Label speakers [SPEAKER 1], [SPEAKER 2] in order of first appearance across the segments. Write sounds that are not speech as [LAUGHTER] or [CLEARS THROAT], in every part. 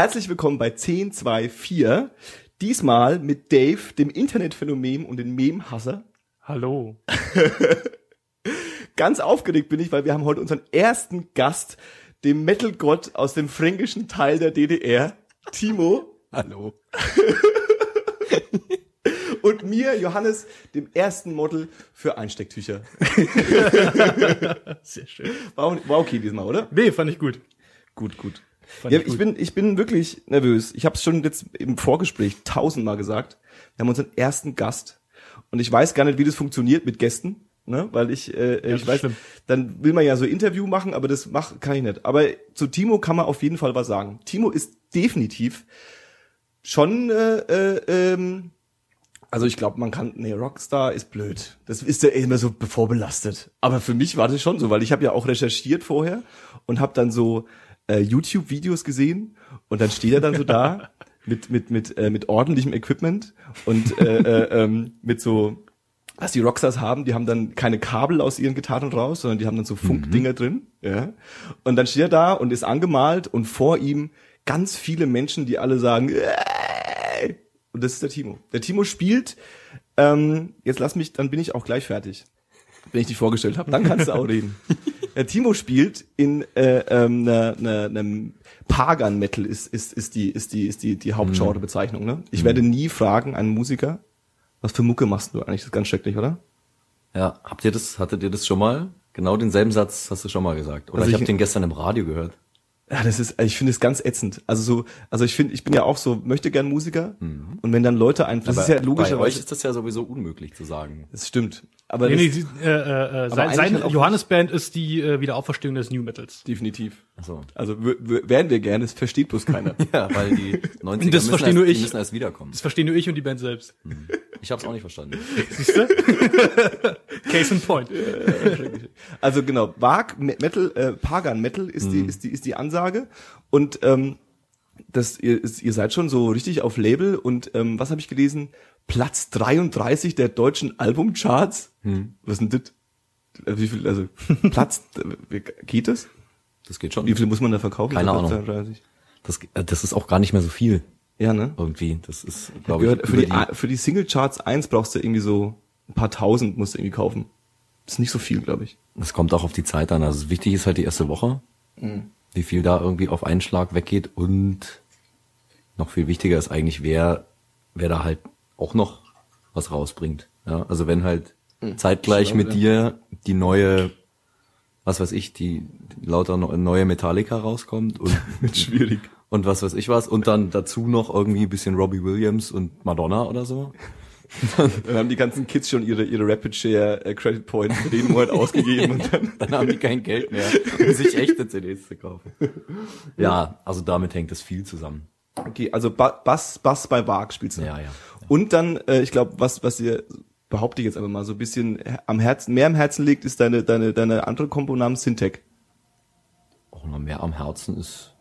[SPEAKER 1] Herzlich willkommen bei 1024. Diesmal mit Dave, dem Internetphänomen und den Mem-Hasser.
[SPEAKER 2] Hallo. [LAUGHS]
[SPEAKER 1] Ganz aufgeregt bin ich, weil wir haben heute unseren ersten Gast, dem Metal-Gott aus dem fränkischen Teil der DDR, Timo. [LAUGHS]
[SPEAKER 3] Hallo. [LAUGHS]
[SPEAKER 1] und mir, Johannes, dem ersten Model für Einstecktücher.
[SPEAKER 2] Sehr schön.
[SPEAKER 1] War, war okay diesmal, oder?
[SPEAKER 2] Nee, fand ich gut.
[SPEAKER 1] Gut, gut. Ja,
[SPEAKER 2] ich
[SPEAKER 1] ich
[SPEAKER 2] gut.
[SPEAKER 1] bin, ich bin wirklich nervös. Ich habe es schon jetzt im Vorgespräch tausendmal gesagt. Wir haben unseren ersten Gast und ich weiß gar nicht, wie das funktioniert mit Gästen, ne? Weil ich, äh,
[SPEAKER 2] das
[SPEAKER 1] ich
[SPEAKER 2] ist
[SPEAKER 1] weiß,
[SPEAKER 2] schlimm.
[SPEAKER 1] dann will man ja so Interview machen, aber das mach, kann ich nicht. Aber zu Timo kann man auf jeden Fall was sagen. Timo ist definitiv schon, äh, äh, ähm, also ich glaube, man kann, nee, Rockstar ist blöd. Das ist ja immer so vorbelastet. Aber für mich war das schon so, weil ich habe ja auch recherchiert vorher und habe dann so äh, YouTube-Videos gesehen und dann steht er dann so da [LAUGHS] mit mit mit äh, mit ordentlichem Equipment und äh, äh, ähm, mit so was die Rockstars haben, die haben dann keine Kabel aus ihren Gitarren raus, sondern die haben dann so Funkdinger drin, ja. Und dann steht er da und ist angemalt und vor ihm ganz viele Menschen, die alle sagen, "Ey!" und das ist der Timo. Der Timo spielt, ähm, jetzt lass mich, dann bin ich auch gleich fertig, wenn ich dich vorgestellt habe. Dann kannst du auch reden. [LAUGHS] Der Timo spielt in äh, ähm, ne, ne, einem Pagan Metal ist ist ist die ist die ist die die Hauptgenrebezeichnung. Ne? Ich werde nie fragen einen Musiker, was für Mucke machst du eigentlich? Das ist ganz schrecklich, oder?
[SPEAKER 3] Ja, habt ihr das, hattet ihr das schon mal? Genau denselben Satz hast du schon mal gesagt. Oder
[SPEAKER 1] Also
[SPEAKER 3] ich
[SPEAKER 1] ich-
[SPEAKER 3] habe den gestern im Radio gehört.
[SPEAKER 1] Ja, das ist, ich finde es ganz ätzend. Also so, also ich finde, ich bin ja auch so, möchte gern Musiker. Und wenn dann Leute ein, das
[SPEAKER 3] Aber
[SPEAKER 1] ist ja
[SPEAKER 3] bei euch
[SPEAKER 1] logischerweise,
[SPEAKER 3] ist das ja sowieso unmöglich zu sagen.
[SPEAKER 1] das stimmt. Aber
[SPEAKER 2] Nee,
[SPEAKER 1] das,
[SPEAKER 2] nee, sie, äh, äh, äh, sein,
[SPEAKER 1] eigentlich
[SPEAKER 2] sein
[SPEAKER 1] halt auch
[SPEAKER 2] Johannes-Band ist die äh, Wiederauferstehung des New Metals.
[SPEAKER 1] definitiv.
[SPEAKER 3] Also
[SPEAKER 1] Also wären wir gerne, das versteht bloß keiner. [LAUGHS]
[SPEAKER 3] ja, weil die 90er
[SPEAKER 2] Das
[SPEAKER 3] müssen,
[SPEAKER 2] verstehe
[SPEAKER 3] erst,
[SPEAKER 2] nur
[SPEAKER 3] die
[SPEAKER 2] ich.
[SPEAKER 3] müssen erst wiederkommen.
[SPEAKER 2] Das verstehen nur ich und die Band selbst.
[SPEAKER 3] Ich habe es auch nicht verstanden.
[SPEAKER 2] Siehst du? [LAUGHS] Case in point. [LAUGHS]
[SPEAKER 1] Also genau, Wag Metal, äh, Pagan Metal ist die, ist die, ist die Ansage. Und ähm, das, ihr, ist, ihr seid schon so richtig auf Label und ähm, was habe ich gelesen? Platz 33 der deutschen Albumcharts. Was ist denn das? Äh, Wie viel, also Platz, äh, geht das?
[SPEAKER 3] Das geht schon.
[SPEAKER 1] Wie viel muss man da verkaufen?
[SPEAKER 3] Keine Ahnung.
[SPEAKER 1] Platz 33?
[SPEAKER 3] Das, äh, das ist auch gar nicht mehr so viel
[SPEAKER 1] Ja, ne?
[SPEAKER 3] irgendwie. Das ist, glaube ich,
[SPEAKER 1] gehört, für die, A- für die Singlecharts 1 brauchst du irgendwie so ein paar tausend musst du irgendwie kaufen. Das ist nicht so viel, glaube ich.
[SPEAKER 3] Es kommt auch auf die Zeit an. Also wichtig ist halt die erste Woche,
[SPEAKER 1] Mhm.
[SPEAKER 3] wie viel da irgendwie auf einen Schlag weggeht und noch viel wichtiger ist eigentlich, wer, wer da halt auch noch was rausbringt. Ja, also wenn halt
[SPEAKER 1] Mhm.
[SPEAKER 3] zeitgleich mit
[SPEAKER 1] ja.
[SPEAKER 3] dir die neue, was weiß ich, die, die lauter neue Metallica rauskommt und [LAUGHS]
[SPEAKER 1] Schwierig.
[SPEAKER 3] und was weiß ich was und dann dazu noch irgendwie ein bisschen Robbie Williams und Madonna oder so. [LAUGHS]
[SPEAKER 1] Dann haben die ganzen Kids schon ihre, ihre Rapid Share äh, Credit Points für den Monat ausgegeben und dann [LAUGHS]
[SPEAKER 3] Dann haben die kein Geld mehr, um sich echte CDs zu kaufen. Ja, also damit hängt es viel zusammen.
[SPEAKER 1] Okay, also ba Bass, Bass bei Wag spielst du.
[SPEAKER 3] Ja, ja.
[SPEAKER 1] Und dann, äh, ich glaube, was, was ihr, behaupte ich jetzt einfach mal, so ein bisschen am Herzen, mehr am Herzen liegt, ist deine, deine, deine andere Kompo namens Syntec.
[SPEAKER 3] Auch noch mehr am Herzen ist,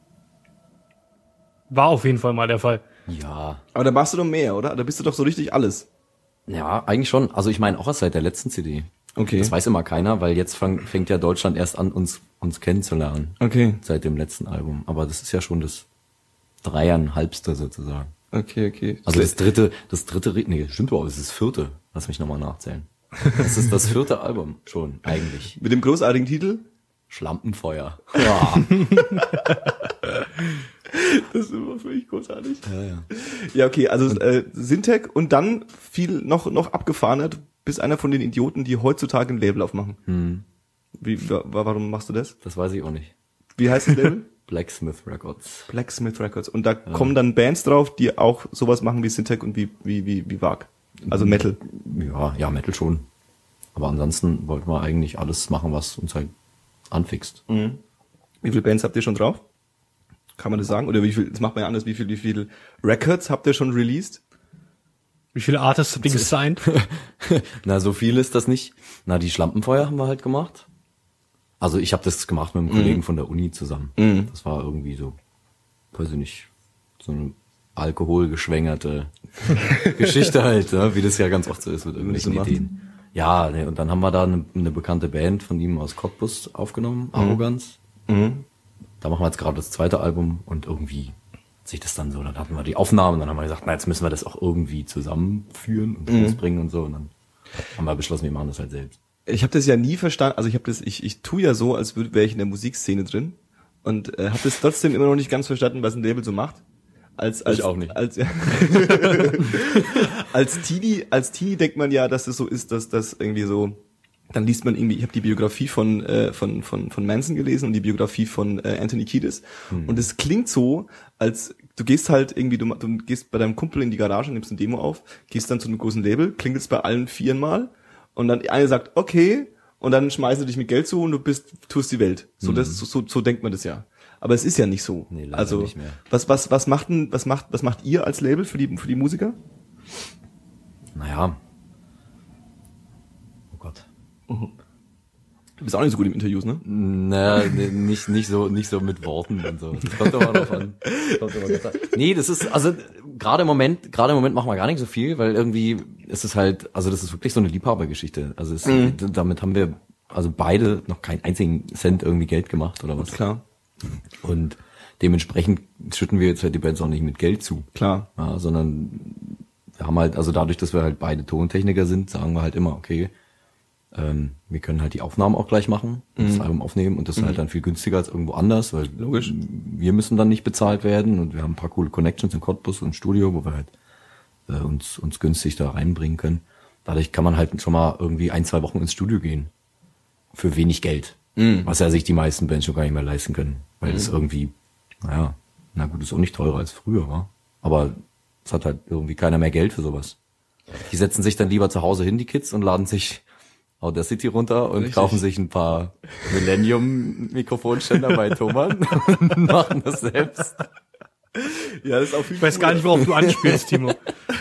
[SPEAKER 2] War auf jeden Fall mal der Fall.
[SPEAKER 3] ja,
[SPEAKER 1] Aber da machst du doch mehr, oder? Da bist du doch so richtig alles.
[SPEAKER 3] ja, eigentlich schon. Also ich meine auch erst seit der letzten CD.
[SPEAKER 1] Okay.
[SPEAKER 3] Das weiß immer keiner, weil jetzt fang, fängt ja Deutschland erst an, uns, uns kennenzulernen.
[SPEAKER 1] Okay.
[SPEAKER 3] Seit dem letzten Album. Aber das ist ja schon das dreieinhalbste sozusagen.
[SPEAKER 1] Okay, okay.
[SPEAKER 3] Also das dritte, das dritte, nee, stimmt überhaupt, das ist das vierte. Lass mich nochmal nachzählen. [LAUGHS] Das ist das vierte Album schon, eigentlich.
[SPEAKER 1] Mit dem großartigen Titel?
[SPEAKER 3] Schlampenfeuer. Ja. [LAUGHS]
[SPEAKER 1] Das ist immer für mich großartig.
[SPEAKER 3] ja, ja.
[SPEAKER 1] Ja, okay, also äh, Syntec und dann viel noch noch abgefahrener, du bist einer von den Idioten, die heutzutage ein Label aufmachen.
[SPEAKER 3] Hm.
[SPEAKER 1] Wie, wa warum machst du das?
[SPEAKER 3] Das weiß ich auch nicht.
[SPEAKER 1] Wie heißt das Label? [LAUGHS]
[SPEAKER 3] Blacksmith Records.
[SPEAKER 1] Blacksmith Records. Und da kommen dann Bands drauf, die auch sowas machen wie Syntec und wie, wie, wie, wie Wag. Also Metal.
[SPEAKER 3] Ja, ja, Metal schon. Aber ansonsten wollten wir eigentlich alles machen, was uns halt anfixt.
[SPEAKER 1] Wie viele Bands habt ihr schon drauf? Kann man das sagen? Oder wie viel, das macht man ja anders, wie viel, wie viel Records habt ihr schon released?
[SPEAKER 2] Wie viele Artists habt ihr gesigned? [LAUGHS]
[SPEAKER 3] Na, so viel ist das nicht. Na, die Schlampenfeuer haben wir halt gemacht. Also ich habe das gemacht mit einem Kollegen von der Uni zusammen. Das war irgendwie so, weiß ich nicht, so eine alkoholgeschwängerte [LAUGHS] Geschichte halt, ne? wie das ja ganz oft so ist mit irgendwelchen. Ideen. Ja, ne, und dann haben wir da eine, eine bekannte Band von ihm aus Cottbus aufgenommen, Arroganz. Da machen wir jetzt gerade das zweite Album und irgendwie sich das dann so, dann hatten wir die Aufnahmen, dann haben wir gesagt, na, jetzt müssen wir das auch irgendwie zusammenführen und
[SPEAKER 1] Mhm.
[SPEAKER 3] rausbringen und so. Und dann haben wir beschlossen, wir machen das halt selbst.
[SPEAKER 1] ich habe das ja nie verstanden, also ich habe das, ich, ich tu ja so, als wäre ich in der Musikszene drin und äh, habe das trotzdem immer noch nicht ganz verstanden, was ein Label so macht. Als, als,
[SPEAKER 3] auch nicht.
[SPEAKER 1] Als, [LAUGHS] als Teenie, als Teenie denkt man ja, dass es so ist, dass das irgendwie so, dann liest man irgendwie, ich habe die Biografie von, äh, von, von, von Manson gelesen und die Biografie von äh, Anthony Kiedis und es klingt so, als du gehst halt irgendwie, du, du gehst bei deinem Kumpel in die Garage, nimmst ein Demo auf, gehst dann zu einem großen Label, klingelst bei allen vieren mal und dann eine sagt, okay, und dann schmeißen sie dich mit Geld zu und du bist, tust die Welt. So, das, so, so, so denkt man das ja. Aber es ist ja nicht so.
[SPEAKER 3] Nee, leider
[SPEAKER 1] also,
[SPEAKER 3] nicht mehr.
[SPEAKER 1] was, was, was macht denn, was macht, was macht ihr als Label für die, für die Musiker?
[SPEAKER 3] Naja. Oh Gott.
[SPEAKER 1] Du bist auch nicht so gut im Interviews, ne?
[SPEAKER 3] Naja, nee, nicht, nicht so, nicht so mit Worten und so. Das kommt immer noch an. Kommt immer ganz an. Nee, das ist, also, gerade im Moment, gerade im Moment machen wir gar nicht so viel, weil irgendwie ist es halt, also das ist wirklich so eine Liebhabergeschichte. Also es, damit haben wir, also beide noch keinen einzigen Cent irgendwie Geld gemacht oder was.
[SPEAKER 1] Klar.
[SPEAKER 3] Und dementsprechend schütten wir jetzt halt die Bands auch nicht mit Geld zu.
[SPEAKER 1] Klar.
[SPEAKER 3] Ja, sondern wir haben halt, also dadurch, dass wir halt beide Tontechniker sind, sagen wir halt immer, okay, ähm, wir können halt die Aufnahmen auch gleich machen, das Album aufnehmen und das ist halt dann viel günstiger als irgendwo anders, weil
[SPEAKER 1] Logisch.
[SPEAKER 3] wir müssen dann nicht bezahlt werden und wir haben ein paar coole Connections in Cottbus und Studio, wo wir halt äh, uns, uns günstig da reinbringen können. Dadurch kann man halt schon mal irgendwie ein, zwei Wochen ins Studio gehen. Für wenig Geld. Was ja sich die meisten Bands schon gar nicht mehr leisten können. Weil das irgendwie, naja, na gut, ist auch nicht teurer als früher, war. Aber es hat halt irgendwie keiner mehr Geld für sowas. Die setzen sich dann lieber zu Hause hin, die Kids, und laden sich Audacity runter und
[SPEAKER 1] Richtig.
[SPEAKER 3] kaufen sich ein paar Millennium-Mikrofonständer bei Thomann und [LAUGHS] machen das selbst.
[SPEAKER 1] Ja, das ist auch viel
[SPEAKER 2] Ich weiß gar nicht, worauf du anspielst, Timo.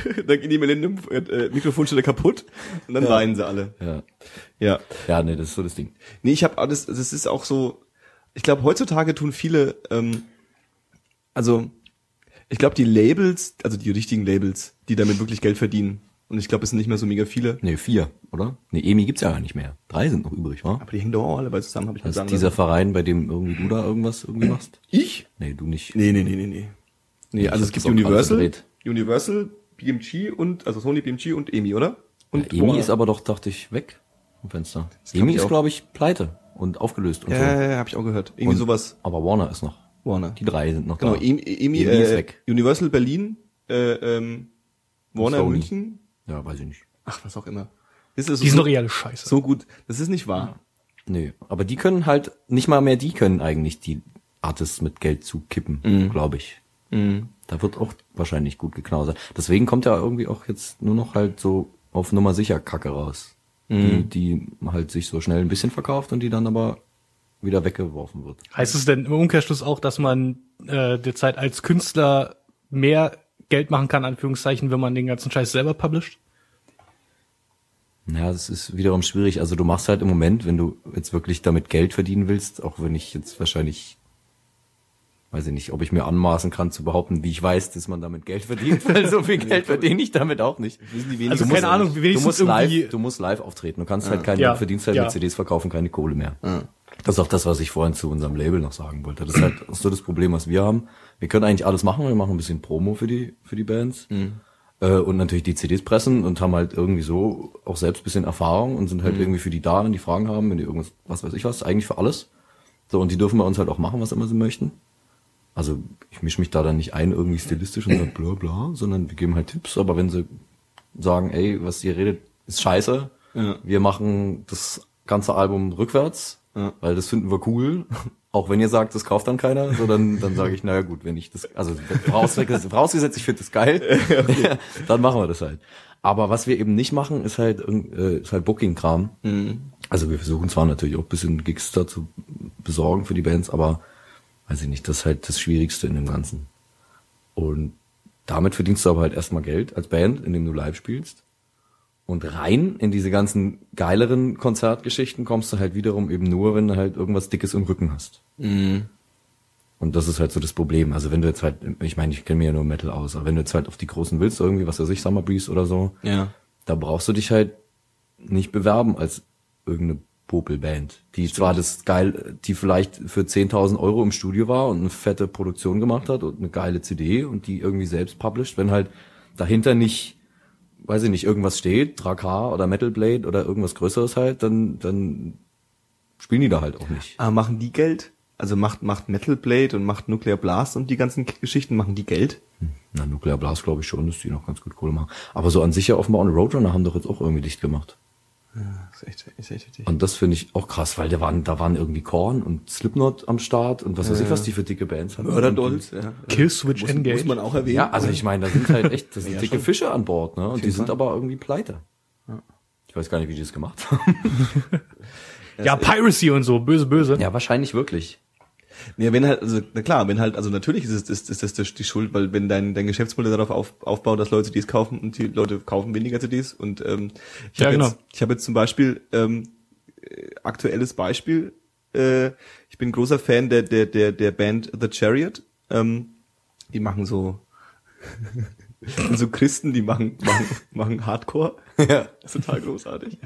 [SPEAKER 2] [LAUGHS]
[SPEAKER 1] Dann gehen die Millennium äh, Mikrofonstelle kaputt und dann weinen sie alle.
[SPEAKER 3] Ja.
[SPEAKER 1] Ja.
[SPEAKER 3] Ja, nee, das ist so das Ding.
[SPEAKER 1] Nee, ich habe alles, das ist auch so, ich glaube, heutzutage tun viele, ähm, also ich glaube, die Labels, also die richtigen Labels, die damit wirklich Geld verdienen, und ich glaube, es sind nicht mehr so mega viele,
[SPEAKER 3] Nee, vier, oder? Nee, Emi gibt's ja gar nicht mehr. Drei sind noch übrig, wa?
[SPEAKER 1] aber die hängen doch auch alle bei zusammen, habe ich
[SPEAKER 3] ist dieser
[SPEAKER 1] lassen.
[SPEAKER 3] Verein, bei dem irgendwie du da irgendwas irgendwie machst?
[SPEAKER 1] Ich?
[SPEAKER 3] Nee, du nicht.
[SPEAKER 1] Nee, nee, nee, nee, nee. Nee, also es gibt Universal. Universal, BMG und, also Sony, BMG und EMI, oder? Und
[SPEAKER 3] Ja, Emi
[SPEAKER 1] Warner.
[SPEAKER 3] ist aber doch, dachte ich, weg vom Fenster.
[SPEAKER 1] glaub
[SPEAKER 3] Emi ist, glaube ich, pleite und aufgelöst und
[SPEAKER 1] ja,
[SPEAKER 3] so.
[SPEAKER 1] ja, ja, habe ich auch gehört. Irgendwie
[SPEAKER 3] Und-
[SPEAKER 1] sowas.
[SPEAKER 3] Aber Warner ist noch.
[SPEAKER 1] Warner.
[SPEAKER 3] Die drei sind noch
[SPEAKER 1] Genau,
[SPEAKER 3] da.
[SPEAKER 1] EMI, EMI,
[SPEAKER 3] EMI ist
[SPEAKER 1] äh,
[SPEAKER 3] weg.
[SPEAKER 1] Universal Berlin, äh, ähm, Warner
[SPEAKER 3] Sony.
[SPEAKER 1] München,
[SPEAKER 3] Ja, weiß ich nicht.
[SPEAKER 1] ach, was auch immer. Ist es
[SPEAKER 2] Die sind
[SPEAKER 1] so,
[SPEAKER 2] doch eh alle scheiße.
[SPEAKER 1] so gut? Das ist nicht wahr.
[SPEAKER 3] Nee, aber die können halt, nicht mal mehr die können eigentlich die Artists mit Geld zu kippen,
[SPEAKER 1] Mhm.
[SPEAKER 3] glaube ich. Da wird auch wahrscheinlich gut geknausert. Deswegen kommt ja irgendwie auch jetzt nur noch halt so auf Nummer sicher Kacke raus. Die, die halt sich so schnell ein bisschen verkauft und die dann aber wieder weggeworfen wird.
[SPEAKER 2] Heißt es denn im Umkehrschluss auch, dass man äh, derzeit als Künstler mehr Geld machen kann, Anführungszeichen, wenn man den ganzen Scheiß selber publisht?
[SPEAKER 3] Ja, das ist wiederum schwierig. Also du machst halt im Moment, wenn du jetzt wirklich damit Geld verdienen willst, auch wenn ich jetzt wahrscheinlich, weiß ich nicht, ob ich mir anmaßen kann zu behaupten, wie ich weiß, dass man damit Geld verdient, [LAUGHS] weil so viel Geld verdiene ich damit auch nicht.
[SPEAKER 2] Also keine Ahnung,
[SPEAKER 3] Du
[SPEAKER 2] wenigstens
[SPEAKER 3] musst live, du musst live auftreten. Du kannst halt keine,
[SPEAKER 2] Ja,
[SPEAKER 3] verdienst halt
[SPEAKER 2] ja.
[SPEAKER 3] mit CDs verkaufen keine Kohle mehr. Das ist auch das, was ich vorhin zu unserem Label noch sagen wollte. Das ist halt so das Problem, was wir haben. Wir können eigentlich alles machen. Wir machen ein bisschen Promo für die, für die Bands. Äh, und natürlich die CDs pressen und haben halt irgendwie so auch selbst ein bisschen Erfahrung und sind halt irgendwie für die da, wenn die Fragen haben, wenn die irgendwas, was weiß ich was, eigentlich für alles. So, und die dürfen bei uns halt auch machen, was immer sie möchten. Also ich mische mich da dann nicht ein, irgendwie stilistisch und sag bla bla, sondern wir geben halt Tipps, aber wenn sie sagen, ey, was ihr redet, ist scheiße,
[SPEAKER 1] Ja.
[SPEAKER 3] wir machen das ganze Album rückwärts,
[SPEAKER 1] Ja.
[SPEAKER 3] weil das finden wir cool. [LAUGHS] Auch wenn ihr sagt, das kauft dann keiner, so dann, dann sage ich, naja gut, wenn ich das, also vorausgesetzt, ich finde das geil, [LAUGHS] [LAUGHS] dann machen wir das halt. Aber was wir eben nicht machen, ist halt, äh, ist halt Booking-Kram. Also wir versuchen zwar natürlich auch ein bisschen Gigs da zu besorgen für die Bands, aber weiß ich nicht, das ist halt das Schwierigste in dem Ganzen. Und damit verdienst du aber halt erstmal Geld als Band, indem du live spielst. Und rein in diese ganzen geileren Konzertgeschichten kommst du halt wiederum eben nur, wenn du halt irgendwas Dickes im Rücken hast. Und das ist halt so das Problem. Also wenn du jetzt halt, ich meine, ich kenne mir ja nur Metal aus, aber wenn du jetzt halt auf die großen willst, irgendwie, was weiß ich, Summer Breeze oder so,
[SPEAKER 1] Ja.
[SPEAKER 3] da brauchst du dich halt nicht bewerben als irgendeine Popelband, die zwar das geil, die vielleicht für 10.000 Euro im Studio war und eine fette Produktion gemacht hat und eine geile CD und die irgendwie selbst published, wenn halt dahinter nicht, weiß ich nicht, irgendwas steht, Drakar oder Metal Blade oder irgendwas Größeres halt, dann, dann spielen die da halt auch nicht.
[SPEAKER 1] Aber machen die Geld? Also macht, macht Metal Blade und macht Nuclear Blast und die ganzen Geschichten, machen die Geld?
[SPEAKER 3] Na, Nuclear Blast glaube ich schon, dass die noch ganz gut Kohle machen. Aber so an sich ja offenbar und Roadrunner haben doch jetzt auch irgendwie dicht gemacht.
[SPEAKER 1] Das ist echt, ist echt richtig.
[SPEAKER 3] Und das finde ich auch krass, weil da waren, da waren irgendwie Korn und Slipknot am Start und was weiß ich, was die für dicke Bands haben.
[SPEAKER 1] Mörderdolls, ja.
[SPEAKER 2] Killswitch
[SPEAKER 1] muss,
[SPEAKER 2] Engage.
[SPEAKER 1] muss man auch erwähnen.
[SPEAKER 3] Ja, also ich meine, da sind halt echt, das sind
[SPEAKER 1] Ja,
[SPEAKER 3] dicke
[SPEAKER 1] schon.
[SPEAKER 3] Fische an Bord, ne? Und die sind
[SPEAKER 1] Fall.
[SPEAKER 3] aber irgendwie pleite. Ich weiß gar nicht, wie die das gemacht [LAUGHS] haben.
[SPEAKER 2] Ja, Piracy und so, böse, böse.
[SPEAKER 3] Ja, wahrscheinlich wirklich.
[SPEAKER 1] Ja, wenn halt, also na klar, wenn halt, also natürlich ist es ist, ist das die Schuld, weil wenn dein, dein Geschäftsmodell darauf auf, aufbaut, dass Leute CDs kaufen und die Leute kaufen weniger CDs und ähm, ich
[SPEAKER 2] Ja,
[SPEAKER 1] habe
[SPEAKER 2] genau.
[SPEAKER 1] jetzt, ich habe jetzt zum Beispiel ähm, äh, aktuelles Beispiel, äh, ich bin großer Fan der der der der Band The Chariot, ähm, die machen so sind [LAUGHS] so Christen, die machen machen, machen Hardcore,
[SPEAKER 3] Ja.
[SPEAKER 1] das [LAUGHS] ist total großartig.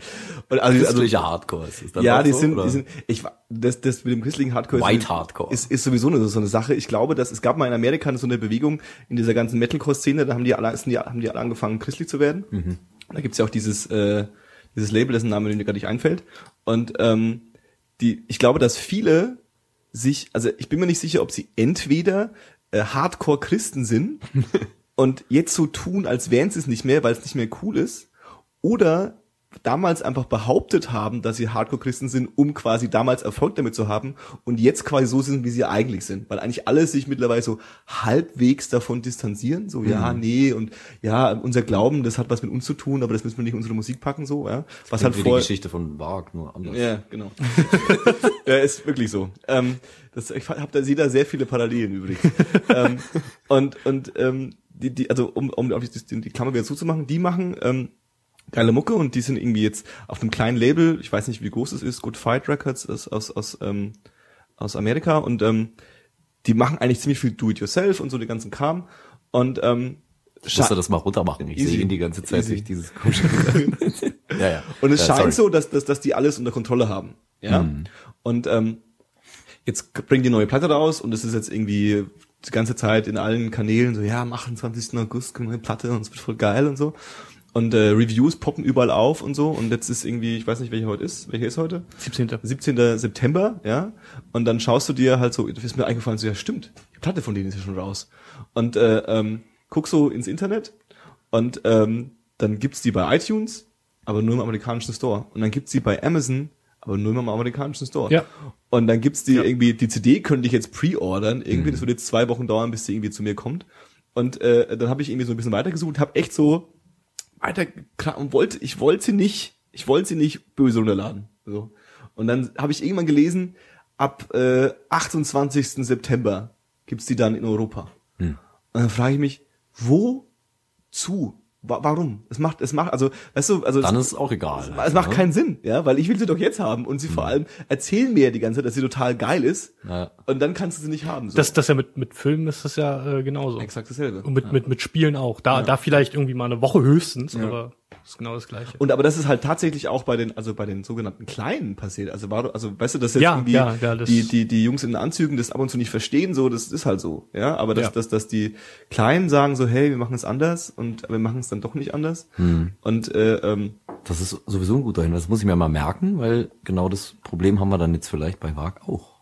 [SPEAKER 1] Und also,
[SPEAKER 3] Christlicher Hardcore ist es dann
[SPEAKER 1] ja, die
[SPEAKER 3] so,
[SPEAKER 1] sind,
[SPEAKER 3] oder?
[SPEAKER 1] die sind, ich, das, das mit dem christlichen Hardcore
[SPEAKER 3] White
[SPEAKER 1] ist,
[SPEAKER 3] Hardcore.
[SPEAKER 1] ist, ist sowieso eine, so eine Sache. Ich glaube, dass es gab mal in Amerika so eine Bewegung in dieser ganzen Metalcore-Szene, da haben die alle, haben die alle angefangen, christlich zu werden.
[SPEAKER 3] Mhm.
[SPEAKER 1] Da gibt's ja auch dieses, äh, dieses Label, dessen Name mir gerade nicht einfällt. Und ähm, die, ich glaube, dass viele sich, also ich bin mir nicht sicher, ob sie entweder äh, Hardcore-Christen sind [LAUGHS] und jetzt so tun, als wären sie es nicht mehr, weil es nicht mehr cool ist, oder damals einfach behauptet haben, dass sie Hardcore-Christen sind, um quasi damals Erfolg damit zu haben und jetzt quasi so sind, wie sie eigentlich sind. Weil eigentlich alle sich mittlerweile so halbwegs davon distanzieren, so ja, nee und ja, unser Glauben, das hat was mit uns zu tun, aber das müssen wir nicht in unsere Musik packen, so, ja. Was halt
[SPEAKER 3] wie die Geschichte von Varg, nur anders.
[SPEAKER 1] ja, genau. [LAUGHS] ja, ist wirklich so. Ähm, das, ich habe da sehe da sehr viele Parallelen übrigens. [LAUGHS] ähm, und und ähm, die, die, also um, um auf die, die Klammer wieder zuzumachen, die machen ähm, geile Mucke und die sind irgendwie jetzt auf einem kleinen Label, ich weiß nicht, wie groß es ist, Good Fight Records aus aus aus, ähm, aus Amerika und ähm, die machen eigentlich ziemlich viel Do-it-yourself und so den ganzen Kram und ähm,
[SPEAKER 3] Ich musste das mal runter machen. Ich sehe ihn die ganze Zeit durch dieses komische. [LAUGHS] ja, ja.
[SPEAKER 1] Und es
[SPEAKER 3] ja,
[SPEAKER 1] scheint
[SPEAKER 3] sorry.
[SPEAKER 1] so, dass, dass, dass die alles unter Kontrolle haben. Ja. Und ähm, jetzt bringen die neue Platte raus und es ist jetzt irgendwie die ganze Zeit in allen Kanälen so, ja, am 28. August kommt eine Platte und es wird voll geil und so. Und äh, Reviews poppen überall auf und so. Und jetzt ist irgendwie, ich weiß nicht, welcher heute ist. Welcher ist heute?
[SPEAKER 2] 17.
[SPEAKER 1] 17. September, ja. Und dann schaust du dir halt so, das ist mir eingefallen, so, ja, stimmt, die Platte von denen ist ja schon raus. Und äh, ähm, guck so ins Internet und ähm, dann gibt's die bei iTunes, aber nur im amerikanischen Store. Und dann gibt's die bei Amazon, aber nur im amerikanischen Store.
[SPEAKER 2] Ja.
[SPEAKER 1] Und dann gibt's die irgendwie, die CD könnte ich jetzt pre-ordern, irgendwie, das würde jetzt zwei Wochen dauern, bis die irgendwie zu mir kommt. Und äh, dann habe ich irgendwie so ein bisschen weitergesucht, habe echt so weiter und wollte, ich wollte sie nicht, ich wollte sie nicht böse runterladen. So. Und dann habe ich irgendwann gelesen, ab äh, 28. September gibt's die dann in Europa. Und dann frage ich mich, wozu? Wa warum? Es macht, es macht, also, weißt du, also
[SPEAKER 3] Dann
[SPEAKER 1] es,
[SPEAKER 3] ist es auch egal.
[SPEAKER 1] es macht
[SPEAKER 3] ne?
[SPEAKER 1] keinen Sinn, ja, weil ich will sie doch jetzt haben und sie vor allem erzählen mir ja die ganze Zeit, dass sie total geil ist.
[SPEAKER 3] Ja.
[SPEAKER 1] Und dann kannst du sie nicht haben. So.
[SPEAKER 2] Das, das ja mit, mit Filmen ist das ja äh, genauso.
[SPEAKER 1] exakt dasselbe.
[SPEAKER 2] Und mit, mit, mit Spielen auch. Da, da vielleicht irgendwie mal eine Woche höchstens, aber ist genau das Gleiche.
[SPEAKER 1] Und aber das ist halt tatsächlich auch bei den, also bei den sogenannten Kleinen passiert. Also war, also weißt du, dass jetzt
[SPEAKER 2] Ja,
[SPEAKER 1] irgendwie
[SPEAKER 2] ja, ja, das-
[SPEAKER 1] die, die, die Jungs in den Anzügen das ab und zu nicht verstehen, so, das ist halt so, ja. Aber dass,
[SPEAKER 2] Ja.
[SPEAKER 1] dass, dass die Kleinen sagen so, hey, wir machen es anders und wir machen es dann doch nicht anders.
[SPEAKER 3] Hm.
[SPEAKER 1] Und äh, ähm,
[SPEAKER 3] Das ist sowieso ein guter Hinweis. Das muss ich mir mal merken, weil genau das Problem haben wir dann jetzt vielleicht bei Varg auch.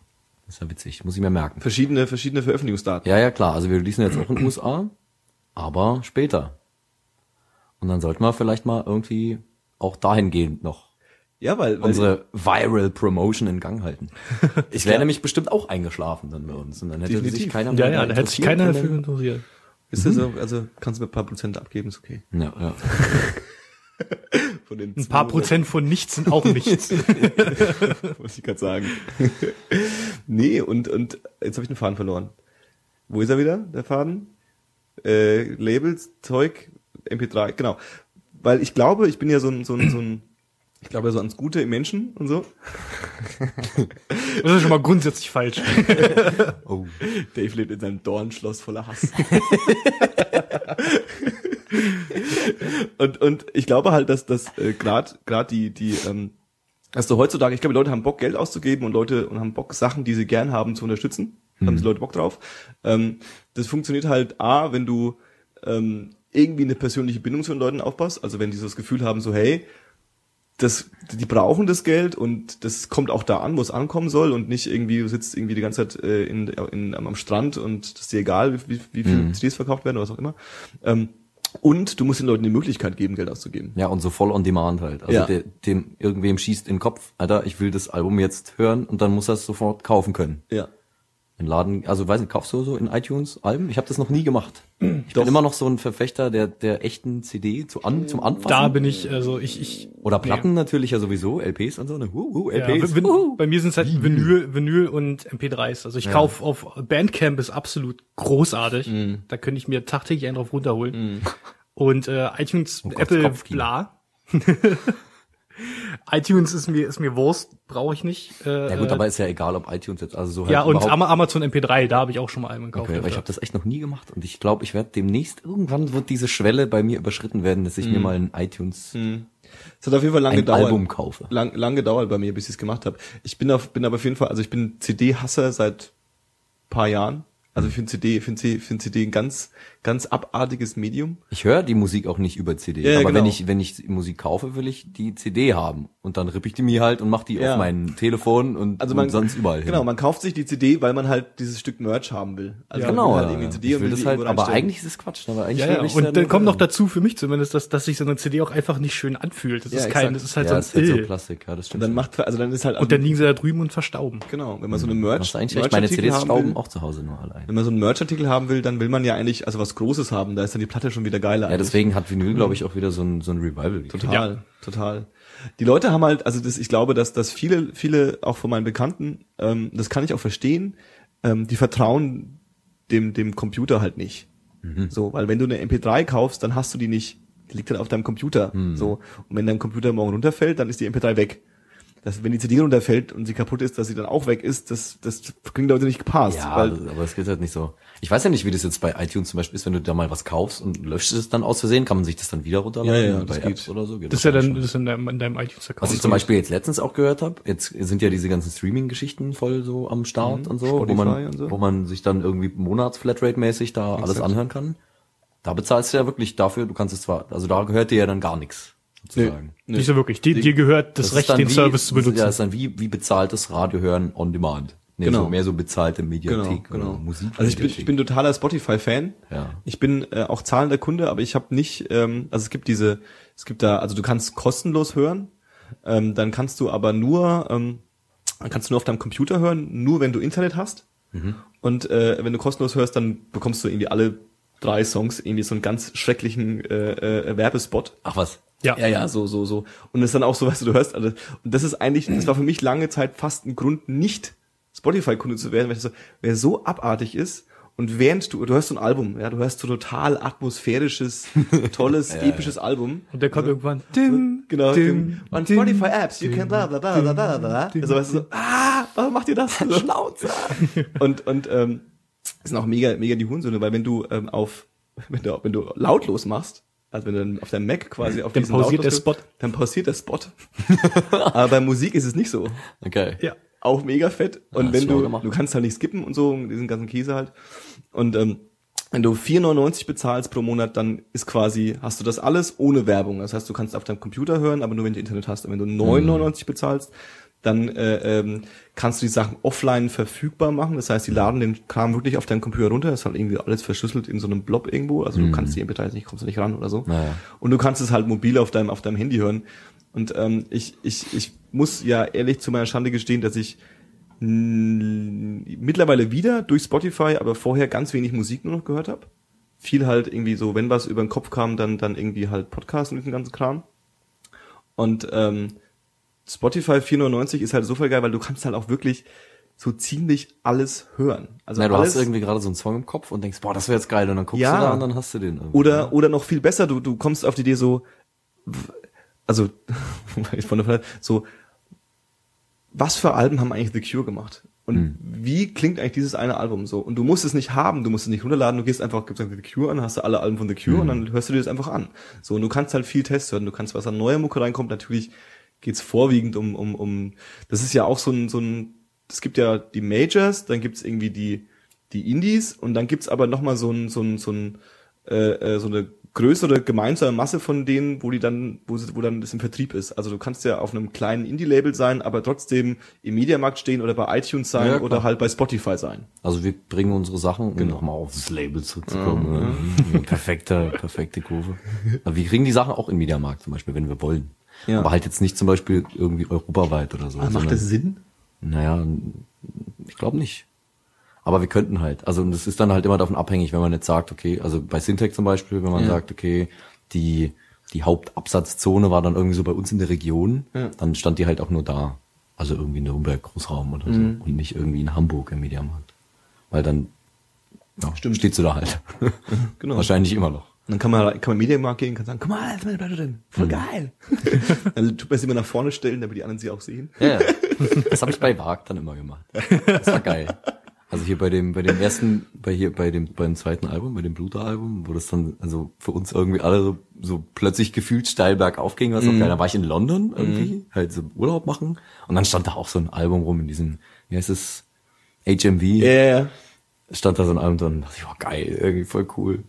[SPEAKER 3] Das ist ja witzig. Muss ich mir merken.
[SPEAKER 1] verschiedene, verschiedene Veröffentlichungsdaten.
[SPEAKER 3] Ja, ja, klar. Also wir releasen jetzt auch in den USA, aber später. Und dann sollten wir vielleicht mal irgendwie auch dahingehend noch
[SPEAKER 1] Ja, weil, weil
[SPEAKER 3] unsere Viral Promotion in Gang halten. [LAUGHS] Ich wäre nämlich bestimmt auch eingeschlafen dann bei uns. Und dann hätte
[SPEAKER 1] Definitiv.
[SPEAKER 3] sich keiner
[SPEAKER 2] ja,
[SPEAKER 3] mehr
[SPEAKER 2] ja, da hätte sich keiner dafür
[SPEAKER 3] dann-
[SPEAKER 2] interessiert.
[SPEAKER 1] ist das so, also kannst du mir ein paar Prozent abgeben, ist okay.
[SPEAKER 3] Ja, ja. [LAUGHS]
[SPEAKER 1] Von den
[SPEAKER 2] Ein paar Prozent von nichts sind auch nichts. [LAUGHS]
[SPEAKER 1] muss ich gerade sagen. nee, und, und jetzt habe ich den Faden verloren. Wo ist er wieder, der Faden? Äh, Labels, Zeug, MP3, genau. Weil ich glaube, ich bin ja so ein, so ein, so ein ich glaube ja so ans Gute im Menschen und so. [LAUGHS]
[SPEAKER 2] Das ist schon mal grundsätzlich falsch. [LAUGHS]
[SPEAKER 3] Oh.
[SPEAKER 1] Dave lebt in seinem Dornschloss voller Hass. [LAUGHS] und, und ich glaube halt, dass das äh, gerade grad die, die, ähm, du heutzutage, ich glaube, die Leute haben Bock, Geld auszugeben und Leute und haben Bock, Sachen, die sie gern haben, zu unterstützen. Da haben die Leute Bock drauf. Ähm, das funktioniert halt A, wenn du ähm, irgendwie eine persönliche Bindung zu den Leuten aufpasst. Also wenn die so das Gefühl haben, so hey, das, die brauchen das Geld und das kommt auch da an, wo es ankommen soll und nicht irgendwie, du sitzt irgendwie die ganze Zeit äh, in, in, am Strand und das ist dir egal, wie, wie, wie viel
[SPEAKER 3] Mhm.
[SPEAKER 1] CDs verkauft werden oder was auch immer. Ähm, und du musst den Leuten die Möglichkeit geben, Geld auszugeben.
[SPEAKER 3] Ja, und so voll on demand halt. Also
[SPEAKER 1] Ja.
[SPEAKER 3] der, dem irgendwem schießt in den Kopf, Alter, ich will das Album jetzt hören und dann muss er es sofort kaufen können.
[SPEAKER 1] Ja.
[SPEAKER 3] In Laden, also weiß nicht, kaufst du so in iTunes Alben? Ich habe das noch nie gemacht. Ich
[SPEAKER 1] Doch.
[SPEAKER 3] bin immer noch so ein Verfechter der der echten CD zu an, zum Anfassen.
[SPEAKER 2] Da bin ich, also ich, ich
[SPEAKER 3] Oder Platten natürlich ja sowieso, LPs und so, ne? Uh, uh,
[SPEAKER 2] Ja,
[SPEAKER 3] LPs.
[SPEAKER 2] Vin-
[SPEAKER 3] uh.
[SPEAKER 2] bei mir sind es halt Vinyl, Vinyl und MP3s. Also ich kauf auf Bandcamp ist absolut großartig.
[SPEAKER 3] Mhm.
[SPEAKER 2] Da könnte ich mir tagtäglich einen drauf runterholen. Und äh, iTunes,
[SPEAKER 3] Oh Gott,
[SPEAKER 2] Apple, bla. [LAUGHS] iTunes ist mir ist mir Wurst, brauche ich nicht. Äh,
[SPEAKER 3] Ja gut,
[SPEAKER 2] äh,
[SPEAKER 3] aber ist ja egal, ob iTunes jetzt, also so halt
[SPEAKER 2] ja und Amazon MP3, da habe ich auch schon mal einen gekauft.
[SPEAKER 3] Okay, aber ich habe das echt noch nie gemacht und ich glaube, ich werde demnächst irgendwann wird diese Schwelle bei mir überschritten werden, dass ich mir mal ein iTunes
[SPEAKER 1] Es hat auf jeden Fall lange
[SPEAKER 3] ein
[SPEAKER 1] gedauert.
[SPEAKER 3] Album kaufe.
[SPEAKER 1] Lang, lang gedauert bei mir, bis ich es gemacht habe. Ich bin auf, bin aber auf jeden Fall, also ich bin CD-Hasser seit paar Jahren. Also ich finde CD, finde CD, find CD ein ganz, ganz abartiges Medium.
[SPEAKER 3] Ich höre die Musik auch nicht über CD,
[SPEAKER 1] Ja, ja,
[SPEAKER 3] aber wenn
[SPEAKER 1] genau.
[SPEAKER 3] ich wenn ich Musik kaufe, will ich die CD haben und dann rippe ich die mir halt und mach die
[SPEAKER 1] Ja.
[SPEAKER 3] auf mein Telefon und,
[SPEAKER 1] Also man,
[SPEAKER 3] und sonst überall hin.
[SPEAKER 1] Genau, man kauft sich die CD, weil man halt dieses Stück Merch haben will. Also man
[SPEAKER 3] genau.
[SPEAKER 1] will halt
[SPEAKER 3] ja,
[SPEAKER 1] irgendwie
[SPEAKER 3] ja.
[SPEAKER 1] CD
[SPEAKER 3] ich
[SPEAKER 1] und
[SPEAKER 3] will das halt, aber eigentlich ist es Quatsch, aber eigentlich
[SPEAKER 2] Ja, ja. Und dann kommt noch dazu für mich zumindest, dass, dass sich so eine CD auch einfach nicht schön anfühlt. Das
[SPEAKER 1] Ja,
[SPEAKER 2] ist kein,
[SPEAKER 1] exakt.
[SPEAKER 2] das ist halt
[SPEAKER 3] ja,
[SPEAKER 2] so ein
[SPEAKER 3] ist halt so. Plastik, ja, das stimmt.
[SPEAKER 1] Und dann macht, also dann ist halt,
[SPEAKER 2] und dann liegen sie da drüben und verstauben.
[SPEAKER 1] genau, wenn man so eine Merch,
[SPEAKER 3] du eigentlich meine CDs stauben auch zu Hause nur allein.
[SPEAKER 1] wenn man so einen Merch-Artikel haben will, dann will man ja eigentlich, also was Großes haben, da ist dann die Platte schon wieder geiler.
[SPEAKER 3] Ja,
[SPEAKER 1] eigentlich.
[SPEAKER 3] deswegen hat Vinyl, glaube ich, auch wieder so ein, so ein Revival.
[SPEAKER 1] Total, total. Die Leute haben halt, also das, ich glaube, dass, dass viele, viele auch von meinen Bekannten, ähm, das kann ich auch verstehen, ähm, die vertrauen dem, dem Computer halt nicht. So, weil wenn du eine MP3 kaufst, dann hast du die nicht, die liegt halt auf deinem Computer. So. Und wenn dein Computer morgen runterfällt, dann ist die MP3 weg. Das, wenn die CD runterfällt und sie kaputt ist, dass sie dann auch weg ist, das, das klingt Leute nicht gepasst.
[SPEAKER 3] Ja,
[SPEAKER 1] weil,
[SPEAKER 3] aber es geht halt nicht so. Ich weiß ja nicht, wie das jetzt bei iTunes zum Beispiel ist, wenn du da mal was kaufst und löscht es dann aus Versehen, kann man sich das dann wieder runterladen?
[SPEAKER 1] Ja, ja,
[SPEAKER 3] bei
[SPEAKER 1] das
[SPEAKER 3] Apps
[SPEAKER 1] geht.
[SPEAKER 3] oder so? Geht
[SPEAKER 2] Das ist ja dann das ist in deinem, in deinem iTunes-Account.
[SPEAKER 3] Was ich zum Beispiel jetzt letztens auch gehört habe, jetzt sind ja diese ganzen Streaming-Geschichten voll so am Start und so, wo
[SPEAKER 1] Mhm.
[SPEAKER 3] Man,
[SPEAKER 1] und so.
[SPEAKER 3] wo man sich dann irgendwie Monats-Flatrate-mäßig da alles
[SPEAKER 1] Exakt.
[SPEAKER 3] anhören kann. Da bezahlst du ja wirklich dafür, du kannst es zwar, also da gehört dir ja dann gar nichts, sozusagen.
[SPEAKER 2] Nicht so wirklich. Die, dir gehört das,
[SPEAKER 3] ist
[SPEAKER 2] Recht, den
[SPEAKER 3] wie,
[SPEAKER 2] Service zu benutzen.
[SPEAKER 3] Ja, das ist dann wie, wie bezahltes Radio hören on demand. Nee,
[SPEAKER 1] Genau.
[SPEAKER 3] so mehr so bezahlte Mediathek
[SPEAKER 1] Genau, genau.
[SPEAKER 3] oder Musik.
[SPEAKER 1] Also ich bin, ich bin totaler Spotify-Fan.
[SPEAKER 3] Ja.
[SPEAKER 1] Ich bin äh, auch zahlender Kunde, aber ich habe nicht, ähm, also es gibt diese, es gibt da, also du kannst kostenlos hören, ähm, dann kannst du aber nur, ähm, dann kannst du nur auf deinem Computer hören, nur wenn du Internet hast.
[SPEAKER 3] Mhm.
[SPEAKER 1] Und äh, wenn du kostenlos hörst, dann bekommst du irgendwie alle drei Songs irgendwie so einen ganz schrecklichen äh, äh, Werbespot.
[SPEAKER 3] Ach was.
[SPEAKER 2] Ja.
[SPEAKER 1] Ja, ja, so, so, so. Und es ist dann auch so, weißt du, du hörst alles. Und das ist eigentlich, das war für mich lange Zeit fast ein Grund, nicht Spotify-Kunde zu werden, weil ich so, wer so abartig ist und während du, du hörst so ein Album, ja, du hörst so total atmosphärisches, [LAUGHS] tolles, episches Album.
[SPEAKER 2] Und der kommt irgendwann. Dim,
[SPEAKER 1] Genau,
[SPEAKER 2] dim,
[SPEAKER 1] on
[SPEAKER 2] dim,
[SPEAKER 1] Spotify Apps, you can bla bla bla bla bla.
[SPEAKER 2] dim,
[SPEAKER 1] Also weißt du so, ah, warum macht ihr das? [LAUGHS] Schnauze. Und, und, ähm, das sind auch mega, mega die Hunsöhne, weil wenn du ähm, auf, [LAUGHS] wenn du, wenn du lautlos machst, also wenn du dann auf deinem Mac quasi auf
[SPEAKER 2] Dann
[SPEAKER 1] diesen
[SPEAKER 2] pausiert
[SPEAKER 1] lautlos-
[SPEAKER 2] der Spot.
[SPEAKER 1] Dann pausiert der Spot. [LAUGHS] Aber bei Musik ist es nicht so.
[SPEAKER 3] Okay.
[SPEAKER 2] Ja.
[SPEAKER 1] Auch mega fett. Und
[SPEAKER 3] Ah,
[SPEAKER 1] wenn du,
[SPEAKER 3] gemacht.
[SPEAKER 1] du kannst halt nicht skippen und so, diesen ganzen Käse halt. Und ähm, wenn du 4,99 bezahlst pro Monat, dann ist quasi, hast du das alles ohne Werbung. Das heißt, du kannst auf deinem Computer hören, aber nur wenn du Internet hast. Und wenn du 9,99 bezahlst, dann äh, ähm, kannst du die Sachen offline verfügbar machen. Das heißt, die laden den Kram wirklich auf deinen Computer runter. Das ist halt irgendwie alles verschlüsselt in so einem Blob irgendwo. Also du kannst die MP3 nicht, kommst du nicht ran oder so.
[SPEAKER 3] Naja.
[SPEAKER 1] Und du kannst es halt mobil auf deinem, auf deinem Handy hören. Und ähm, ich, ich, ich muss ja ehrlich zu meiner Schande gestehen, dass ich mittlerweile wieder durch Spotify, aber vorher ganz wenig Musik nur noch gehört habe. Viel halt irgendwie so, wenn was über den Kopf kam, dann, dann irgendwie halt Podcast und diesen ganzen Kram. Und ähm, Spotify 4,99 ist halt so voll geil, weil du kannst halt auch wirklich so ziemlich alles hören. Also
[SPEAKER 3] Na, du hast irgendwie gerade so einen Song im Kopf und denkst, boah, das wäre jetzt geil. Und dann guckst
[SPEAKER 1] Ja.
[SPEAKER 3] du da und dann hast du den. irgendwie.
[SPEAKER 1] Oder, oder noch viel besser, du, du kommst auf die Idee so, also, von der Frage, so, was für Alben haben eigentlich The Cure gemacht? Und
[SPEAKER 3] Hm.
[SPEAKER 1] wie klingt eigentlich dieses eine Album so? Und du musst es nicht haben, du musst es nicht runterladen, du gehst einfach, gibst einfach The Cure an, hast du alle Alben von The Cure
[SPEAKER 3] Hm.
[SPEAKER 1] und dann hörst du dir das einfach an. So, und du kannst halt viel Tests hören, du kannst, was an neuer Mucke reinkommt, natürlich geht's vorwiegend um, um, um, das ist ja auch so ein, so ein, es gibt ja die Majors, dann gibt's irgendwie die, die Indies und dann gibt's aber nochmal so ein, so ein, so ein, äh, äh, so eine größere gemeinsame Masse von denen, wo die dann, wo, sie, wo dann das im Vertrieb ist. Also du kannst ja auf einem kleinen Indie-Label sein, aber trotzdem im Mediamarkt stehen oder bei iTunes sein
[SPEAKER 3] Ja,
[SPEAKER 1] oder halt bei Spotify sein.
[SPEAKER 3] Also wir bringen unsere Sachen, um nochmal aufs Label zurückzukommen. ne? Perfekte, perfekte Kurve. Aber wir kriegen die Sachen auch im Mediamarkt zum Beispiel, wenn wir wollen.
[SPEAKER 1] Ja.
[SPEAKER 3] Aber halt jetzt nicht zum Beispiel irgendwie europaweit oder so.
[SPEAKER 1] Macht
[SPEAKER 3] sondern-
[SPEAKER 1] das Sinn?
[SPEAKER 3] Naja, ich glaube nicht. Aber wir könnten halt. Also und das ist dann halt immer davon abhängig, wenn man jetzt sagt, okay, also bei Syntec zum Beispiel, wenn man sagt, okay, die, die Hauptabsatzzone war dann irgendwie so bei uns in der Region, dann stand die halt auch nur da. Also irgendwie in Nürnberg, Großraum oder so. Und nicht irgendwie in Hamburg im Mediamarkt. Weil dann ja,
[SPEAKER 1] Stimmt.
[SPEAKER 3] steht sie da halt. [LAUGHS]
[SPEAKER 1] Genau.
[SPEAKER 3] Wahrscheinlich immer noch.
[SPEAKER 1] Und dann kann man, kann man im Mediamarkt gehen und kann sagen, guck mal, ist meine Platte drin. Voll geil. [LAUGHS] dann tut man sie immer nach vorne stellen, damit die anderen sie auch sehen.
[SPEAKER 3] Ja, ja. das habe ich bei Wag dann immer gemacht. Das war geil. Also hier bei dem, bei dem ersten, bei hier, bei dem, beim zweiten Album, bei dem Bluter-Album, wo das dann, also für uns irgendwie alle so, so plötzlich gefühlt steil bergauf ging, was auch geil. Da war ich in London irgendwie, halt so Urlaub machen. Und dann stand da auch so ein Album rum in diesem, wie heißt es, HMV.
[SPEAKER 1] Ja, ja.
[SPEAKER 3] Stand da so ein Album drin, dachte ich, oh geil, irgendwie voll cool.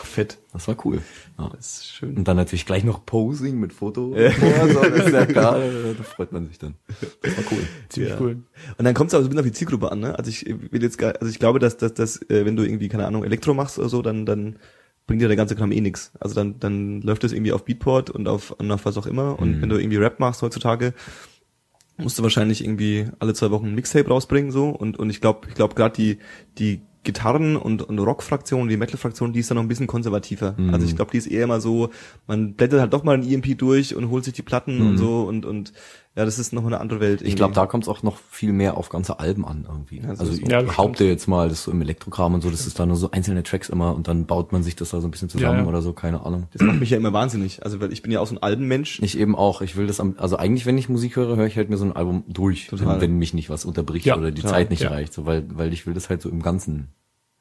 [SPEAKER 1] Ach, fett.
[SPEAKER 3] Das war cool. Ja.
[SPEAKER 1] Das ist schön.
[SPEAKER 3] Und dann natürlich gleich noch Posing mit Foto. Ja. so, das ist ja geil, da freut man sich dann. Das war cool.
[SPEAKER 2] Ziemlich
[SPEAKER 1] Ja.
[SPEAKER 2] cool.
[SPEAKER 1] Und dann kommt es aber so ein bisschen auf die Zielgruppe an, ne? Also ich will jetzt gar, also ich glaube, dass, dass, dass äh, wenn du irgendwie, keine Ahnung, Elektro machst oder so, dann, dann bringt dir der ganze Kram eh nix. Also dann, dann läuft das irgendwie auf Beatport und auf, und auf was auch immer. Und wenn du irgendwie Rap machst heutzutage, musst du wahrscheinlich irgendwie alle zwei Wochen ein Mixtape rausbringen, so. Und, und ich glaube, ich glaube gerade die, die Gitarren- und, und Rock-Fraktion, die Metal-Fraktion, die ist dann noch ein bisschen konservativer. Also ich glaube, die ist eher mal so, man blättert halt doch mal ein EMP durch und holt sich die Platten und so und, und ja, das ist noch eine andere Welt.
[SPEAKER 3] Ich glaube, da kommt es auch noch viel mehr auf ganze Alben an irgendwie.
[SPEAKER 1] Ja, so
[SPEAKER 3] also ich
[SPEAKER 2] Ja,
[SPEAKER 3] behaupte jetzt mal, das ist so im Elektrokram und so, das ist da nur so einzelne Tracks immer und dann baut man sich das da so ein bisschen zusammen
[SPEAKER 2] Ja, ja.
[SPEAKER 3] oder so, keine Ahnung.
[SPEAKER 1] Das macht mich ja immer wahnsinnig. Also weil ich bin ja auch so ein Albenmensch.
[SPEAKER 3] Ich eben auch. Ich will das am, also eigentlich, wenn ich Musik höre, höre ich halt mir so ein Album durch, wenn, wenn mich nicht was unterbricht
[SPEAKER 2] Ja,
[SPEAKER 3] oder die. Zeit nicht
[SPEAKER 2] Ja.
[SPEAKER 3] reicht, so, weil, weil ich will das halt so im Ganzen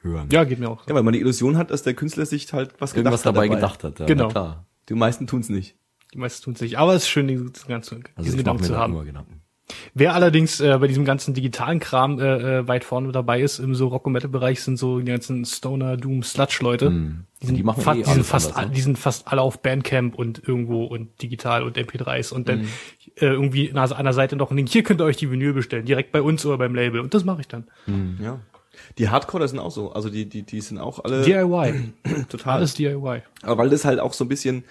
[SPEAKER 3] hören.
[SPEAKER 2] Ja, geht mir auch. so.
[SPEAKER 1] Ja, weil man die Illusion hat, dass der Künstler sich halt was
[SPEAKER 3] Irgendwas
[SPEAKER 1] gedacht hat
[SPEAKER 3] dabei gedacht hat. Ja,
[SPEAKER 2] Genau.
[SPEAKER 3] Na klar.
[SPEAKER 1] Die meisten tun's nicht.
[SPEAKER 2] Die meisten tun es nicht. Aber es ist schön, diesen ganzen,
[SPEAKER 3] Also
[SPEAKER 2] diesen Gedanken zu haben.
[SPEAKER 3] immer Gedanken.
[SPEAKER 2] Wer allerdings äh, bei diesem ganzen digitalen Kram äh, äh, weit vorne dabei ist, im so Rock- und Metal-Bereich, sind so die ganzen Stoner, Doom, Sludge-Leute. Die, sind
[SPEAKER 3] Die machen
[SPEAKER 2] fa
[SPEAKER 3] eh
[SPEAKER 2] die, sind
[SPEAKER 3] alles
[SPEAKER 2] fast,
[SPEAKER 3] anders, ne?
[SPEAKER 2] die sind fast alle auf Bandcamp und irgendwo und digital und MP3s und dann äh, irgendwie an einer Seite noch ein Link, hier könnt ihr euch die Vinyl bestellen, direkt bei uns oder beim Label. Und das mache ich dann.
[SPEAKER 1] Ja. Die Hardcore sind auch so. Also die, die, die sind auch alle
[SPEAKER 2] DIY. [CLEARS THROAT]
[SPEAKER 1] total.
[SPEAKER 2] Alles DIY.
[SPEAKER 1] Aber weil das halt auch so ein bisschen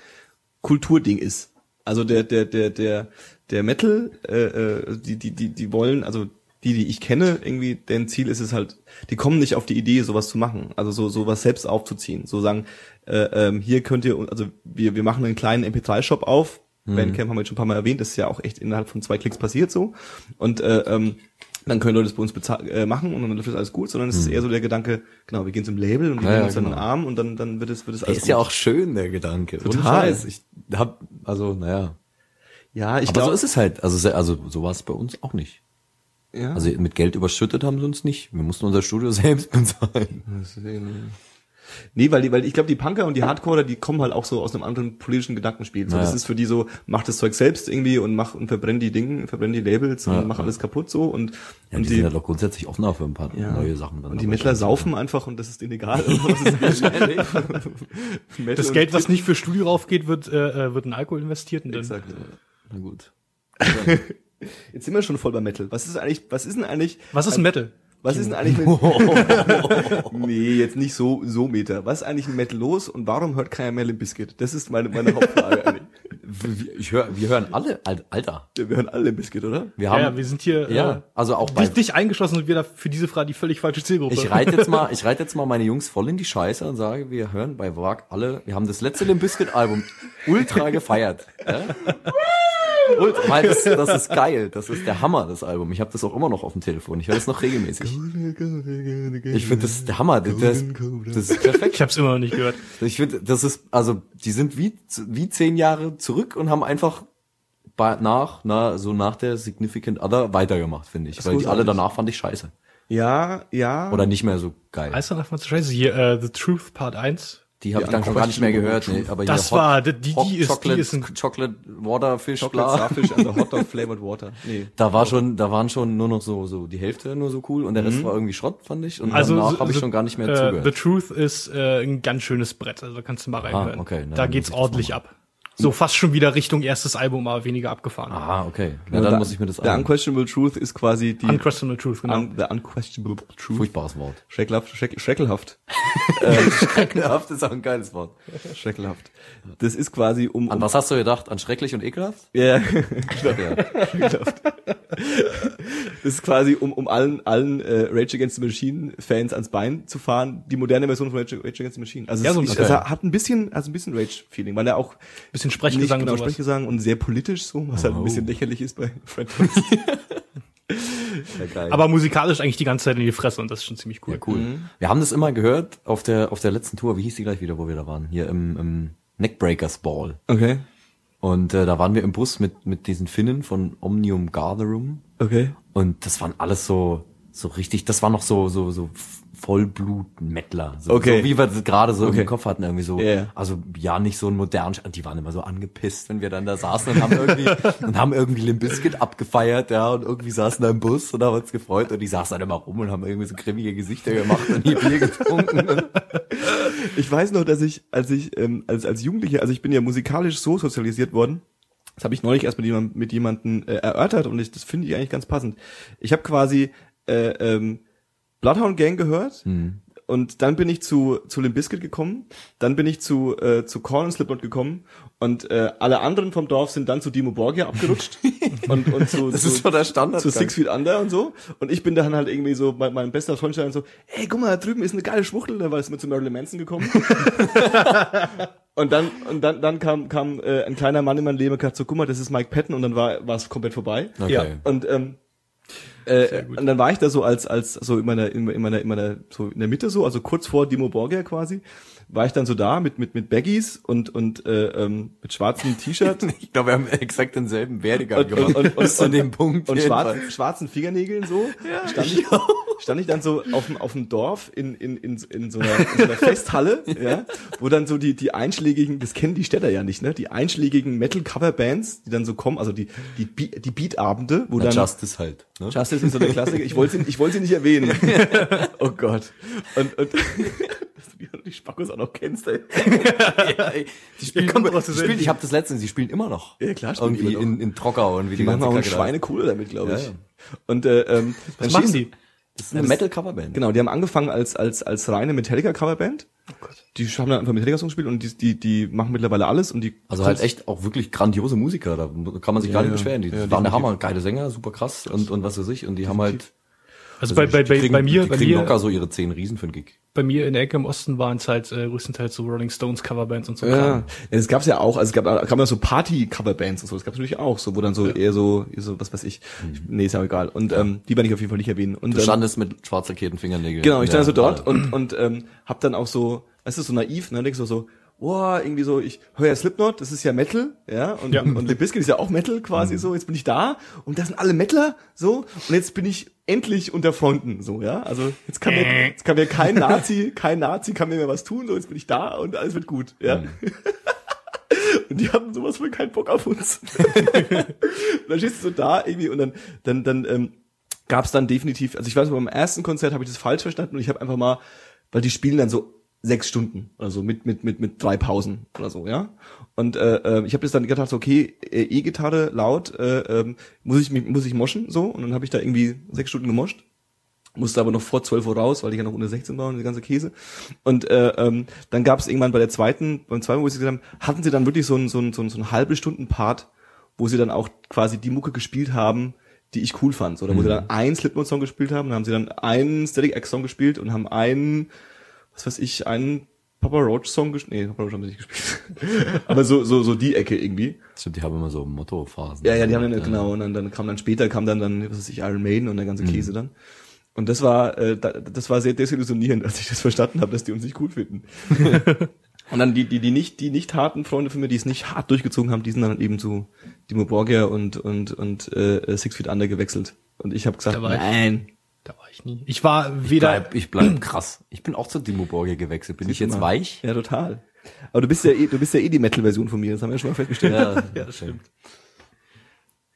[SPEAKER 1] Kulturding ist. Also der, der, der, der, der Metal, äh, äh, die, die, die, die wollen, also die, die ich kenne, irgendwie, deren Ziel ist es halt, die kommen nicht auf die Idee, sowas zu machen. Also so, sowas selbst aufzuziehen. So sagen, äh, ähm, hier könnt ihr, also wir, wir machen einen kleinen MP3-Shop auf. Bandcamp haben wir jetzt schon ein paar Mal erwähnt, das ist ja auch echt innerhalb von zwei Klicks passiert so. Und äh, ähm, dann können Leute das bei uns äh, machen und dann läuft das alles gut, sondern es ist eher so der Gedanke, genau, wir gehen zum Label und wir
[SPEAKER 3] Ja,
[SPEAKER 1] nehmen
[SPEAKER 3] ja,
[SPEAKER 1] uns dann
[SPEAKER 3] genau.
[SPEAKER 1] einen Arm und dann, dann wird es, wird es
[SPEAKER 3] Der
[SPEAKER 1] alles
[SPEAKER 3] ist ja
[SPEAKER 1] gut.
[SPEAKER 3] auch schön, der Gedanke.
[SPEAKER 1] Total.
[SPEAKER 3] Ich hab, also, naja.
[SPEAKER 1] Ja, ich
[SPEAKER 3] Aber so
[SPEAKER 1] glaube,
[SPEAKER 3] ist es halt. Also, also so war es bei uns auch nicht.
[SPEAKER 1] ja.
[SPEAKER 3] Also mit Geld überschüttet haben sie uns nicht. Wir mussten unser Studio [LAUGHS] selbst bezahlen.
[SPEAKER 1] Deswegen- Nee, weil die, weil ich glaube, die Punker und die Hardcore, die kommen halt auch so aus einem anderen politischen Gedankenspiel. So,
[SPEAKER 3] Ja.
[SPEAKER 1] Das ist für die so, mach das Zeug selbst irgendwie und mach und verbrenn die Dinge, verbrenn die Labels und
[SPEAKER 3] Ja,
[SPEAKER 1] mach
[SPEAKER 3] ja.
[SPEAKER 1] alles kaputt so und,
[SPEAKER 3] Ja,
[SPEAKER 1] und
[SPEAKER 3] die, sind ja doch grundsätzlich offener für ein paar
[SPEAKER 1] ja.
[SPEAKER 3] neue Sachen. Dann
[SPEAKER 1] und die Mettler saufen einfach und das ist denen egal. [LAUGHS] Was ist [LAUGHS]
[SPEAKER 2] Das
[SPEAKER 1] und
[SPEAKER 2] Geld, was nicht für Studio raufgeht, wird, äh, äh, wird in Alkohol investiert. Und dann,
[SPEAKER 1] Exakt.
[SPEAKER 3] Na gut. [LAUGHS]
[SPEAKER 1] Jetzt sind wir schon voll bei Metal. Was ist eigentlich, was ist denn eigentlich,
[SPEAKER 2] Was ist ein Metal?
[SPEAKER 1] Was ist denn eigentlich mit, [LAUGHS] nee, jetzt nicht so, so Meter. Was ist eigentlich mit Metal los und warum hört keiner mehr Limp Bizkit? Das ist meine, meine Hauptfrage eigentlich.
[SPEAKER 3] Ich hör, wir hören alle, Al- Alter.
[SPEAKER 1] Wir hören alle Limp Bizkit, oder?
[SPEAKER 3] Wir
[SPEAKER 2] Ja,
[SPEAKER 3] haben,
[SPEAKER 2] ja, wir sind hier
[SPEAKER 3] ja,
[SPEAKER 2] äh,
[SPEAKER 3] also auch bei,
[SPEAKER 2] dich, dich eingeschlossen und wir da für diese Frage die völlig falsche Zielgruppe.
[SPEAKER 3] ich reite jetzt mal, ich reite jetzt mal meine Jungs voll in die Scheiße und sage, wir hören bei WAG alle, wir haben das letzte Limp Bizkit Album ultra gefeiert. Ja? [LAUGHS] Ultra, weil das, das ist geil, das ist der Hammer, das Album. Ich habe das auch immer noch auf dem Telefon, ich höre das noch regelmäßig. Ich finde das ist der Hammer, das, das ist perfekt.
[SPEAKER 2] ich habe es immer noch nicht gehört.
[SPEAKER 3] Ich finde, das ist, also, die sind wie, wie zehn Jahre zurück und haben einfach nach, na, so nach der Significant Other weitergemacht, finde ich.
[SPEAKER 1] ist
[SPEAKER 3] Weil die alle danach fand ich scheiße.
[SPEAKER 1] Ja, ja.
[SPEAKER 3] Oder nicht mehr so geil.
[SPEAKER 2] Heißt dann einfach zu scheiße. Hier, äh, The Truth Part 1.
[SPEAKER 3] Die habe ich dann schon gar nicht mehr gehört. Nee, aber
[SPEAKER 2] Das
[SPEAKER 3] hier
[SPEAKER 2] war- die- die
[SPEAKER 3] Hot
[SPEAKER 2] ist- die
[SPEAKER 3] Chocolate,
[SPEAKER 2] ist ein-
[SPEAKER 3] Chocolate Waterfish,
[SPEAKER 1] Chocolate
[SPEAKER 3] bla.
[SPEAKER 1] Starfish and the Hot Dog [LAUGHS] Flavored Water. Nee.
[SPEAKER 3] Da war schon, da waren schon nur noch so, so die Hälfte nur so cool und der Rest war irgendwie Schrott, fand ich. Und
[SPEAKER 2] Also
[SPEAKER 3] danach
[SPEAKER 2] so-
[SPEAKER 3] habe ich
[SPEAKER 2] so,
[SPEAKER 3] schon gar nicht mehr
[SPEAKER 2] äh,
[SPEAKER 3] zugehört.
[SPEAKER 2] The Truth ist äh, ein ganz schönes Brett, also da kannst du mal reinhören.
[SPEAKER 3] okay, na,
[SPEAKER 2] da geht's ordentlich ab. So fast schon wieder Richtung erstes Album, aber weniger abgefahren.
[SPEAKER 3] ah, okay. Na,
[SPEAKER 1] Und
[SPEAKER 3] dann
[SPEAKER 1] the-
[SPEAKER 3] muss ich mir das
[SPEAKER 1] The. Unquestionable Truth ist quasi die
[SPEAKER 2] Unquestionable Truth, genau.
[SPEAKER 1] un, The Unquestionable Truth.
[SPEAKER 3] Furchtbares Wort.
[SPEAKER 1] Schreckelhaft, schreck, schreckelhaft. [LAUGHS]
[SPEAKER 3] Ekelhaft ist auch ein geiles Wort.
[SPEAKER 1] Schreckelhaft. Das ist quasi um,
[SPEAKER 3] An
[SPEAKER 1] um
[SPEAKER 3] was hast du gedacht? An schrecklich und ekelhaft?
[SPEAKER 1] ja,
[SPEAKER 3] Ja.
[SPEAKER 1] schreckelhaft. Das ist quasi um, um allen, allen äh, Rage Against the Machine Fans ans Bein zu fahren, die moderne Version von Rage, Rage Against the Machine. Also
[SPEAKER 2] Ja,
[SPEAKER 1] es,
[SPEAKER 2] so
[SPEAKER 1] ich,
[SPEAKER 3] bisschen.
[SPEAKER 1] es hat ein bisschen, also ein bisschen Rage Feeling, weil er auch
[SPEAKER 2] Bisschen
[SPEAKER 1] nicht
[SPEAKER 2] Sprechgesang
[SPEAKER 1] genau
[SPEAKER 2] und sowas.
[SPEAKER 1] Sprechgesang und sehr politisch so, was halt ein
[SPEAKER 3] Oh.
[SPEAKER 1] bisschen lächerlich ist bei Fred Durst. [LAUGHS] ja.
[SPEAKER 2] Aber musikalisch eigentlich die ganze Zeit in die Fresse und das ist schon ziemlich cool.
[SPEAKER 3] Ja, cool. Wir haben das immer gehört auf der, auf der letzten Tour. Wie hieß die gleich wieder, wo wir da waren? Hier im, im Neckbreakers Ball.
[SPEAKER 1] okay,
[SPEAKER 3] Und äh, da waren wir im Bus mit, mit diesen Finnen von Omnium Gatherum.
[SPEAKER 1] okay.
[SPEAKER 3] Und das waren alles so, so richtig, das war noch so, so, so Vollblut-Mettler. So,
[SPEAKER 1] Okay.
[SPEAKER 3] so wie wir das gerade so
[SPEAKER 1] Okay.
[SPEAKER 3] im Kopf hatten, irgendwie so.
[SPEAKER 1] Ja.
[SPEAKER 3] Also ja, nicht so ein modern, die waren immer so angepisst, wenn wir dann da saßen und haben [LAUGHS] irgendwie, und haben irgendwie Limp Bizkit abgefeiert, ja, und irgendwie saßen da im Bus und haben uns gefreut und die saßen dann immer rum und haben irgendwie so grimmige Gesichter gemacht und hier Bier getrunken. [LAUGHS]
[SPEAKER 1] Ich weiß noch, dass ich, als ich, ähm, als, als Jugendlicher, also ich bin ja musikalisch so sozialisiert worden, das habe ich neulich erst mit jemandem mit jemanden äh, erörtert und ich, das finde ich eigentlich ganz passend. Ich habe quasi äh, ähm, Bloodhound Gang gehört und dann bin ich zu zu Limp Bizkit gekommen, dann bin ich zu äh, zu Korn und Slipknot gekommen und äh, alle anderen vom Dorf sind dann zu Dimo Borgia abgerutscht [LAUGHS] und und zu,
[SPEAKER 3] Das
[SPEAKER 1] zu,
[SPEAKER 3] ist so der Standard.
[SPEAKER 1] zu Six Feet Under und so. Und ich bin dann halt irgendwie so, mein, mein bester Freund stand so, ey, guck mal, da drüben ist eine geile Schwuchtel, da war es mit zu Marilyn Manson gekommen. [LAUGHS] und dann, und dann, dann kam, kam äh, ein kleiner Mann in mein Leben und gesagt so, guck mal, das ist Mike Patton und dann war war es komplett vorbei.
[SPEAKER 3] Okay.
[SPEAKER 2] Ja.
[SPEAKER 1] Und ähm, äh, und dann war ich da so als als so in meiner in meiner in meiner so in der Mitte so, also kurz vor Dimo Borgia quasi, war ich dann so da mit mit mit Baggies und und äh, ähm, mit schwarzem [LAUGHS] T-Shirt
[SPEAKER 3] Ich glaube, wir haben exakt denselben Werdegang
[SPEAKER 1] und, und, und,
[SPEAKER 3] Bis zu dem Punkt.
[SPEAKER 1] und schwarzen, schwarzen Fingernägeln so stand, ich, stand ich dann so auf dem, auf dem Dorf in, in, in, in, so einer, in so einer Festhalle, [LAUGHS] ja, wo dann so die, die einschlägigen, das kennen die Städter ja nicht, ne, die einschlägigen Metal-Cover-Bands, die dann so kommen, also die, die, Be- die Beat-Abende, wo
[SPEAKER 3] Na,
[SPEAKER 1] dann
[SPEAKER 3] Justice halt. Ne?
[SPEAKER 1] Justice ist so der Klassiker. Ich wollte sie, ich wollte sie nicht erwähnen. [LAUGHS] oh Gott. Und, und die Spackos auch noch kennst, ey. [LAUGHS]
[SPEAKER 3] ja, ey, die spielen,
[SPEAKER 2] kommt
[SPEAKER 3] immer, spielen, ich habe das letztens, die spielen immer noch.
[SPEAKER 1] Ja, klar, spielen
[SPEAKER 3] Irgendwie
[SPEAKER 1] immer noch.
[SPEAKER 3] in, in Trockau und wie die,
[SPEAKER 1] Die machen auch eine
[SPEAKER 3] Kacke da
[SPEAKER 1] Schweinekohle damit, glaube ich.
[SPEAKER 3] Ja, ja.
[SPEAKER 1] Und äh, ähm,
[SPEAKER 2] Was
[SPEAKER 1] dann
[SPEAKER 2] machen die?
[SPEAKER 3] Das ist eine Metal-Coverband.
[SPEAKER 1] Genau, die haben angefangen als als als reine Metallica Coverband. Die haben dann einfach Metallica Songs gespielt und die die die machen mittlerweile alles und die
[SPEAKER 3] Also halt echt auch wirklich grandiose Musiker, da kann man sich gar nicht
[SPEAKER 1] ja.
[SPEAKER 3] beschweren. Die
[SPEAKER 1] Ja,
[SPEAKER 3] waren der. Hammer, geile Sänger, super krass und, und was weiß ich. Und die haben halt,
[SPEAKER 2] Also, bei, bei, bei,
[SPEAKER 3] kriegen,
[SPEAKER 2] bei mir,
[SPEAKER 3] die
[SPEAKER 2] bei
[SPEAKER 3] kriegen
[SPEAKER 2] mir,
[SPEAKER 3] locker so ihre zehn Riesen für den Gig.
[SPEAKER 2] bei mir in der Ecke im Osten waren es halt äh, größtenteils so Rolling Stones Coverbands und so.
[SPEAKER 1] ja,
[SPEAKER 2] Kram.
[SPEAKER 1] ja, das gab's ja auch, also es gab gab ja so Party Coverbands und so, das gab's natürlich auch, so wo dann so eher so eher so was weiß ich. ich nee, ist ja auch egal und ähm, die werde ich auf jeden Fall nicht erwähnen und
[SPEAKER 3] Du
[SPEAKER 1] ähm,
[SPEAKER 3] standest mit schwarz lackierten Fingernägeln.
[SPEAKER 1] Genau, ich stand
[SPEAKER 3] Ja,
[SPEAKER 1] so dort
[SPEAKER 3] ja.
[SPEAKER 1] und und ähm, hab dann auch so, weißt du, so naiv, ne, denkst du so, boah, irgendwie so, ich höre ja Slipknot, das ist ja Metal, ja, und
[SPEAKER 2] Ja.
[SPEAKER 1] und, und Limp Bizkit ist ja auch Metal quasi so, jetzt bin ich da und das sind alle Metaler so und jetzt bin ich endlich unter Fronten so, ja? Also, jetzt kann mir jetzt kann mir kein Nazi, kein Nazi kann mir mehr was tun, so jetzt bin ich da und alles wird gut, ja? [LAUGHS] Und die hatten sowas von keinen Bock auf uns. und [LAUGHS] dann stehst du so da irgendwie und dann, dann, dann ähm, gab es dann definitiv, also ich weiß, beim ersten Konzert habe ich das falsch verstanden und ich habe einfach mal, weil die spielen dann so sechs Stunden oder so mit mit mit mit drei Pausen oder so, ja. Und äh, äh, ich habe das dann gedacht, so, okay, äh, E-Gitarre laut, äh, ähm, muss ich mich muss ich moschen so und dann habe ich da irgendwie sechs Stunden gemoscht musste aber noch vor 12 Uhr raus, weil ich ja noch unter 16 war und die ganze Käse. Und äh, ähm, dann gab es irgendwann bei der zweiten, beim zweiten, wo sie gesagt haben, hatten sie dann wirklich so ein so ein so ein, so ein halbe Stunden Part, wo sie dann auch quasi die Mucke gespielt haben, die ich cool fand. Oder wo sie dann einen Slipknot-Song gespielt haben, dann haben sie dann einen Static X-Song gespielt und haben einen, was weiß ich, einen Papa Roach-Song gespielt. Nee, Papa Roach haben sie nicht gespielt. [LAUGHS] aber so, so, so die Ecke irgendwie.
[SPEAKER 3] Stimmt, die haben immer so Motto-Phasen.
[SPEAKER 1] Ja, ja, die haben dann, genau, und dann, dann kam dann später, kam dann, dann, was weiß ich, Iron Maiden und der ganze Käse dann. Und das war, äh, da, das war sehr desillusionierend, [LAUGHS] als ich das verstanden habe, dass die uns nicht cool finden. [LAUGHS] und dann die, die, die nicht, die nicht harten Freunde von mir, die es nicht hart durchgezogen haben, die sind dann eben zu Dimo Borgia und, und, und äh, Six Feet Under gewechselt. Und ich habe gesagt,
[SPEAKER 2] Da war ich.
[SPEAKER 1] nein,
[SPEAKER 2] Da war ich nie. Ich war
[SPEAKER 3] Ich
[SPEAKER 2] weder.
[SPEAKER 3] bleib, ich bleib [CLEARS THROAT] krass. Ich bin auch zur Dimo Borgia gewechselt. Bin ich jetzt
[SPEAKER 1] mal.
[SPEAKER 3] weich?
[SPEAKER 1] Ja, total. Aber du bist ja eh, du bist ja eh die Metal-Version von mir, das haben wir ja schon mal festgestellt.
[SPEAKER 3] Ja, [LAUGHS]
[SPEAKER 2] Ja, das stimmt.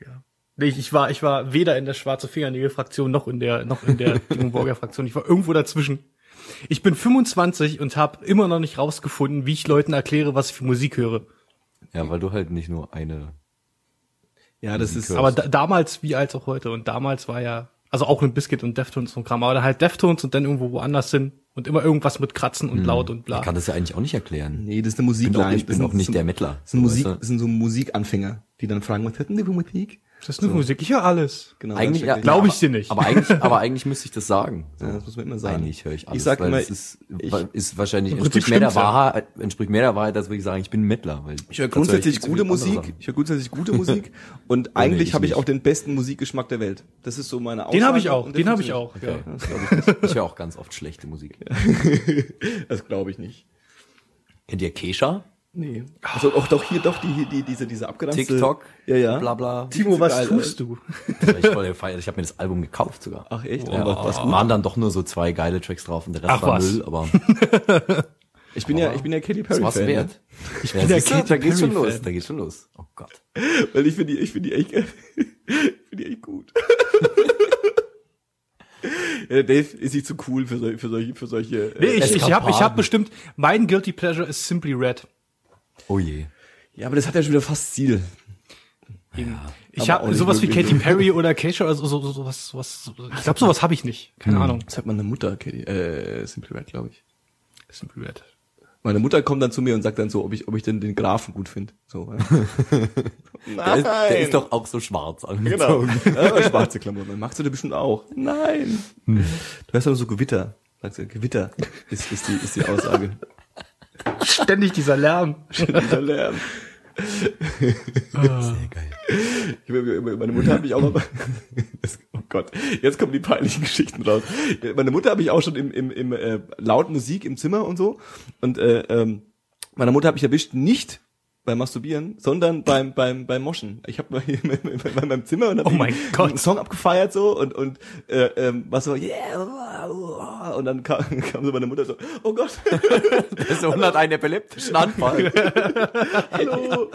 [SPEAKER 2] Ja. Nee, ich, ich war, ich war weder in der schwarze Fingernägel-Fraktion noch in der, noch in der Dimmenburger Fraktion. Ich war irgendwo dazwischen. Ich bin 25 und habe immer noch nicht rausgefunden, wie ich Leuten erkläre, was ich für Musik höre.
[SPEAKER 3] Ja, weil du halt nicht nur eine.
[SPEAKER 1] Ja, das ist,
[SPEAKER 2] Aber da, damals wie als auch heute. Und damals war ja, also auch ein Biscuit und Deftones und Kram, aber dann halt Deftones und dann irgendwo woanders hin und immer irgendwas mit Kratzen und laut und bla.
[SPEAKER 3] Ich kann das ja eigentlich auch nicht erklären.
[SPEAKER 1] nee, das ist eine
[SPEAKER 3] Ich bin auch, ich bin auch nicht
[SPEAKER 1] das
[SPEAKER 3] der Mettler.
[SPEAKER 1] Das sind Musik,
[SPEAKER 3] Weißt du?
[SPEAKER 1] das sind so Musikanfänger, die dann fragen, was hätten die für Musik?
[SPEAKER 2] Das ist nur Musik, ich höre alles.
[SPEAKER 1] Genau.
[SPEAKER 3] Eigentlich, ja,
[SPEAKER 1] schrecklich.
[SPEAKER 2] Glaub ich dir nicht.
[SPEAKER 3] Aber eigentlich, [LAUGHS] aber eigentlich müsste ich das sagen. So.
[SPEAKER 1] Ja, das muss man immer sagen.
[SPEAKER 3] Eigentlich höre ich alles.
[SPEAKER 1] Ich sag
[SPEAKER 3] weil
[SPEAKER 1] immer,
[SPEAKER 3] es ist,
[SPEAKER 1] ich-
[SPEAKER 3] ist wahrscheinlich, entspricht mehr, der
[SPEAKER 2] stimmt's ja.
[SPEAKER 3] Wahrheit, entspricht mehr der Wahrheit, als würde ich sagen, ich bin ein Mettler. Weil
[SPEAKER 1] Ich höre grundsätzlich
[SPEAKER 3] viel zu
[SPEAKER 1] gute Musik. Ich höre grundsätzlich gute [LAUGHS] Musik und eigentlich
[SPEAKER 3] ich
[SPEAKER 1] habe ich auch den besten Musikgeschmack der Welt. Das ist so meine Aussage.
[SPEAKER 2] Den habe ich auch, den habe ich auch.
[SPEAKER 3] Okay.
[SPEAKER 2] Ja.
[SPEAKER 1] Das glaube ich,
[SPEAKER 3] Ich höre auch ganz oft schlechte Musik. [LAUGHS]
[SPEAKER 1] das glaube ich nicht.
[SPEAKER 3] Kennt ihr Kesha?
[SPEAKER 1] Nee. Also auch doch hier doch die die diese diese abgeranzte
[SPEAKER 3] TikTok?
[SPEAKER 1] Ja, ja.
[SPEAKER 3] Bla bla.
[SPEAKER 2] Timo, was
[SPEAKER 1] Geil,
[SPEAKER 2] tust du?
[SPEAKER 3] Das war voll gefeiert. Ich habe mir das Album gekauft sogar.
[SPEAKER 1] Ach echt?
[SPEAKER 3] Ja,
[SPEAKER 1] Und was, was
[SPEAKER 3] was waren dann doch nur so zwei geile Tracks drauf und der Rest
[SPEAKER 2] Ach,
[SPEAKER 3] war
[SPEAKER 2] was.
[SPEAKER 3] Müll, aber [LAUGHS]
[SPEAKER 1] Ich bin ja ich bin ja Katy
[SPEAKER 3] das
[SPEAKER 1] Perry
[SPEAKER 3] war's
[SPEAKER 1] Fan. ne?
[SPEAKER 3] wert. Ich
[SPEAKER 2] bin der Katy
[SPEAKER 3] da geht's schon los,
[SPEAKER 2] Fan.
[SPEAKER 3] da geht's schon los. Oh Gott.
[SPEAKER 1] Weil ich finde die ich finde die echt [LAUGHS] ich finde die echt gut. [LAUGHS] ja, Dave ist nicht zu cool für, sol- für solche für solche
[SPEAKER 2] Nee,
[SPEAKER 1] äh,
[SPEAKER 2] ich, ich habe ich hab bestimmt, mein Guilty Pleasure ist Simply Red.
[SPEAKER 3] Oh je.
[SPEAKER 1] Ja, aber das hat ja schon wieder fast Ziel.
[SPEAKER 2] Ich
[SPEAKER 1] Aber auch
[SPEAKER 2] habe sowas wie. Katy Perry oder Keisha oder so, so, so, sowas, sowas. Ich glaube, sowas habe ich nicht. Keine Ahnung.
[SPEAKER 1] Das hat meine Mutter, Katy, äh, Simply Red, glaube ich.
[SPEAKER 2] Simply Red.
[SPEAKER 1] Meine Mutter kommt dann zu mir und sagt dann so, ob ich, ob ich denn den Grafen gut finde. So, ja. [LAUGHS]
[SPEAKER 3] Der ist, der ist doch auch so schwarz
[SPEAKER 1] Genau.
[SPEAKER 3] angezogen. [LAUGHS]
[SPEAKER 1] Ja, schwarze Klamotten. Magst du das bestimmt auch? Nein. Du hast doch so Gewitter. Sagst du, Gewitter ist, ist, die, ist die Aussage.
[SPEAKER 2] Ständig dieser Lärm.
[SPEAKER 1] Dieser Lärm.
[SPEAKER 3] Sehr geil.
[SPEAKER 1] Ich- Meine Mutter hat mich auch mal, oh Gott, jetzt kommen die peinlichen Geschichten raus. Meine Mutter habe ich auch schon im, im, im äh, laut Musik im Zimmer und so. Und äh, ähm, meine Mutter habe ich erwischt nicht beim Masturbieren, sondern beim beim beim Moschen. Ich habe bei meinem Zimmer und hab
[SPEAKER 2] Oh mein
[SPEAKER 1] einen. Song abgefeiert so und und äh, ähm, was so yeah und dann kam, [LAUGHS] kam so meine Mutter so oh Gott [LAUGHS]
[SPEAKER 3] Der Sohn hat einen epileptischen Anfall. [LAUGHS]
[SPEAKER 1] hallo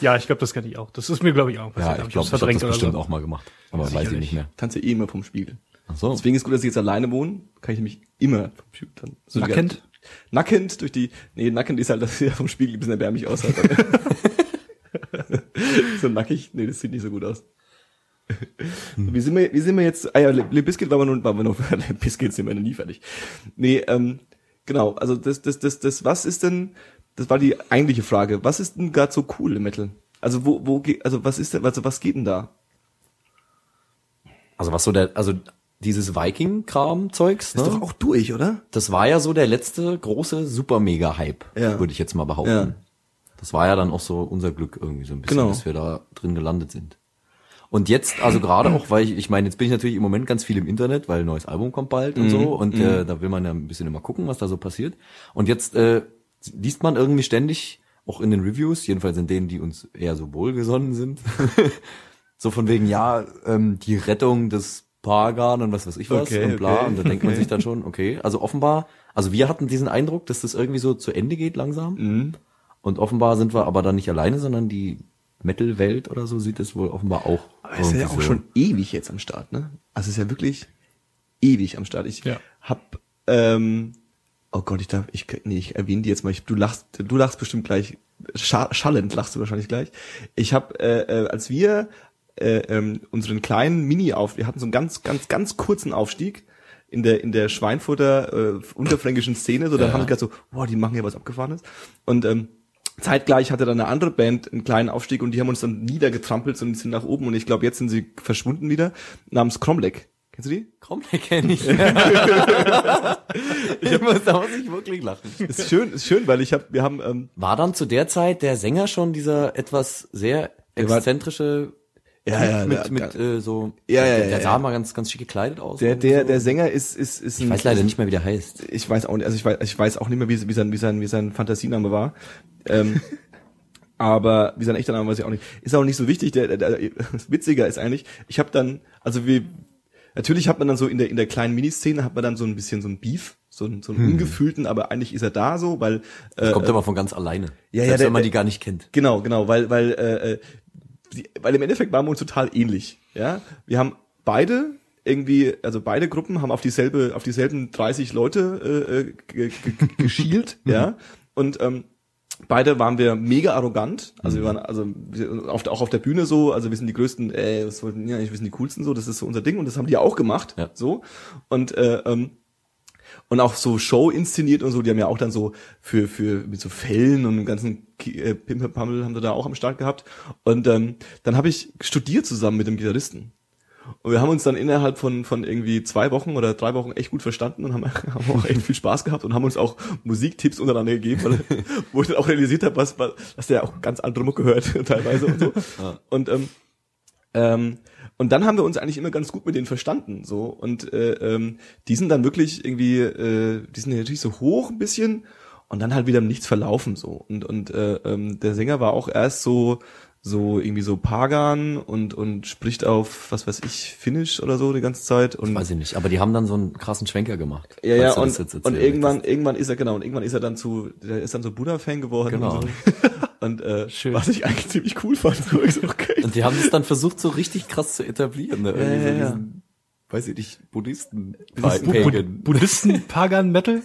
[SPEAKER 2] Ja, ich glaube, das kann ich auch. Das ist mir, glaube ich, auch passiert.
[SPEAKER 3] Ja, ich glaube,
[SPEAKER 2] hab's
[SPEAKER 3] ich habe das
[SPEAKER 2] oder
[SPEAKER 3] bestimmt
[SPEAKER 2] so.
[SPEAKER 3] auch mal gemacht. Aber weiß ich
[SPEAKER 2] Sicherlich.
[SPEAKER 3] nicht mehr.
[SPEAKER 1] tanze eh immer vom Spiegel.
[SPEAKER 3] Ach so.
[SPEAKER 1] Deswegen ist gut, dass ich jetzt alleine wohne, kann ich nämlich immer vom Spiegel tanzen. So
[SPEAKER 2] Nackend?
[SPEAKER 1] Nackend durch die, nee, nackend ist halt, dass er [LAUGHS] vom Spiegel ein bisschen erbärmlich aussieht. [LAUGHS] so nackig, nee, das sieht nicht so gut aus. Wie sind wir, wie sind wir jetzt, ah ja, wir noch, waren wir noch, [LAUGHS] Le Biscuit sind wir noch nie fertig. Nee, ähm, genau, also das, das, das, das, was ist denn, das war die eigentliche Frage, was ist denn gerade so cool im Metal? Also wo, wo, also was ist denn, also was geht denn da?
[SPEAKER 3] Also was so der, also dieses Viking-Kram-Zeugs, ne?
[SPEAKER 1] Ist doch auch durch, oder?
[SPEAKER 3] das war ja so der letzte große Super-Mega-Hype,
[SPEAKER 1] Ja.
[SPEAKER 3] würde ich jetzt mal behaupten.
[SPEAKER 1] Ja.
[SPEAKER 3] Das war ja dann auch so unser Glück irgendwie so ein bisschen,
[SPEAKER 1] Genau.
[SPEAKER 3] dass wir da drin gelandet sind. Und jetzt, also gerade auch, weil ich, ich meine, jetzt bin ich natürlich im Moment ganz viel im Internet, weil ein neues Album kommt bald und so und äh, da will man ja ein bisschen immer gucken, was da so passiert. Und jetzt äh, liest man irgendwie ständig, auch in den Reviews, jedenfalls in denen, die uns eher so wohlgesonnen sind, [LAUGHS] so von wegen, ja, ähm, die Rettung des Pagan und was weiß ich was
[SPEAKER 1] Okay,
[SPEAKER 3] und bla.
[SPEAKER 1] okay,
[SPEAKER 3] Und da denkt man sich dann [LAUGHS] schon, okay, also offenbar, also wir hatten diesen Eindruck, dass das irgendwie so zu Ende geht langsam.
[SPEAKER 1] Mhm.
[SPEAKER 3] Und offenbar sind wir aber dann nicht alleine, sondern die Metal-Welt oder so sieht es wohl offenbar auch.
[SPEAKER 1] Aber ist ja auch
[SPEAKER 3] so.
[SPEAKER 1] schon ewig jetzt am Start, ne? Also ist ja wirklich ewig am Start. Ich
[SPEAKER 2] Ja.
[SPEAKER 1] hab, ähm, oh Gott, ich darf, ich, nee, ich erwähne die jetzt mal. Ich, du lachst, du lachst bestimmt gleich, scha schallend lachst du wahrscheinlich gleich. Ich hab, äh, äh, als wir äh, ähm, unseren kleinen Mini auf, wir hatten so einen ganz, ganz, ganz kurzen Aufstieg in der in der Schweinfurter äh, unterfränkischen Szene, so da
[SPEAKER 3] Ja.
[SPEAKER 1] haben wir gedacht so, boah, die machen hier was abgefahrenes. Und ähm, zeitgleich hatte dann eine andere Band einen kleinen Aufstieg und die haben uns dann niedergetrampelt und sind nach oben und ich glaube, jetzt sind sie verschwunden wieder, namens Cromlech. Kennst du die?
[SPEAKER 3] Der kenne ich. [LAUGHS] ich muss, da muss ich wirklich lachen.
[SPEAKER 1] Ist schön, ist schön, weil ich habe, wir haben, ähm,
[SPEAKER 3] War dann zu der Zeit der Sänger schon dieser etwas sehr exzentrische
[SPEAKER 1] Ja, ja,
[SPEAKER 3] mit,
[SPEAKER 1] der-
[SPEAKER 3] mit äh, so,
[SPEAKER 1] Ja, ja,
[SPEAKER 3] der,
[SPEAKER 1] ja,
[SPEAKER 3] der sah
[SPEAKER 1] ja.
[SPEAKER 3] mal ganz, ganz schick gekleidet aus.
[SPEAKER 1] der, der,
[SPEAKER 3] so.
[SPEAKER 1] der Sänger ist, ist, ist
[SPEAKER 3] ich weiß leider nicht mehr, wie der heißt.
[SPEAKER 1] ich weiß auch nicht, also ich weiß, ich weiß auch nicht mehr, wie, wie sein, wie sein, wie sein Fantasiename war. Ähm, [LAUGHS] aber wie sein echter Name weiß ich auch nicht. Ist auch nicht so wichtig. Der, der, der das [LAUGHS] Witziger ist eigentlich, ich habe dann, also wir, Natürlich hat man dann so in der in der kleinen Miniszene hat man dann so ein bisschen so ein Beef, so einen, so einen
[SPEAKER 3] Hm.
[SPEAKER 1] ungefühlten, aber eigentlich ist er da so, weil äh,
[SPEAKER 3] Kommt aber von ganz alleine.
[SPEAKER 1] ja,
[SPEAKER 3] Selbst
[SPEAKER 1] der-
[SPEAKER 3] wenn man die gar nicht kennt.
[SPEAKER 1] Genau, genau, weil, weil, äh, äh, weil im Endeffekt waren wir uns total ähnlich. Ja, wir haben beide irgendwie, also beide Gruppen haben auf dieselbe, auf dieselben 30 Leute äh, äh, ge- ge- geschielt, [LAUGHS] ja, und ähm, beide waren wir mega arrogant. Also wir waren also auf, auch auf der Bühne so, also wir sind die größten, äh, was wollten ja, wir sind die coolsten so, das ist so unser Ding und das haben die ja auch gemacht,
[SPEAKER 3] Ja.
[SPEAKER 1] so und äh, ähm, und auch so Show inszeniert und so, die haben ja auch dann so für für mit so Fällen und dem ganzen äh, Pimperpammel haben sie da auch am Start gehabt. Und ähm, dann habe ich studiert zusammen mit dem Gitarristen. Und wir haben uns dann innerhalb von von irgendwie zwei Wochen oder drei Wochen echt gut verstanden und haben, [LAUGHS] haben auch echt viel Spaß gehabt und haben uns auch Musiktipps untereinander gegeben, weil, [LAUGHS] wo ich dann auch realisiert habe, was, was dass der auch ganz andere Mucke hört [LAUGHS] teilweise und so. Und ähm, ähm, und dann haben wir uns eigentlich immer ganz gut mit denen verstanden, so und äh, ähm, die sind dann wirklich irgendwie, äh, die sind natürlich so hoch ein bisschen und dann halt wieder im Nichts verlaufen so und und äh, ähm, der Sänger war auch erst so so irgendwie so Pagan und und spricht auf was weiß ich Finnisch oder so die ganze Zeit und
[SPEAKER 3] Weiß ich nicht. Aber die haben dann so einen krassen Schwenker gemacht.
[SPEAKER 1] ja, ja, und,
[SPEAKER 3] das
[SPEAKER 1] und irgendwann, irgendwann ist er, genau, und irgendwann ist er dann zu, der ist dann so Buddha-Fan geworden.
[SPEAKER 3] Genau.
[SPEAKER 1] So. [LAUGHS] und äh,
[SPEAKER 2] Schön.
[SPEAKER 1] was ich eigentlich ziemlich cool fand. So, so, okay.
[SPEAKER 3] Und die haben es dann versucht, so richtig krass zu etablieren. Ne? Irgendwie
[SPEAKER 1] Ja,
[SPEAKER 3] so
[SPEAKER 1] ja, ja.
[SPEAKER 3] diesen, weiß ich nicht, Buddhisten.
[SPEAKER 2] Bu
[SPEAKER 3] Pagan.
[SPEAKER 2] Buddhisten, [LAUGHS] Pagan Metal?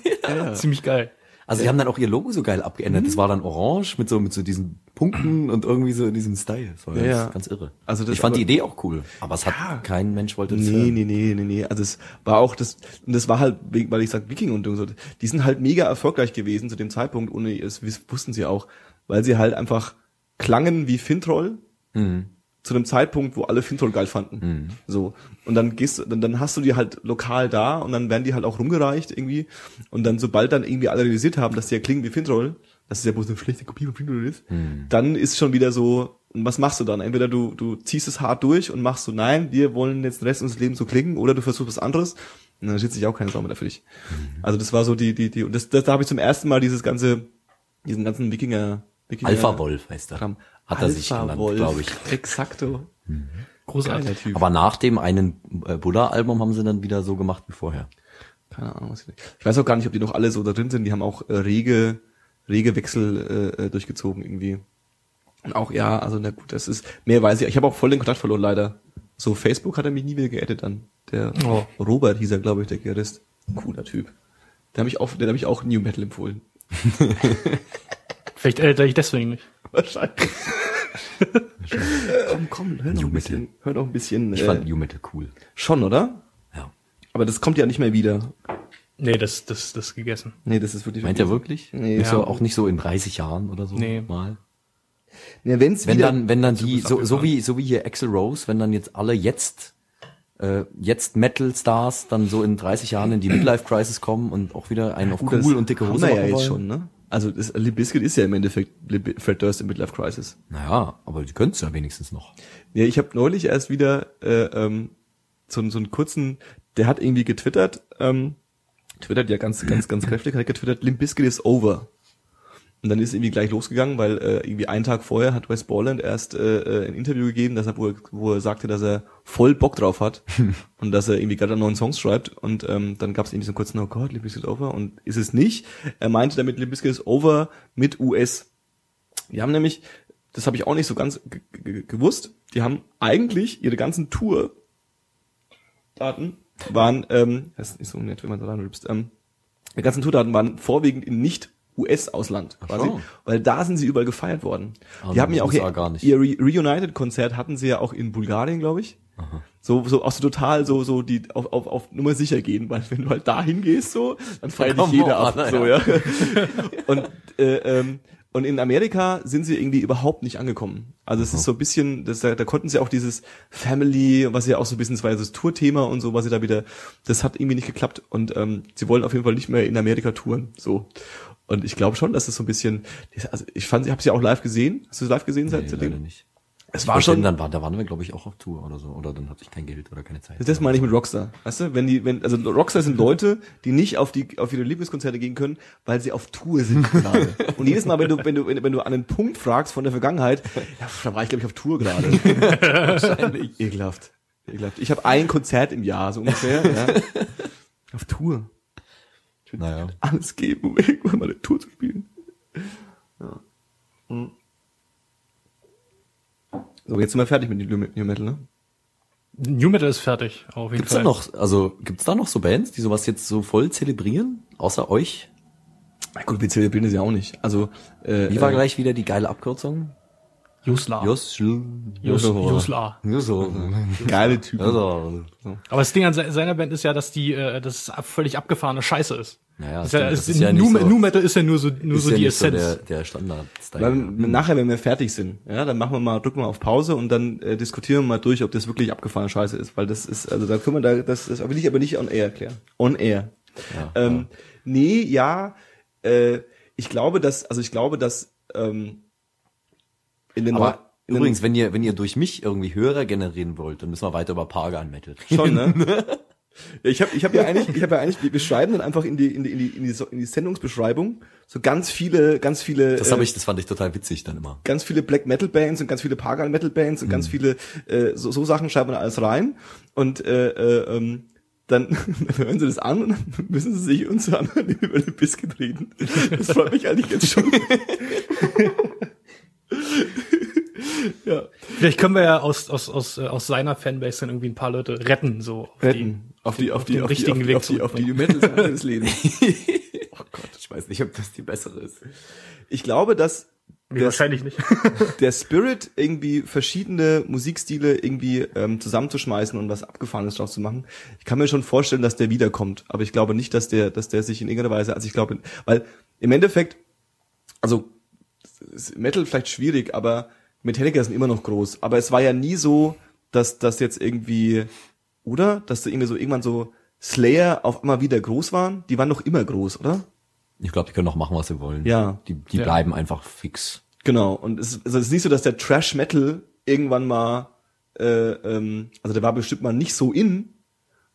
[SPEAKER 2] Ziemlich geil.
[SPEAKER 3] Also die haben dann auch ihr Logo so geil abgeändert. Das war dann orange mit so mit so diesen Punkten und irgendwie so in diesem Style. Das war
[SPEAKER 1] Ja,
[SPEAKER 3] ganz,
[SPEAKER 1] ja.
[SPEAKER 3] ganz irre.
[SPEAKER 1] Also das
[SPEAKER 3] ich fand
[SPEAKER 1] aber-
[SPEAKER 3] die Idee auch cool, aber es hat kein Mensch wollte das
[SPEAKER 1] Nee,
[SPEAKER 3] hören.
[SPEAKER 1] nee, nee, nee, nee. Also es war auch das, und das war halt, weil ich sag Viking und so, die sind halt mega erfolgreich gewesen zu dem Zeitpunkt, ohne, das wiss- wussten sie auch, weil sie halt einfach klangen wie Fintroll,
[SPEAKER 3] Mhm.
[SPEAKER 1] zu einem Zeitpunkt, wo alle Fintroll geil fanden. So. Und dann gehst du, dann, dann hast du die halt lokal da und dann werden die halt auch rumgereicht irgendwie. Und dann, sobald dann irgendwie alle realisiert haben, dass die ja klingen wie Fintroll, dass es ja bloß eine schlechte Kopie von Fintroll ist, dann ist schon wieder so, und was machst du dann? Entweder du, du ziehst es hart durch und machst so, nein, wir wollen jetzt den Rest unseres Lebens so klingen, oder du versuchst was anderes. Und dann steht sich auch keine Sau mehr dafür dich. Also das war so die, die, die, und das, das, da habe ich zum ersten Mal dieses ganze, diesen ganzen Wikinger
[SPEAKER 3] Alpha Wolf heißt er.
[SPEAKER 1] Kram.
[SPEAKER 3] Hat er sich genannt,
[SPEAKER 1] Wolf,
[SPEAKER 3] glaube ich.
[SPEAKER 1] Exakto.
[SPEAKER 2] Großartig.
[SPEAKER 1] Geiler Typ.
[SPEAKER 3] Aber nach dem einen äh, Buddha-Album haben sie dann wieder so gemacht wie vorher.
[SPEAKER 1] Keine Ahnung, was ich, ich weiß auch gar nicht, ob die noch alle so da drin sind. Die haben auch äh, rege, rege Wechsel äh, äh, durchgezogen irgendwie. Und auch, ja, also na gut, das ist, mehr weiß ich. Ich habe auch voll den Kontakt verloren, leider. So, Facebook hat er mich nie wieder geaddet dann. Der
[SPEAKER 2] Oh.
[SPEAKER 1] Robert hieß er, glaube ich, der Gitarrist. Cooler Typ. Den habe ich auch, den habe ich auch New Metal empfohlen. [LAUGHS]
[SPEAKER 2] Vielleicht älter ich deswegen nicht.
[SPEAKER 1] Wahrscheinlich. komm, komm, hör noch
[SPEAKER 3] New
[SPEAKER 1] ein bisschen,
[SPEAKER 3] Metal.
[SPEAKER 1] hör noch ein bisschen.
[SPEAKER 3] Ich
[SPEAKER 1] äh,
[SPEAKER 3] fand New Metal cool.
[SPEAKER 1] schon, oder?
[SPEAKER 3] Ja.
[SPEAKER 1] Aber das kommt ja nicht mehr wieder.
[SPEAKER 2] Nee, das, das, das gegessen.
[SPEAKER 1] Nee, das ist wirklich.
[SPEAKER 3] Meint er wirklich?
[SPEAKER 1] Nee.
[SPEAKER 3] So,
[SPEAKER 2] Ja.
[SPEAKER 3] auch nicht so in 30 Jahren oder so
[SPEAKER 2] Nee.
[SPEAKER 3] mal.
[SPEAKER 1] Ja, wenn's
[SPEAKER 3] Wenn dann, wenn dann die,
[SPEAKER 2] ist
[SPEAKER 3] so, so wie, so wie hier Axel Rose, wenn dann jetzt alle jetzt, äh, jetzt Metal Stars dann so in 30 Jahren in die Midlife Crisis kommen und auch wieder einen auf
[SPEAKER 1] Gut,
[SPEAKER 3] cool und dicke
[SPEAKER 1] haben
[SPEAKER 3] Hose
[SPEAKER 1] wir
[SPEAKER 3] machen
[SPEAKER 1] ja jetzt
[SPEAKER 3] wollen.
[SPEAKER 1] schon, ne? Also das Limp Bizkit ist ja im Endeffekt Fred Durst in Midlife Crisis.
[SPEAKER 3] Naja, aber die können es ja wenigstens noch.
[SPEAKER 1] Ja, ich habe neulich erst wieder äh, ähm, so, so einen kurzen, der hat irgendwie getwittert, ähm, twittert ja ganz, ganz, ganz kräftig, hat getwittert, Limp Bizkit is over. Und dann ist irgendwie gleich losgegangen, weil äh, irgendwie einen Tag vorher hat Wes Borland erst äh, äh, ein Interview gegeben, dass er, wo, er, wo er sagte, dass er voll Bock drauf hat [LAUGHS] und dass er irgendwie gerade einen neuen Songs schreibt. Und ähm, dann gab es irgendwie so einen kurzen, oh Gott, Limp Bizkit over. Und ist es nicht. Er meinte damit, Limp Bizkit is over mit US. Die haben nämlich, das habe ich auch nicht so ganz ge- ge- gewusst, die haben eigentlich ihre ganzen Tour Daten waren, ähm, das ist nicht so nett, wenn man so ranrübst, ähm, die ganzen Tourdaten waren vorwiegend in nicht US-Ausland quasi,
[SPEAKER 3] so.
[SPEAKER 1] weil da sind sie überall gefeiert worden.
[SPEAKER 3] Ah,
[SPEAKER 1] die haben ja auch ihr,
[SPEAKER 3] gar nicht.
[SPEAKER 1] ihr Re Reunited-Konzert hatten sie ja auch in Bulgarien, glaube ich. So, so auch so total so, so die auf, auf, auf Nummer sicher gehen, weil wenn du halt da hingehst, so, dann feiert dich jeder ab. So,
[SPEAKER 3] ja.
[SPEAKER 1] ja. [LAUGHS] und, äh, ähm, und in Amerika sind sie irgendwie überhaupt nicht angekommen. Also es ist so ein bisschen, das, da, da konnten sie auch dieses Family, was ja auch so ein bisschen, das war ja das Tourthema und so, was sie da wieder, das hat irgendwie nicht geklappt. Und ähm, sie wollen auf jeden Fall nicht mehr in Amerika touren. So. Und ich glaube schon, dass das so ein bisschen, also ich fand, ich habe sie auch live gesehen. Hast du sie live gesehen seit
[SPEAKER 3] Nee,
[SPEAKER 1] seitdem?
[SPEAKER 3] leider nicht.
[SPEAKER 1] Es war schon,
[SPEAKER 3] Dann, war, da waren wir, glaube ich, auch auf Tour oder so. Oder dann hatte ich kein Geld oder keine Zeit.
[SPEAKER 1] das meine ich mit Rockstar. Weißt du, wenn die, wenn, also Rockstar sind Leute, die nicht auf die, auf ihre Lieblingskonzerte gehen können, weil sie auf Tour sind gerade. [LAUGHS] Und jedes Mal, wenn du, wenn du, wenn, wenn du an einen Punkt fragst von der Vergangenheit, ja, da war ich glaube ich auf Tour gerade. [LAUGHS] Wahrscheinlich. Ekelhaft. Ekelhaft. Ich habe ein Konzert im Jahr, so ungefähr. ja. [LAUGHS] Auf Tour.
[SPEAKER 3] Naja.
[SPEAKER 1] Alles geben, um irgendwann mal eine Tour zu spielen. Ja. Hm. So, jetzt sind wir fertig mit dem New Metal, ne?
[SPEAKER 2] New Metal ist fertig, auf jeden
[SPEAKER 3] Gibt's da
[SPEAKER 2] Fall.
[SPEAKER 3] noch, also gibt's da noch so Bands, die sowas jetzt so voll zelebrieren? Außer euch?
[SPEAKER 1] Na gut, wir zelebrieren das ja auch nicht. Also, äh,
[SPEAKER 3] Wie war
[SPEAKER 1] äh,
[SPEAKER 3] gleich wieder die geile Abkürzung?
[SPEAKER 2] Jusla.
[SPEAKER 3] Jos,
[SPEAKER 2] Jus, Jusla.
[SPEAKER 1] geile Typen.
[SPEAKER 3] Also,
[SPEAKER 2] Aber das Ding an se- seiner Band ist ja, dass die, äh, das ist völlig abgefahrene Scheiße ist.
[SPEAKER 3] Naja,
[SPEAKER 2] das ist ja, ist
[SPEAKER 3] ist ja
[SPEAKER 2] New,
[SPEAKER 3] nicht so-
[SPEAKER 2] New Metal ist ja nur so, nur
[SPEAKER 3] ist
[SPEAKER 2] so
[SPEAKER 3] ja
[SPEAKER 2] die
[SPEAKER 3] nicht so
[SPEAKER 2] Essenz.
[SPEAKER 3] der, der Standard-Style.
[SPEAKER 1] Weil nachher, wenn wir fertig sind, ja, dann machen wir mal, drücken wir auf Pause und dann äh, diskutieren wir mal durch, ob das wirklich abgefahrene Scheiße ist, weil das ist, also da können wir da, das, das will ich aber nicht on air erklären. On air.
[SPEAKER 3] Ja,
[SPEAKER 1] ähm, Nee, ja, äh, ich glaube, dass, also ich glaube, dass ähm, in den
[SPEAKER 3] Aber
[SPEAKER 1] in den-
[SPEAKER 3] übrigens, wenn ihr, wenn ihr durch mich irgendwie Hörer generieren wollt, dann müssen wir weiter über Pagan Metal reden.
[SPEAKER 1] Schon, ne? ja, [LAUGHS] ich habe ich hab ja eigentlich, ich habe ja eigentlich, wir- schreiben dann einfach in die, in die, in die, in die, so- in die Sendungsbeschreibung so ganz viele, ganz viele,
[SPEAKER 3] Das
[SPEAKER 1] äh,
[SPEAKER 3] habe ich, das fand ich total witzig dann immer.
[SPEAKER 1] ganz viele Black Metal Bands und ganz viele Pagan Metal Bands und ganz viele äh, so, so Sachen schreiben wir da alles rein und äh, äh, ähm, dann [LAUGHS] hören sie das an und dann müssen sie sich uns [LAUGHS] an über den Biscuit reden. Das freut mich eigentlich jetzt schon. [LAUGHS] ja,
[SPEAKER 2] Vielleicht können wir ja aus, aus, aus, äh, aus seiner Fanbase dann irgendwie ein paar Leute retten, so. auf
[SPEAKER 1] retten. Auf die, auf die,
[SPEAKER 2] den
[SPEAKER 1] auf die,
[SPEAKER 2] richtigen
[SPEAKER 1] auf die,
[SPEAKER 2] Weg
[SPEAKER 1] auf die, auf die. Metal des [LAUGHS] Lebens.
[SPEAKER 3] Oh Gott, ich weiß nicht, ob das die bessere ist.
[SPEAKER 1] Ich glaube, dass
[SPEAKER 2] Nee, wahrscheinlich nicht. [LAUGHS]
[SPEAKER 1] der Spirit, irgendwie verschiedene Musikstile irgendwie ähm, zusammenzuschmeißen und was Abgefahrenes draus zu machen. Ich kann mir schon vorstellen, dass der wiederkommt, aber ich glaube nicht, dass der, dass der sich in irgendeiner Weise, also ich glaube, weil im Endeffekt, also ist Metal vielleicht schwierig, aber Metallica sind immer noch groß. Aber es war ja nie so, dass das jetzt irgendwie, oder? Dass da irgendwie so irgendwann so Slayer auf einmal wieder groß waren. Die waren doch immer groß, oder?
[SPEAKER 3] Ich glaube, die können auch machen, was sie wollen.
[SPEAKER 1] Ja.
[SPEAKER 3] Die, die
[SPEAKER 2] Ja.
[SPEAKER 3] bleiben einfach fix.
[SPEAKER 1] Genau, und es, also es ist nicht so, dass der Trash Metal irgendwann mal, äh, ähm, also der war bestimmt mal nicht so in,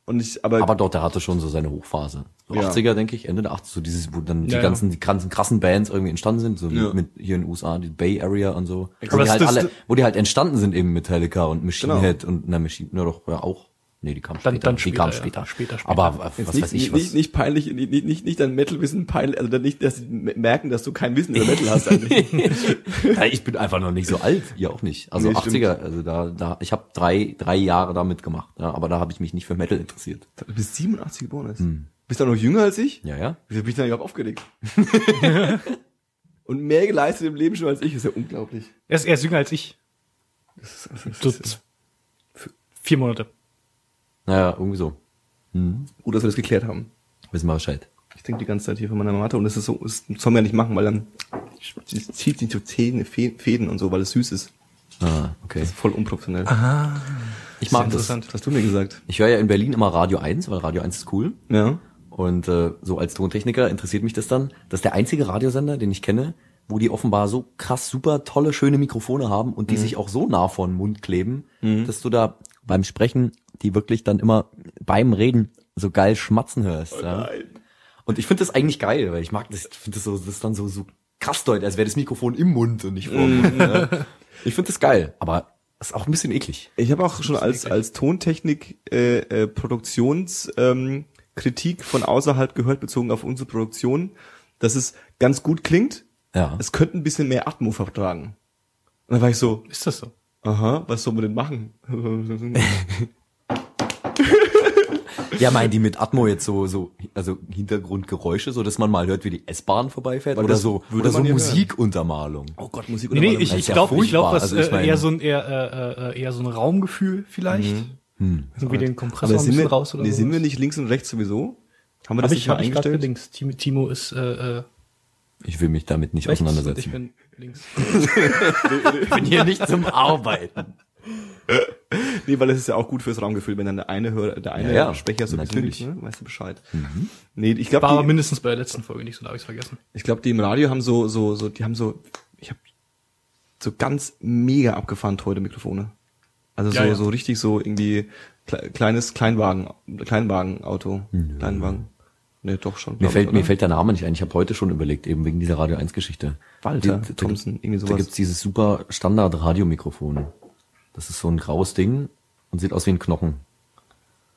[SPEAKER 1] und ich, aber,
[SPEAKER 3] Aber dort, der hatte schon so seine Hochphase. So
[SPEAKER 1] Ja.
[SPEAKER 3] 80er, denke ich, Ende der 80er, so dieses, wo dann die
[SPEAKER 2] Ja, ja.
[SPEAKER 3] ganzen, die ganzen krassen Bands irgendwie entstanden sind, so
[SPEAKER 1] Ja.
[SPEAKER 3] mit hier in den USA, die Bay Area und so. Wo
[SPEAKER 2] Aber
[SPEAKER 3] die, halt alle, wo die halt entstanden sind, eben Metallica und Machine
[SPEAKER 1] Genau.
[SPEAKER 3] Head und na Machine, na doch, ja auch. Nee, die kam
[SPEAKER 2] Dann-
[SPEAKER 3] später.
[SPEAKER 2] dann
[SPEAKER 3] die
[SPEAKER 2] später,
[SPEAKER 3] kam
[SPEAKER 2] ja.
[SPEAKER 3] später.
[SPEAKER 2] Später, später.
[SPEAKER 3] Aber äh,
[SPEAKER 1] jetzt
[SPEAKER 3] was
[SPEAKER 1] nicht,
[SPEAKER 3] weiß ich,
[SPEAKER 1] nicht,
[SPEAKER 3] was.
[SPEAKER 1] nicht, nicht peinlich, nicht, nicht, nicht, dein Metal-Wissen peinlich, also nicht, dass sie merken, dass du kein Wissen über Metal hast eigentlich. [LAUGHS]
[SPEAKER 3] Ja, ich bin einfach noch nicht so alt, ihr auch nicht. Also
[SPEAKER 1] Nee,
[SPEAKER 3] 80er, also da, da, ich habe drei, drei Jahre da mitgemacht, ja, aber da habe ich mich nicht für Metal interessiert.
[SPEAKER 1] Du bist 87 geboren ist. Bist du noch jünger als ich?
[SPEAKER 3] Ja, ja.
[SPEAKER 1] Wieso bin ich dann überhaupt aufgeregt? [LAUGHS] und mehr geleistet im Leben schon als ich, ist ja unglaublich.
[SPEAKER 2] Er ist, er ist jünger als ich.
[SPEAKER 1] Das ist, das ist,
[SPEAKER 2] z- vier Monate.
[SPEAKER 3] Naja, irgendwie so.
[SPEAKER 1] gut, dass wir das geklärt haben.
[SPEAKER 3] Wissen wir Bescheid.
[SPEAKER 1] Ich trinke die ganze Zeit hier von meiner Mathe und das ist so, das soll man ja nicht machen, weil dann zieht sich so Zähne, Fä- Fäden und so, weil es süß ist.
[SPEAKER 3] Ah, okay.
[SPEAKER 1] Das ist voll unprofessionell.
[SPEAKER 3] Ich mag das.
[SPEAKER 2] interessant.
[SPEAKER 1] Das hast du mir gesagt.
[SPEAKER 3] Ich höre ja in Berlin immer Radio 1, weil Radio 1 ist cool.
[SPEAKER 1] Ja.
[SPEAKER 3] Und äh, so als Tontechniker interessiert mich das dann. Das ist der einzige Radiosender, den ich kenne, wo die offenbar so krass super tolle, schöne Mikrofone haben und die sich auch so nah vor den Mund kleben, dass du da beim Sprechen die wirklich dann immer beim Reden so geil schmatzen hörst. ja. Und ich finde das eigentlich geil, weil ich mag das, ich finde das so, das ist dann so, so krass deutlich, als wäre das Mikrofon im Mund und nicht vor dem Mund. Ja. Ich finde das geil, aber das ist auch ein bisschen eklig.
[SPEAKER 1] Ich habe auch schon als als Tontechnik äh, äh, Produktions ähm, Kritik von außerhalb gehört bezogen auf unsere Produktion, dass es ganz gut klingt.
[SPEAKER 3] Ja.
[SPEAKER 1] Es könnte ein bisschen mehr Atmo vertragen. Und dann war ich so,
[SPEAKER 2] Ist das so?
[SPEAKER 1] aha, was soll man denn machen? [LAUGHS] [LAUGHS] [LAUGHS]
[SPEAKER 3] Ja, meinen die mit Atmo jetzt so, so, also Hintergrundgeräusche, so dass man mal hört, wie die S-Bahn vorbeifährt?
[SPEAKER 1] Weil
[SPEAKER 3] Oder so,
[SPEAKER 1] würde
[SPEAKER 3] oder so Musikuntermalung.
[SPEAKER 1] oh Gott, Musik
[SPEAKER 2] Nee, nee, ich, ich
[SPEAKER 3] ist ja
[SPEAKER 2] glaube, ich glaube, das
[SPEAKER 3] Also ich
[SPEAKER 2] äh,
[SPEAKER 3] meine-
[SPEAKER 2] eher so ein eher, äh, äh, eher so ein Raumgefühl vielleicht. Irgendwie den Kompressor
[SPEAKER 1] aber
[SPEAKER 2] ein
[SPEAKER 1] sind
[SPEAKER 2] bisschen
[SPEAKER 1] wir,
[SPEAKER 2] raus oder
[SPEAKER 1] nee,
[SPEAKER 2] so.
[SPEAKER 1] sind wir nicht links und rechts sowieso? Haben wir das
[SPEAKER 2] Hab
[SPEAKER 1] nicht
[SPEAKER 2] ich,
[SPEAKER 1] mal
[SPEAKER 2] ich
[SPEAKER 1] eingestellt?
[SPEAKER 2] links. Timo, Timo ist äh, äh,
[SPEAKER 3] Ich will mich damit nicht
[SPEAKER 2] rechts und ich
[SPEAKER 3] auseinandersetzen.
[SPEAKER 2] bin links. [LAUGHS]
[SPEAKER 3] Ich bin hier nicht zum Arbeiten. [LAUGHS]
[SPEAKER 1] Nee, weil es ist ja auch gut fürs Raumgefühl, wenn dann der eine Hör, der eine
[SPEAKER 3] Ja, ja,
[SPEAKER 1] Sprecher so
[SPEAKER 3] natürlich.
[SPEAKER 1] ne, weißt du Bescheid. Nee, ich glaube,
[SPEAKER 2] War aber
[SPEAKER 1] die,
[SPEAKER 2] mindestens bei der letzten Folge nicht so, da habe ich vergessen.
[SPEAKER 1] ich glaube, die im Radio haben so, so, so, die haben so, ich habe so ganz mega abgefahren teure Mikrofone. Also so,
[SPEAKER 2] Ja, ja.
[SPEAKER 1] so richtig so irgendwie kle kleines Kleinwagen, Kleinwagenauto, Kleinwagen. Nee, doch schon.
[SPEAKER 3] Mir fällt,
[SPEAKER 1] ich,
[SPEAKER 3] mir fällt der Name nicht ein. Ich habe heute schon überlegt, eben wegen dieser Radio 1 Geschichte.
[SPEAKER 1] Walter
[SPEAKER 3] Die- da
[SPEAKER 1] Thompson,
[SPEAKER 3] gibt-
[SPEAKER 1] irgendwie
[SPEAKER 3] Da
[SPEAKER 1] sowas.
[SPEAKER 3] gibt's dieses super Standard-Radiomikrofon. Das ist so ein graues Ding und sieht aus wie ein Knochen.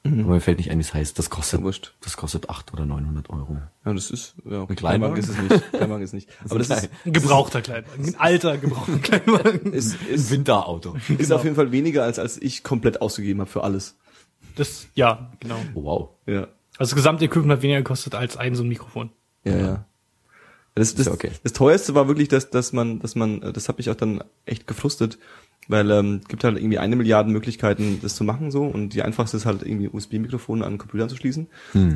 [SPEAKER 3] Aber mir fällt nicht ein, wie es heißt. Das kostet,
[SPEAKER 1] Ja, wurscht.
[SPEAKER 3] das kostet acht oder 900 Euro.
[SPEAKER 1] Ja, das ist, ja,
[SPEAKER 3] Ein
[SPEAKER 1] Kleinwagen
[SPEAKER 3] Kleinwagen?
[SPEAKER 1] ist es nicht. [LAUGHS] Kleinwagen ist nicht. Aber das ist,
[SPEAKER 2] Ein gebrauchter Kleinwagen. Ein alter gebrauchter [LAUGHS] Kleinwagen.
[SPEAKER 1] ist,
[SPEAKER 3] Ein
[SPEAKER 1] ist,
[SPEAKER 3] Winterauto. [LAUGHS]
[SPEAKER 1] ist auf jeden Fall weniger, als, als ich komplett ausgegeben habe für alles.
[SPEAKER 2] Das, ja, genau.
[SPEAKER 3] Oh, wow.
[SPEAKER 1] Ja.
[SPEAKER 2] Also das gesamte Equipment hat weniger gekostet als ein so ein Mikrofon.
[SPEAKER 1] Ja, ja. Das, das,
[SPEAKER 3] ja okay.
[SPEAKER 1] das teuerste war wirklich, dass, dass man, dass man, das hat mich auch dann echt gefrustet, weil ähm, gibt halt irgendwie eine Milliarde Möglichkeiten, das zu machen so und die einfachste ist halt irgendwie USB-Mikrofon an den Computer anzuschließen.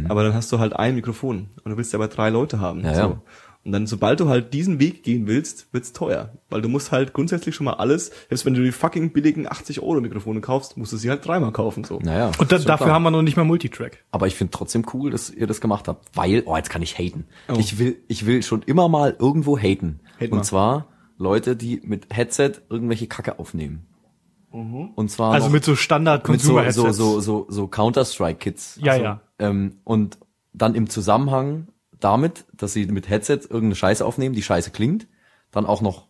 [SPEAKER 1] Aber dann hast du halt ein Mikrofon und du willst aber drei Leute haben.
[SPEAKER 3] Ja,
[SPEAKER 1] so.
[SPEAKER 3] ja.
[SPEAKER 1] Und dann, sobald du halt diesen Weg gehen willst, wird's teuer. Weil du musst halt grundsätzlich schon mal alles, selbst wenn du die fucking billigen 80 Euro Mikrofone kaufst, musst du sie halt dreimal kaufen, so.
[SPEAKER 3] Naja.
[SPEAKER 2] Und da, dafür
[SPEAKER 3] klar.
[SPEAKER 2] haben wir noch nicht mal Multitrack.
[SPEAKER 3] Aber ich finde trotzdem cool, dass ihr das gemacht habt, weil, oh, jetzt kann ich haten.
[SPEAKER 1] Oh.
[SPEAKER 3] Ich will, ich will schon immer mal irgendwo haten.
[SPEAKER 1] Hate
[SPEAKER 3] Und
[SPEAKER 1] mal.
[SPEAKER 3] zwar Leute, die mit Headset irgendwelche Kacke aufnehmen. Und zwar
[SPEAKER 2] Also mit so standard
[SPEAKER 3] mit so, so, so, so, so Counter-Strike-Kits.
[SPEAKER 2] Ja, ja.
[SPEAKER 3] Ähm, und dann im Zusammenhang damit, dass sie mit Headset irgendeine Scheiße aufnehmen, die Scheiße klingt, dann auch noch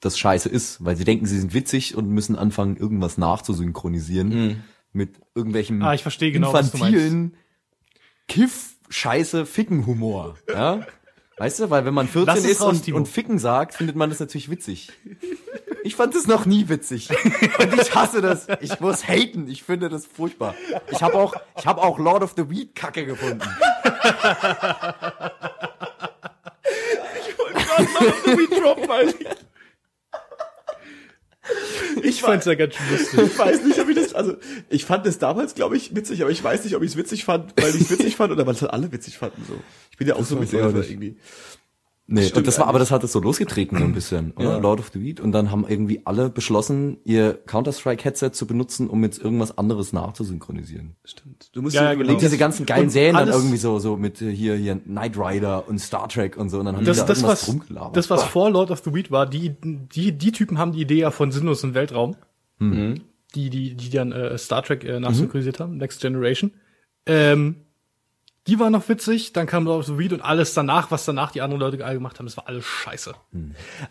[SPEAKER 3] das Scheiße ist, weil sie denken, sie sind witzig und müssen anfangen, irgendwas nachzusynchronisieren mit irgendwelchem
[SPEAKER 2] Ah, ich verstehe genau,
[SPEAKER 3] infantilen Kiff, Scheiße, Ficken Humor. Ja? [LAUGHS] Weißt du, weil wenn man 14
[SPEAKER 2] Lass es
[SPEAKER 3] ist
[SPEAKER 2] raus,
[SPEAKER 3] und, und Ficken sagt, findet man das natürlich witzig. Ich fand es noch nie witzig. Und ich hasse das. Ich muss haten. Ich finde das furchtbar. Ich habe auch, ich habe auch Lord of the Weed Kacke gefunden.
[SPEAKER 2] Ich fand's ja ganz schön lustig.
[SPEAKER 1] Ich weiß nicht, ob ich das, also ich fand das damals, glaube ich, witzig, aber ich weiß nicht, ob ich es witzig fand, weil ich es witzig fand oder weil es halt alle witzig fanden. So. Ich bin ja auch so bisschen
[SPEAKER 3] auch nicht.
[SPEAKER 1] irgendwie.
[SPEAKER 3] Nee,
[SPEAKER 1] Stimmt
[SPEAKER 3] und das war,
[SPEAKER 1] eigentlich.
[SPEAKER 3] aber das hat es so losgetreten so ein bisschen, oder?
[SPEAKER 1] Ja.
[SPEAKER 3] Lord of the Weed. Und dann haben irgendwie alle beschlossen, ihr Counter-Strike-Headset zu benutzen, um jetzt irgendwas anderes nachzusynchronisieren.
[SPEAKER 1] Stimmt. Du musst
[SPEAKER 2] Ja,
[SPEAKER 1] dir
[SPEAKER 2] ja,
[SPEAKER 1] überlegen,
[SPEAKER 2] genau.
[SPEAKER 3] Diese ganzen geilen
[SPEAKER 2] Und
[SPEAKER 3] Serien dann irgendwie so, so mit äh, hier, hier Knight Rider und Star Trek und so. Und dann haben
[SPEAKER 2] Das,
[SPEAKER 3] die da
[SPEAKER 2] das,
[SPEAKER 3] irgendwas
[SPEAKER 2] was,
[SPEAKER 3] rumgelabert.
[SPEAKER 2] das, was vor Lord of the Weed war, die, die, die Typen haben die Idee ja von Sinnlos und Weltraum.
[SPEAKER 3] Mhm.
[SPEAKER 2] Die, die, die dann äh, Star Trek äh, nachsynchronisiert haben, Next Generation. Ähm, die war noch witzig, dann kam Lord of the Weed und alles danach, was danach die anderen Leute alle gemacht haben, das war alles scheiße.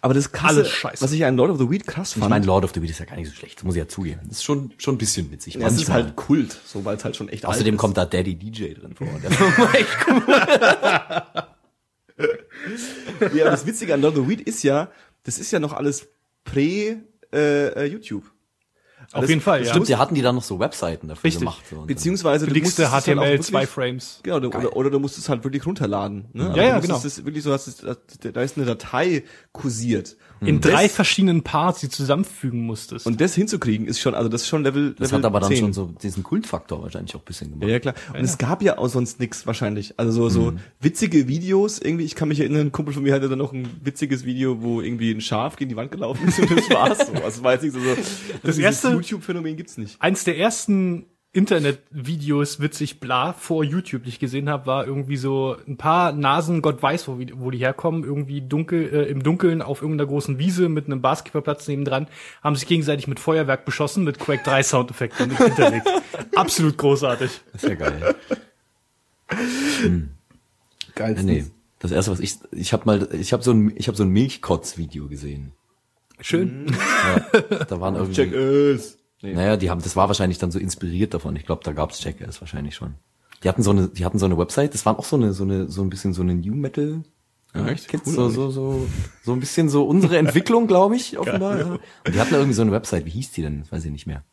[SPEAKER 1] aber das krasse,
[SPEAKER 2] Alles scheiße.
[SPEAKER 1] was ich an Lord of the Weed krass
[SPEAKER 3] ich
[SPEAKER 1] fand,
[SPEAKER 3] meine, Lord of the Weed ist ja gar nicht so schlecht, das muss ich ja zugeben. Das ist schon, schon ein bisschen witzig.
[SPEAKER 1] ja, es ist halt Kult, so weil es halt schon echt
[SPEAKER 3] Außerdem
[SPEAKER 1] alt
[SPEAKER 3] kommt da Daddy DJ drin vor. [LAUGHS] Der war echt cool.
[SPEAKER 1] Ja, das Witzige an Lord of the Weed ist ja, das ist ja noch alles prä äh, äh,
[SPEAKER 2] Auf
[SPEAKER 1] Das-
[SPEAKER 2] jeden Fall,
[SPEAKER 1] das
[SPEAKER 2] ja.
[SPEAKER 3] Stimmt, die hatten die dann noch so Webseiten dafür
[SPEAKER 2] Richtig.
[SPEAKER 3] gemacht. So.
[SPEAKER 1] Beziehungsweise du musstest es halt
[SPEAKER 2] HTML,
[SPEAKER 1] wirklich-
[SPEAKER 2] zwei Frames.
[SPEAKER 1] Genau, du, oder, oder du musst es halt wirklich runterladen. Ne? Aber
[SPEAKER 2] Ja, ja,
[SPEAKER 1] du musstest
[SPEAKER 2] genau.
[SPEAKER 1] Es wirklich so, dass- da ist eine Datei kursiert.
[SPEAKER 2] In
[SPEAKER 1] Und
[SPEAKER 2] drei
[SPEAKER 1] das,
[SPEAKER 2] verschiedenen Parts, die zusammenfügen musstest.
[SPEAKER 1] und das hinzukriegen ist schon, also das ist schon Level,
[SPEAKER 3] das
[SPEAKER 1] Level
[SPEAKER 3] hat aber dann
[SPEAKER 1] 10.
[SPEAKER 3] schon so diesen Kultfaktor wahrscheinlich auch ein bisschen gemacht.
[SPEAKER 1] Ja, ja, klar. Und es gab ja auch sonst nix wahrscheinlich. Also so, so witzige Videos irgendwie. Ich kann mich erinnern, ein Kumpel von mir hatte dann noch ein witziges Video, wo irgendwie ein Schaf gegen die Wand gelaufen ist und das war's [LAUGHS] so. Also jetzt nicht so, so das
[SPEAKER 2] erste-
[SPEAKER 1] YouTube-Phänomen gibt's nicht.
[SPEAKER 2] Eins der ersten Internetvideos, witzig bla, vor YouTube, die ich gesehen habe, war irgendwie so ein paar Nasen, Gott weiß, wo, wo die herkommen, irgendwie dunkel, äh, im Dunkeln auf irgendeiner großen Wiese mit einem Basketballplatz nebendran, haben sich gegenseitig mit Feuerwerk beschossen, mit Quake 3 Soundeffekten und hinterlegt. [LAUGHS] Absolut großartig.
[SPEAKER 3] Das ist ja geil.
[SPEAKER 1] Geil.
[SPEAKER 3] Ja, nee. Das erste, was ich, ich habe mal, ich habe so ein, ich habe so ein Milchkotz-Video gesehen.
[SPEAKER 2] Schön.
[SPEAKER 3] Ja, da waren [LAUGHS] irgendwie,
[SPEAKER 1] Check es. Nee.
[SPEAKER 3] naja, die haben, das war wahrscheinlich dann so inspiriert davon. Ich glaube, da gab's Jackass wahrscheinlich schon. Die hatten so eine, die hatten so eine Website. Das waren auch so eine, so eine, so ein bisschen so eine New Metal.
[SPEAKER 1] Ja, echt?
[SPEAKER 3] Kids,
[SPEAKER 1] Cool
[SPEAKER 3] so, so, so, so ein bisschen so unsere Entwicklung, glaube ich, [LAUGHS] offenbar. Ja. Und die hatten irgendwie so eine Website. Wie hieß die denn? Das weiß ich nicht mehr.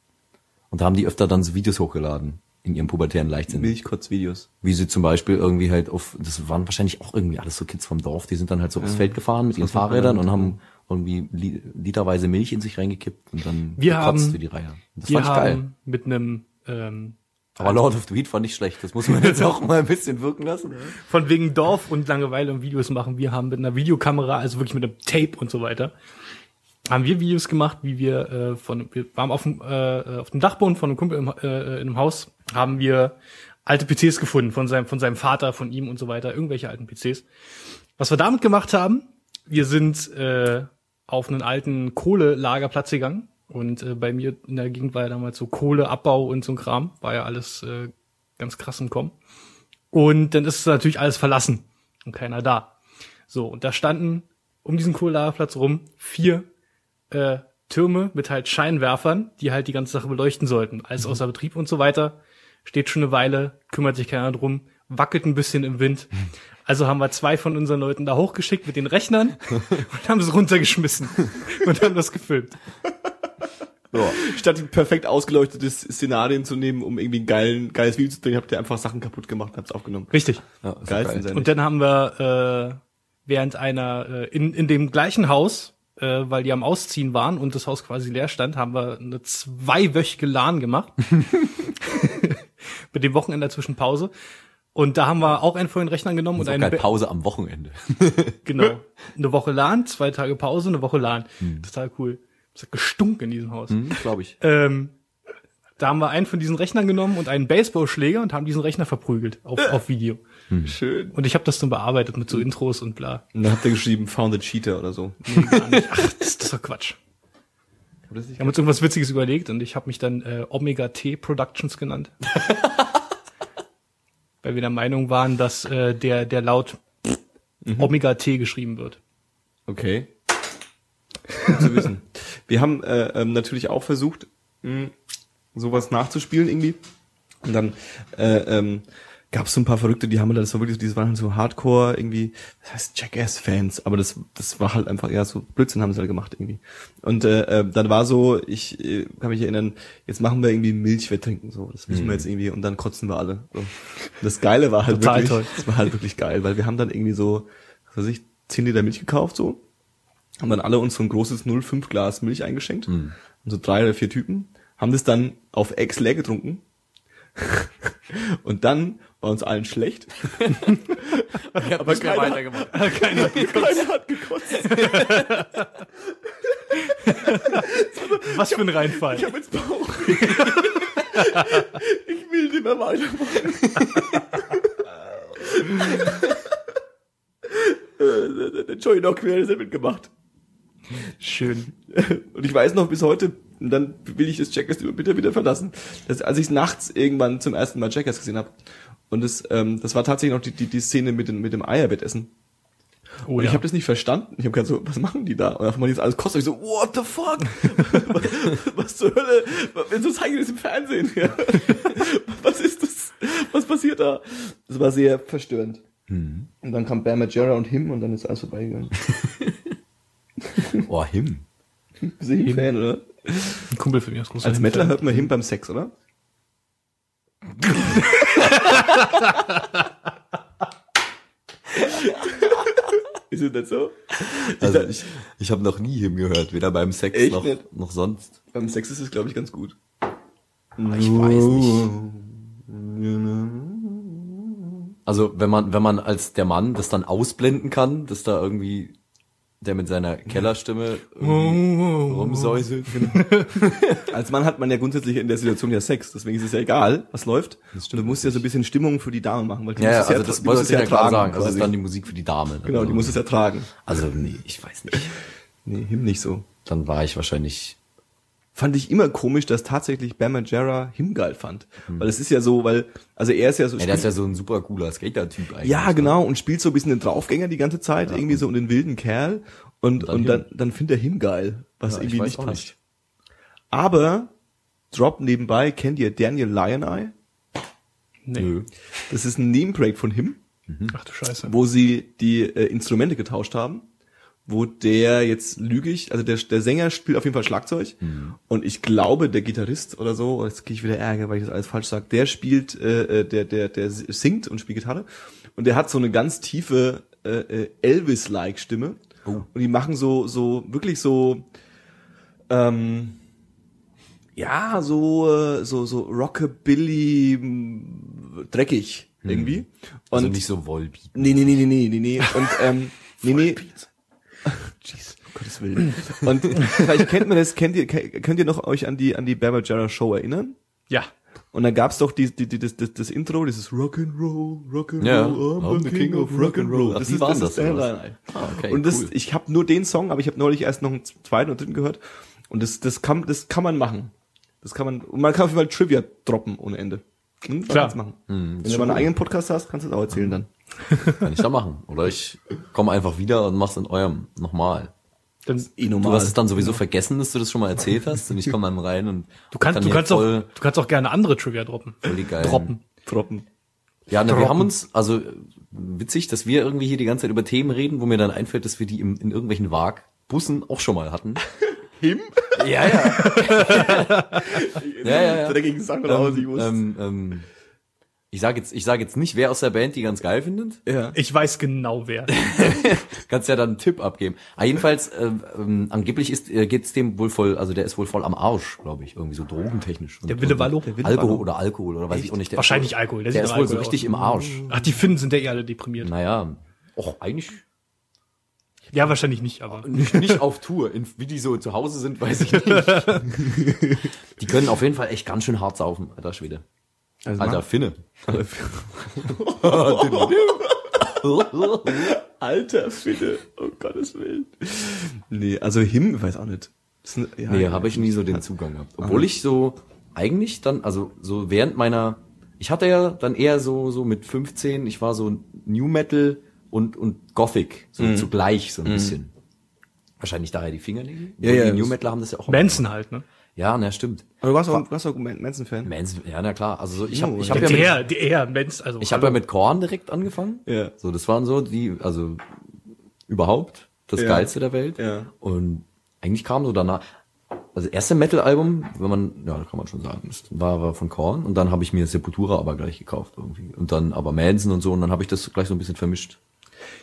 [SPEAKER 3] Und da haben die öfter dann so Videos hochgeladen in ihrem pubertären Leichtsinn.
[SPEAKER 1] Milchkotz-Videos.
[SPEAKER 3] Wie sie zum Beispiel irgendwie halt auf, das waren wahrscheinlich auch irgendwie alles so Kids vom Dorf, die sind dann halt so aufs Feld gefahren mit ihren Fahrrädern und haben irgendwie li literweise Milch in sich reingekippt und dann
[SPEAKER 2] Wir haben-
[SPEAKER 3] für die Reihe. Das
[SPEAKER 2] Wir
[SPEAKER 3] fand ich geil.
[SPEAKER 2] haben mit einem ähm,
[SPEAKER 3] Aber Lord of the Weed fand ich schlecht. Das muss man jetzt [LAUGHS] auch mal ein bisschen wirken lassen.
[SPEAKER 2] von wegen Dorf und Langeweile und Videos machen. Wir haben mit einer Videokamera, also wirklich mit einem Tape und so weiter, haben wir Videos gemacht, wie wir äh, von, wir waren auf dem, äh, auf dem Dachboden von einem Kumpel im, äh, in einem Haus, haben wir alte PCs gefunden von seinem, von seinem Vater, von ihm und so weiter, irgendwelche alten PCs. Was wir damit gemacht haben, wir sind äh, auf einen alten Kohlelagerplatz gegangen und äh, bei mir in der Gegend war ja damals so Kohleabbau und so ein Kram, war ja alles äh, ganz krass im Kommen. Und dann ist natürlich alles verlassen und keiner da. So, und da standen um diesen Kohlelagerplatz rum vier äh, Türme mit halt Scheinwerfern, die halt die ganze Sache beleuchten sollten. Alles außer Betrieb und so weiter. Steht schon eine Weile, kümmert sich keiner drum, wackelt ein bisschen im Wind. [LAUGHS] Also haben wir zwei von unseren Leuten da hochgeschickt mit den Rechnern [LAUGHS] und haben es runtergeschmissen und haben das gefilmt.
[SPEAKER 1] Ja. Statt perfekt ausgeleuchtetes Szenarien zu nehmen, um irgendwie ein geilen, geiles Video zu drehen, habt ihr einfach Sachen kaputt gemacht und hab's aufgenommen.
[SPEAKER 2] Richtig.
[SPEAKER 3] Ja,
[SPEAKER 1] Geil.
[SPEAKER 3] geil.
[SPEAKER 2] Und dann haben wir äh, während einer äh, in, in dem gleichen Haus, äh, weil die am Ausziehen waren und das Haus quasi leer stand, haben wir eine zweiwöchige LAN gemacht. [LAUGHS] [LAUGHS] Mit dem Wochenende zwischen Pause. Und da haben wir auch einen von den Rechnern genommen
[SPEAKER 3] Und
[SPEAKER 2] und eine
[SPEAKER 3] Pause am Wochenende. [LAUGHS]
[SPEAKER 2] genau [LAUGHS] eine Woche LAN, zwei Tage Pause, eine Woche LAN.
[SPEAKER 1] Hm.
[SPEAKER 2] Total cool. Es hat gestunken in diesem Haus.
[SPEAKER 3] Hm, Glaube ich.
[SPEAKER 2] Ähm, da haben wir einen von diesen Rechnern genommen und einen Baseballschläger und haben diesen Rechner verprügelt auf, auf Video.
[SPEAKER 1] Schön.
[SPEAKER 2] Und ich habe das dann bearbeitet mit so Intros und bla.
[SPEAKER 1] Und dann habt ihr geschrieben, found a cheater oder so.
[SPEAKER 2] Nee, gar nicht. Ach, das, das ist doch Quatsch. Wir haben uns irgendwas Witziges überlegt und ich habe mich dann äh, Omega T Productions genannt. [LAUGHS] Weil wir der Meinung waren, dass äh, der, der Laut Omega T geschrieben wird.
[SPEAKER 1] Okay. Gut zu wissen. [LAUGHS] Wir haben äh, ähm, natürlich auch versucht, mh, sowas nachzuspielen irgendwie. Und dann äh, ähm, gab es so ein paar Verrückte, die haben das war wirklich, die waren so Hardcore irgendwie, das heißt Jackass-Fans, aber das das war halt einfach eher so Blödsinn haben sie halt gemacht irgendwie. Und äh, äh, dann war so, ich äh, kann mich erinnern, jetzt machen wir irgendwie Milch trinken so, das müssen wir jetzt irgendwie und dann kotzen wir alle. So. Und das Geile war halt wirklich,
[SPEAKER 2] toll.
[SPEAKER 1] das war halt wirklich geil, weil wir haben dann irgendwie so, was weiß ich, 10 Liter Milch gekauft so haben dann alle uns so ein großes 0,5 Glas Milch eingeschenkt. Und so drei oder vier Typen. Haben das dann auf Ex leer getrunken. [LAUGHS] Und dann war uns allen schlecht. [LAUGHS]
[SPEAKER 3] Aber
[SPEAKER 1] keiner-
[SPEAKER 3] weitergemacht. [LAUGHS]
[SPEAKER 2] Keiner.
[SPEAKER 1] Keiner hat gekotzt. [LAUGHS]
[SPEAKER 2] Was für ein Reinfall.
[SPEAKER 1] Ich hab jetzt Bauch. ich will nicht mehr weitermachen. Der Joey noch quer, das hat mitgemacht.
[SPEAKER 2] Schön.
[SPEAKER 1] Und ich weiß noch bis heute, und dann will ich das Checkers bitte wieder verlassen, dass als ich nachts irgendwann zum ersten Mal Checkers gesehen habe. Und das, ähm, das war tatsächlich noch die, die, die Szene mit dem, mit dem Eierbettessen.
[SPEAKER 2] Oh,
[SPEAKER 1] Und
[SPEAKER 2] ja.
[SPEAKER 1] ich habe das nicht verstanden. Ich habe gedacht so, was machen die da? Und auf einmal jetzt alles kostet. Ich so, what the fuck? [LAUGHS] was, was zur Hölle? Wieso zeigen die das im Fernsehen? [LAUGHS] Was ist das? Was passiert da? Das war sehr verstörend.
[SPEAKER 2] Mhm.
[SPEAKER 1] Und dann kam Bam Margera und Him und dann ist alles vorbeigegangen. [LAUGHS]
[SPEAKER 3] Oh, Him.
[SPEAKER 1] Bist du Him-Fan, oder?
[SPEAKER 2] Ein Kumpel für mich aus großer
[SPEAKER 1] Als Mettler hört man Him beim Sex, oder? [LAUGHS] Ist es nicht so?
[SPEAKER 3] Also ich, ich habe noch nie Him gehört, weder beim Sex
[SPEAKER 1] Echt
[SPEAKER 3] noch,
[SPEAKER 1] nicht?
[SPEAKER 3] noch sonst.
[SPEAKER 1] Beim Sex ist es, glaube ich, ganz gut.
[SPEAKER 3] Ich weiß nicht. Also wenn man, wenn man als der Mann das dann ausblenden kann, dass da irgendwie der mit seiner Kellerstimme irgendwie rumsäuselt. [LAUGHS]
[SPEAKER 1] Als Mann hat man ja grundsätzlich in der Situation ja Sex, deswegen ist es ja egal, was läuft. Und du musst ja so ein bisschen Stimmung für die Dame machen, weil die
[SPEAKER 3] Ja,
[SPEAKER 1] muss es
[SPEAKER 3] also
[SPEAKER 1] ja,
[SPEAKER 3] das
[SPEAKER 1] muss es
[SPEAKER 3] ja klar
[SPEAKER 1] tragen,
[SPEAKER 3] sagen. Also das ist dann die Musik für die Dame. ne?
[SPEAKER 1] Genau,
[SPEAKER 3] also,
[SPEAKER 1] die muss es ja tragen.
[SPEAKER 3] Also nee, ich weiß nicht.
[SPEAKER 1] Nee, Him nicht so.
[SPEAKER 3] Dann war ich wahrscheinlich
[SPEAKER 1] Fand ich immer komisch, dass tatsächlich Bam Margera Him geil fand. Weil es ist ja so, weil, also er ist ja so,
[SPEAKER 3] Ja, der ist ja so ein super cooler Skater-Typ eigentlich.
[SPEAKER 1] Ja,
[SPEAKER 3] ne?
[SPEAKER 1] genau, und spielt so ein bisschen den Draufgänger die ganze Zeit, irgendwie so um den wilden Kerl. Und,
[SPEAKER 3] dann
[SPEAKER 1] und dann, dann findet er Him geil, was
[SPEAKER 3] Ja,
[SPEAKER 1] irgendwie nicht passt.
[SPEAKER 3] nicht.
[SPEAKER 1] Aber, Drop nebenbei, kennt ihr Daniel Lioneye?
[SPEAKER 2] Nee.
[SPEAKER 3] Nö.
[SPEAKER 1] Das ist ein Nebenprojekt von Him,
[SPEAKER 2] Ach du Scheiße.
[SPEAKER 1] wo sie die äh, Instrumente getauscht haben. Wo der jetzt lüge ich, also der, der Sänger spielt auf jeden Fall Schlagzeug und ich glaube der Gitarrist oder so, jetzt kriege ich wieder Ärger, weil ich das alles falsch sage, der spielt, äh, äh, der, der, der singt und spielt Gitarre und der hat so eine ganz tiefe äh, äh, Elvis-like Stimme
[SPEAKER 3] Oh.
[SPEAKER 1] und die machen so, so, wirklich so, ähm, ja, so, äh, so, so Rockabilly, dreckig irgendwie.
[SPEAKER 3] Also
[SPEAKER 1] Und
[SPEAKER 3] nicht so Volbeat.
[SPEAKER 1] Nee, nee, nee, nee, nee, nee, nee. Und, ähm, nee, nee. [LAUGHS] Jeez, um Gottes Willen. [LAUGHS] Und vielleicht kennt man das, kennt ihr, könnt ihr noch euch an die, an die Bama Jarrah Show erinnern?
[SPEAKER 2] Ja.
[SPEAKER 1] Und dann gab's doch die, die, die, das, das, das Intro, dieses Rock'n'Roll, Rock'n'Roll,
[SPEAKER 3] Ja.
[SPEAKER 1] I'm the King of Rock'n'Roll. Das ist, das ist
[SPEAKER 3] das, was?
[SPEAKER 1] Headliner.
[SPEAKER 3] Ah, okay,
[SPEAKER 1] Und das,
[SPEAKER 3] cool.
[SPEAKER 1] ich habe nur den Song, aber ich habe neulich erst noch einen zweiten und dritten gehört. Und das, das kann, das kann man machen. Das kann man, und man kann auf jeden Fall Trivia droppen ohne Ende. Hm,
[SPEAKER 2] Klar.
[SPEAKER 1] machen. Wenn du mal einen eigenen Podcast hast, kannst du das auch erzählen dann.
[SPEAKER 3] Kann ich da machen. Oder ich komme einfach wieder und mach's in eurem nochmal.
[SPEAKER 2] Dann,
[SPEAKER 1] Eh
[SPEAKER 3] Du
[SPEAKER 1] normal.
[SPEAKER 3] hast es dann sowieso vergessen, dass du das schon mal erzählt hast und ich komme dann rein und
[SPEAKER 2] du kannst, du kannst auch, du kannst auch gerne andere Trivia droppen.
[SPEAKER 3] voll die geilen
[SPEAKER 2] Droppen.
[SPEAKER 1] Droppen.
[SPEAKER 3] Ja, ne, wir haben uns, also witzig, dass wir irgendwie hier die ganze Zeit über Themen reden, wo mir dann einfällt, dass wir die im, in irgendwelchen Wagbussen auch schon mal hatten. [LAUGHS]
[SPEAKER 1] Him?
[SPEAKER 3] Ja, ja. [LAUGHS] ja, ja, ja.
[SPEAKER 1] Dagegen sagen wir raus, ich
[SPEAKER 3] Ähm,
[SPEAKER 1] muss.
[SPEAKER 3] ähm, ähm, ich sage jetzt, ich sage jetzt nicht, wer aus der Band die ganz geil findet.
[SPEAKER 1] ja.
[SPEAKER 2] Ich weiß genau wer. [LAUGHS]
[SPEAKER 3] Kannst ja dann einen Tipp abgeben. Aber jedenfalls, äh, ähm, angeblich ist, äh, geht's dem wohl voll, also der ist wohl voll am Arsch, glaube ich, irgendwie so drogentechnisch.
[SPEAKER 2] Der Wille Wallo?
[SPEAKER 3] Der
[SPEAKER 1] Wille
[SPEAKER 3] Alkohol
[SPEAKER 1] Wallo.
[SPEAKER 3] oder Alkohol oder weiß ich auch nicht. Der
[SPEAKER 2] Wahrscheinlich Alkohol. Der
[SPEAKER 3] Der, ist wohl so
[SPEAKER 2] Alkohol
[SPEAKER 3] richtig
[SPEAKER 2] aus.
[SPEAKER 3] im Arsch.
[SPEAKER 2] Ach, die Finnen sind ja eh alle deprimiert.
[SPEAKER 3] Naja, och, eigentlich
[SPEAKER 2] Ja, wahrscheinlich nicht, aber.
[SPEAKER 3] nicht, nicht auf Tour. In, wie die so zu Hause sind, weiß ich nicht. [LAUGHS] die können auf jeden Fall echt ganz schön hart saufen, alter Schwede.
[SPEAKER 1] Also
[SPEAKER 3] Alter Finne. [LAUGHS]
[SPEAKER 1] Alter Finne, um Gottes Willen. Nee, also Him, weiß auch nicht. Ein- ja,
[SPEAKER 3] Nee, habe ich nie so den Zugang gehabt. Obwohl ich so eigentlich dann, also so während meiner, ich hatte ja dann eher so so mit 15, ich war so New Metal und und Gothic so
[SPEAKER 1] Mhm.
[SPEAKER 3] zugleich so ein bisschen. Wahrscheinlich daher die Fingernägel.
[SPEAKER 1] Ja, ja,
[SPEAKER 3] Die New Metal haben das ja auch.
[SPEAKER 2] Manson halt, ne?
[SPEAKER 3] Ja, na stimmt.
[SPEAKER 1] Aber du warst auch, du warst auch Man- Manson-Fan?
[SPEAKER 3] Manson, ja, na klar. Also so, ich
[SPEAKER 1] Oh,
[SPEAKER 3] habe ich
[SPEAKER 1] ja.
[SPEAKER 3] hab ja mit,
[SPEAKER 2] Der, der, Manson, also.
[SPEAKER 3] ich habe ja mit Korn direkt angefangen.
[SPEAKER 1] Ja.
[SPEAKER 3] So, das waren so die, also überhaupt das
[SPEAKER 1] Ja.
[SPEAKER 3] geilste der Welt.
[SPEAKER 1] Ja.
[SPEAKER 3] Und eigentlich kam so danach, also das erste Metal-Album, wenn man, ja, kann man schon sagen, war, war von Korn. Und dann habe ich mir Sepultura aber gleich gekauft irgendwie. Und dann aber Manson und so. Und dann habe ich das gleich so ein bisschen vermischt.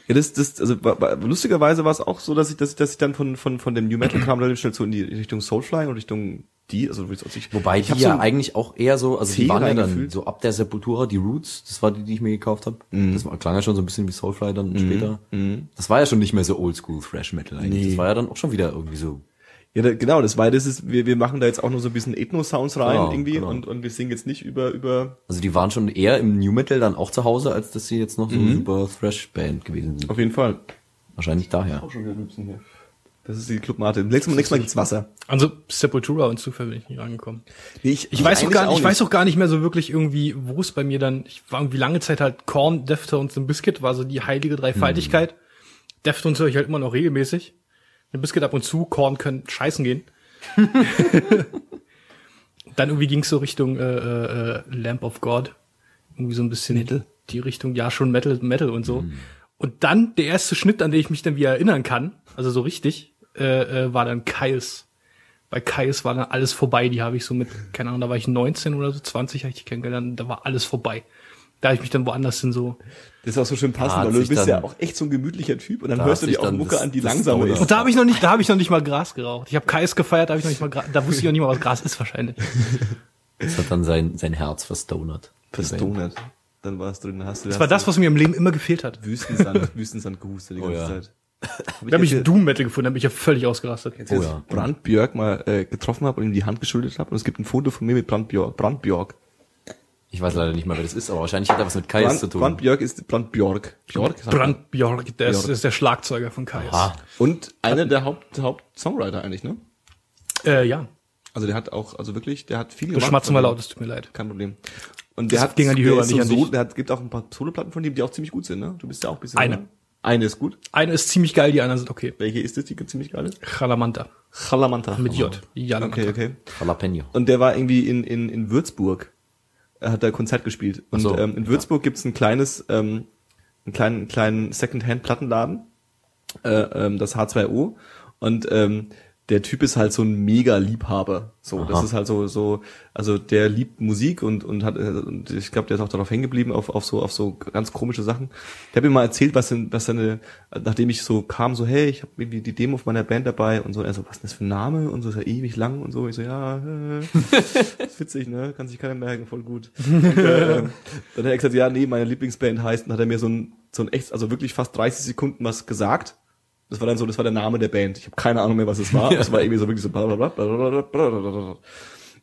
[SPEAKER 1] Ja, das, das, also lustigerweise war es auch so, dass ich, dass ich, dass ich dann von, von, von dem New Metal kam relativ schnell so in die Richtung Soulfly und Richtung die, also ich,
[SPEAKER 3] Wobei
[SPEAKER 1] ich
[SPEAKER 3] die ja
[SPEAKER 1] so,
[SPEAKER 3] eigentlich auch eher so, also die waren ja dann
[SPEAKER 1] reingefühlt.
[SPEAKER 3] so ab der Sepultura, die Roots, das war die, die ich mir gekauft habe.
[SPEAKER 1] Mhm.
[SPEAKER 3] Das war, klang ja schon so ein bisschen wie Soulfly dann später. Das war ja schon nicht mehr so Oldschool Thrash Metal eigentlich.
[SPEAKER 1] Nee.
[SPEAKER 3] Das war ja dann auch schon wieder irgendwie so
[SPEAKER 1] ja, da, genau, das war, das ist, wir, wir machen da jetzt auch nur so ein bisschen Ethno-Sounds rein
[SPEAKER 3] Genau,
[SPEAKER 1] irgendwie
[SPEAKER 3] genau.
[SPEAKER 1] und, und wir singen jetzt nicht über, über,
[SPEAKER 3] Also die waren schon eher im New Metal dann auch zu Hause, als dass sie jetzt noch so
[SPEAKER 1] Mhm.
[SPEAKER 3] eine super Thrash-Band gewesen sind.
[SPEAKER 1] auf jeden Fall.
[SPEAKER 3] Wahrscheinlich daher.
[SPEAKER 1] Auch schon wieder Rübsen hier. Das ist die Clubmate. Nächstes Mal, nächstes Mal gibt's Wasser.
[SPEAKER 2] Also Sepultura und Zufall bin ich nicht angekommen.
[SPEAKER 1] Nee,
[SPEAKER 2] Ich weiß auch gar nicht, ich weiß auch gar nicht mehr so wirklich irgendwie, wo es bei mir dann, ich war irgendwie lange Zeit halt Korn, Deftones und Biscuit, war so die heilige Dreifaltigkeit. Deftones höre ich halt immer noch regelmäßig. Ein Biscuit ab und zu, Korn können scheißen gehen. [LAUGHS] dann irgendwie ging es so Richtung äh, äh, äh, Lamp of God. Irgendwie so ein bisschen
[SPEAKER 1] Metal?
[SPEAKER 2] die Richtung, ja, schon Metal, Metal und so. Und dann der erste Schnitt, an den ich mich dann wieder erinnern kann, also so richtig, äh, äh, war dann Kyles. Bei Kais war dann alles vorbei. Die habe ich so mit, keine Ahnung, da war ich 19 oder so, 20 habe ich die kennengelernt. Da war alles vorbei. Da ich mich dann woanders hin so.
[SPEAKER 1] Das ist auch so schön passend, weil du bist
[SPEAKER 3] dann-
[SPEAKER 1] ja auch echt so ein gemütlicher Typ und dann
[SPEAKER 3] Da
[SPEAKER 1] hörst du dir auch Mucke
[SPEAKER 3] das-
[SPEAKER 1] an, die
[SPEAKER 3] das
[SPEAKER 1] langsamer
[SPEAKER 3] Stoner-
[SPEAKER 1] ist.
[SPEAKER 2] Und da habe ich noch nicht, da habe ich noch nicht mal Gras geraucht. Ich habe Kais gefeiert, da habe ich noch nicht mal Gras, da wusste ich noch nicht mal, was Gras ist wahrscheinlich. [LAUGHS]
[SPEAKER 3] Das hat dann sein, sein Herz verstonert.
[SPEAKER 1] Verstonert. Dann war es drin, hast du
[SPEAKER 2] Das war das, was mir im Leben immer gefehlt hat.
[SPEAKER 1] Wüstensand, [LAUGHS] Wüstensand gehustet die
[SPEAKER 3] Oh
[SPEAKER 1] ganze
[SPEAKER 3] ja.
[SPEAKER 1] Zeit. [LAUGHS]
[SPEAKER 2] Da habe ich Doom Metal gefunden, da bin ich ja völlig ausgerastet.
[SPEAKER 1] Jetzt,
[SPEAKER 3] Oh ja.
[SPEAKER 1] Brand Björk mal äh, getroffen habe und ihm die Hand geschüttelt habe und es gibt ein Foto von mir mit Brand Björk. Brand Björk.
[SPEAKER 3] Ich weiß leider nicht mehr, wer das ist, aber wahrscheinlich hat er was mit Kais zu
[SPEAKER 1] Brand,
[SPEAKER 3] tun.
[SPEAKER 1] Brand Björk ist Brand Björk. Björk?
[SPEAKER 2] Brand Björk, der ist,
[SPEAKER 1] Björk.
[SPEAKER 2] ist der Schlagzeuger von Kais.
[SPEAKER 3] Ah,
[SPEAKER 1] Und einer der Haupt, Haupt-Songwriter eigentlich, ne?
[SPEAKER 2] Äh, ja,
[SPEAKER 1] Also der hat auch, also wirklich, der hat viel
[SPEAKER 2] das schmatzen wir laut, es tut mir leid.
[SPEAKER 1] Kein Problem. Und der
[SPEAKER 2] Das
[SPEAKER 1] hat,
[SPEAKER 2] ging an die
[SPEAKER 1] der
[SPEAKER 2] Hörer,
[SPEAKER 1] ist
[SPEAKER 2] nicht an
[SPEAKER 1] so,
[SPEAKER 2] dich.
[SPEAKER 1] der hat, gibt auch ein paar Soloplatten von ihm, die auch ziemlich gut sind, ne? Du bist ja auch ein bisschen.
[SPEAKER 2] Eine.
[SPEAKER 1] oder? Eine ist gut.
[SPEAKER 2] Eine ist ziemlich geil, die anderen sind okay.
[SPEAKER 1] Welche ist das, die ziemlich geil ist?
[SPEAKER 2] Chalamanta.
[SPEAKER 1] Chalamanta.
[SPEAKER 2] Mit J. Jalamanta.
[SPEAKER 1] Okay, okay.
[SPEAKER 3] Jalapeno.
[SPEAKER 1] Und der war irgendwie in, in, in Würzburg. Er hat da Konzert gespielt. Und
[SPEAKER 3] so,
[SPEAKER 1] ähm, in Würzburg gibt's ein kleines, ähm, einen kleinen, kleinen Secondhand-Plattenladen, äh, ähm, das H2O. Und ähm, der Typ ist halt so ein mega Liebhaber. So, das
[SPEAKER 3] Aha.
[SPEAKER 1] ist halt so, so, also der liebt Musik und und hat, und ich glaube, der ist auch darauf hängen geblieben auf auf so auf so ganz komische Sachen. Ich habe ihm mal erzählt, was denn, was seine, nachdem ich so kam, so hey, ich habe irgendwie die Demo von meiner Band dabei und so, er so, was ist das für ein Name und so, ist ja ewig lang und so. Ich so, ja, äh, [LAUGHS] ist witzig, ne, kann sich keiner merken, voll gut. Und, äh, dann hat er gesagt, ja, nee, meine Lieblingsband heißt, und hat er mir so ein so ein echt, also wirklich fast 30 Sekunden was gesagt. Das war dann so, das war der Name der Band. Ich habe keine Ahnung mehr, was es war. Es war irgendwie so wirklich so. blablabla.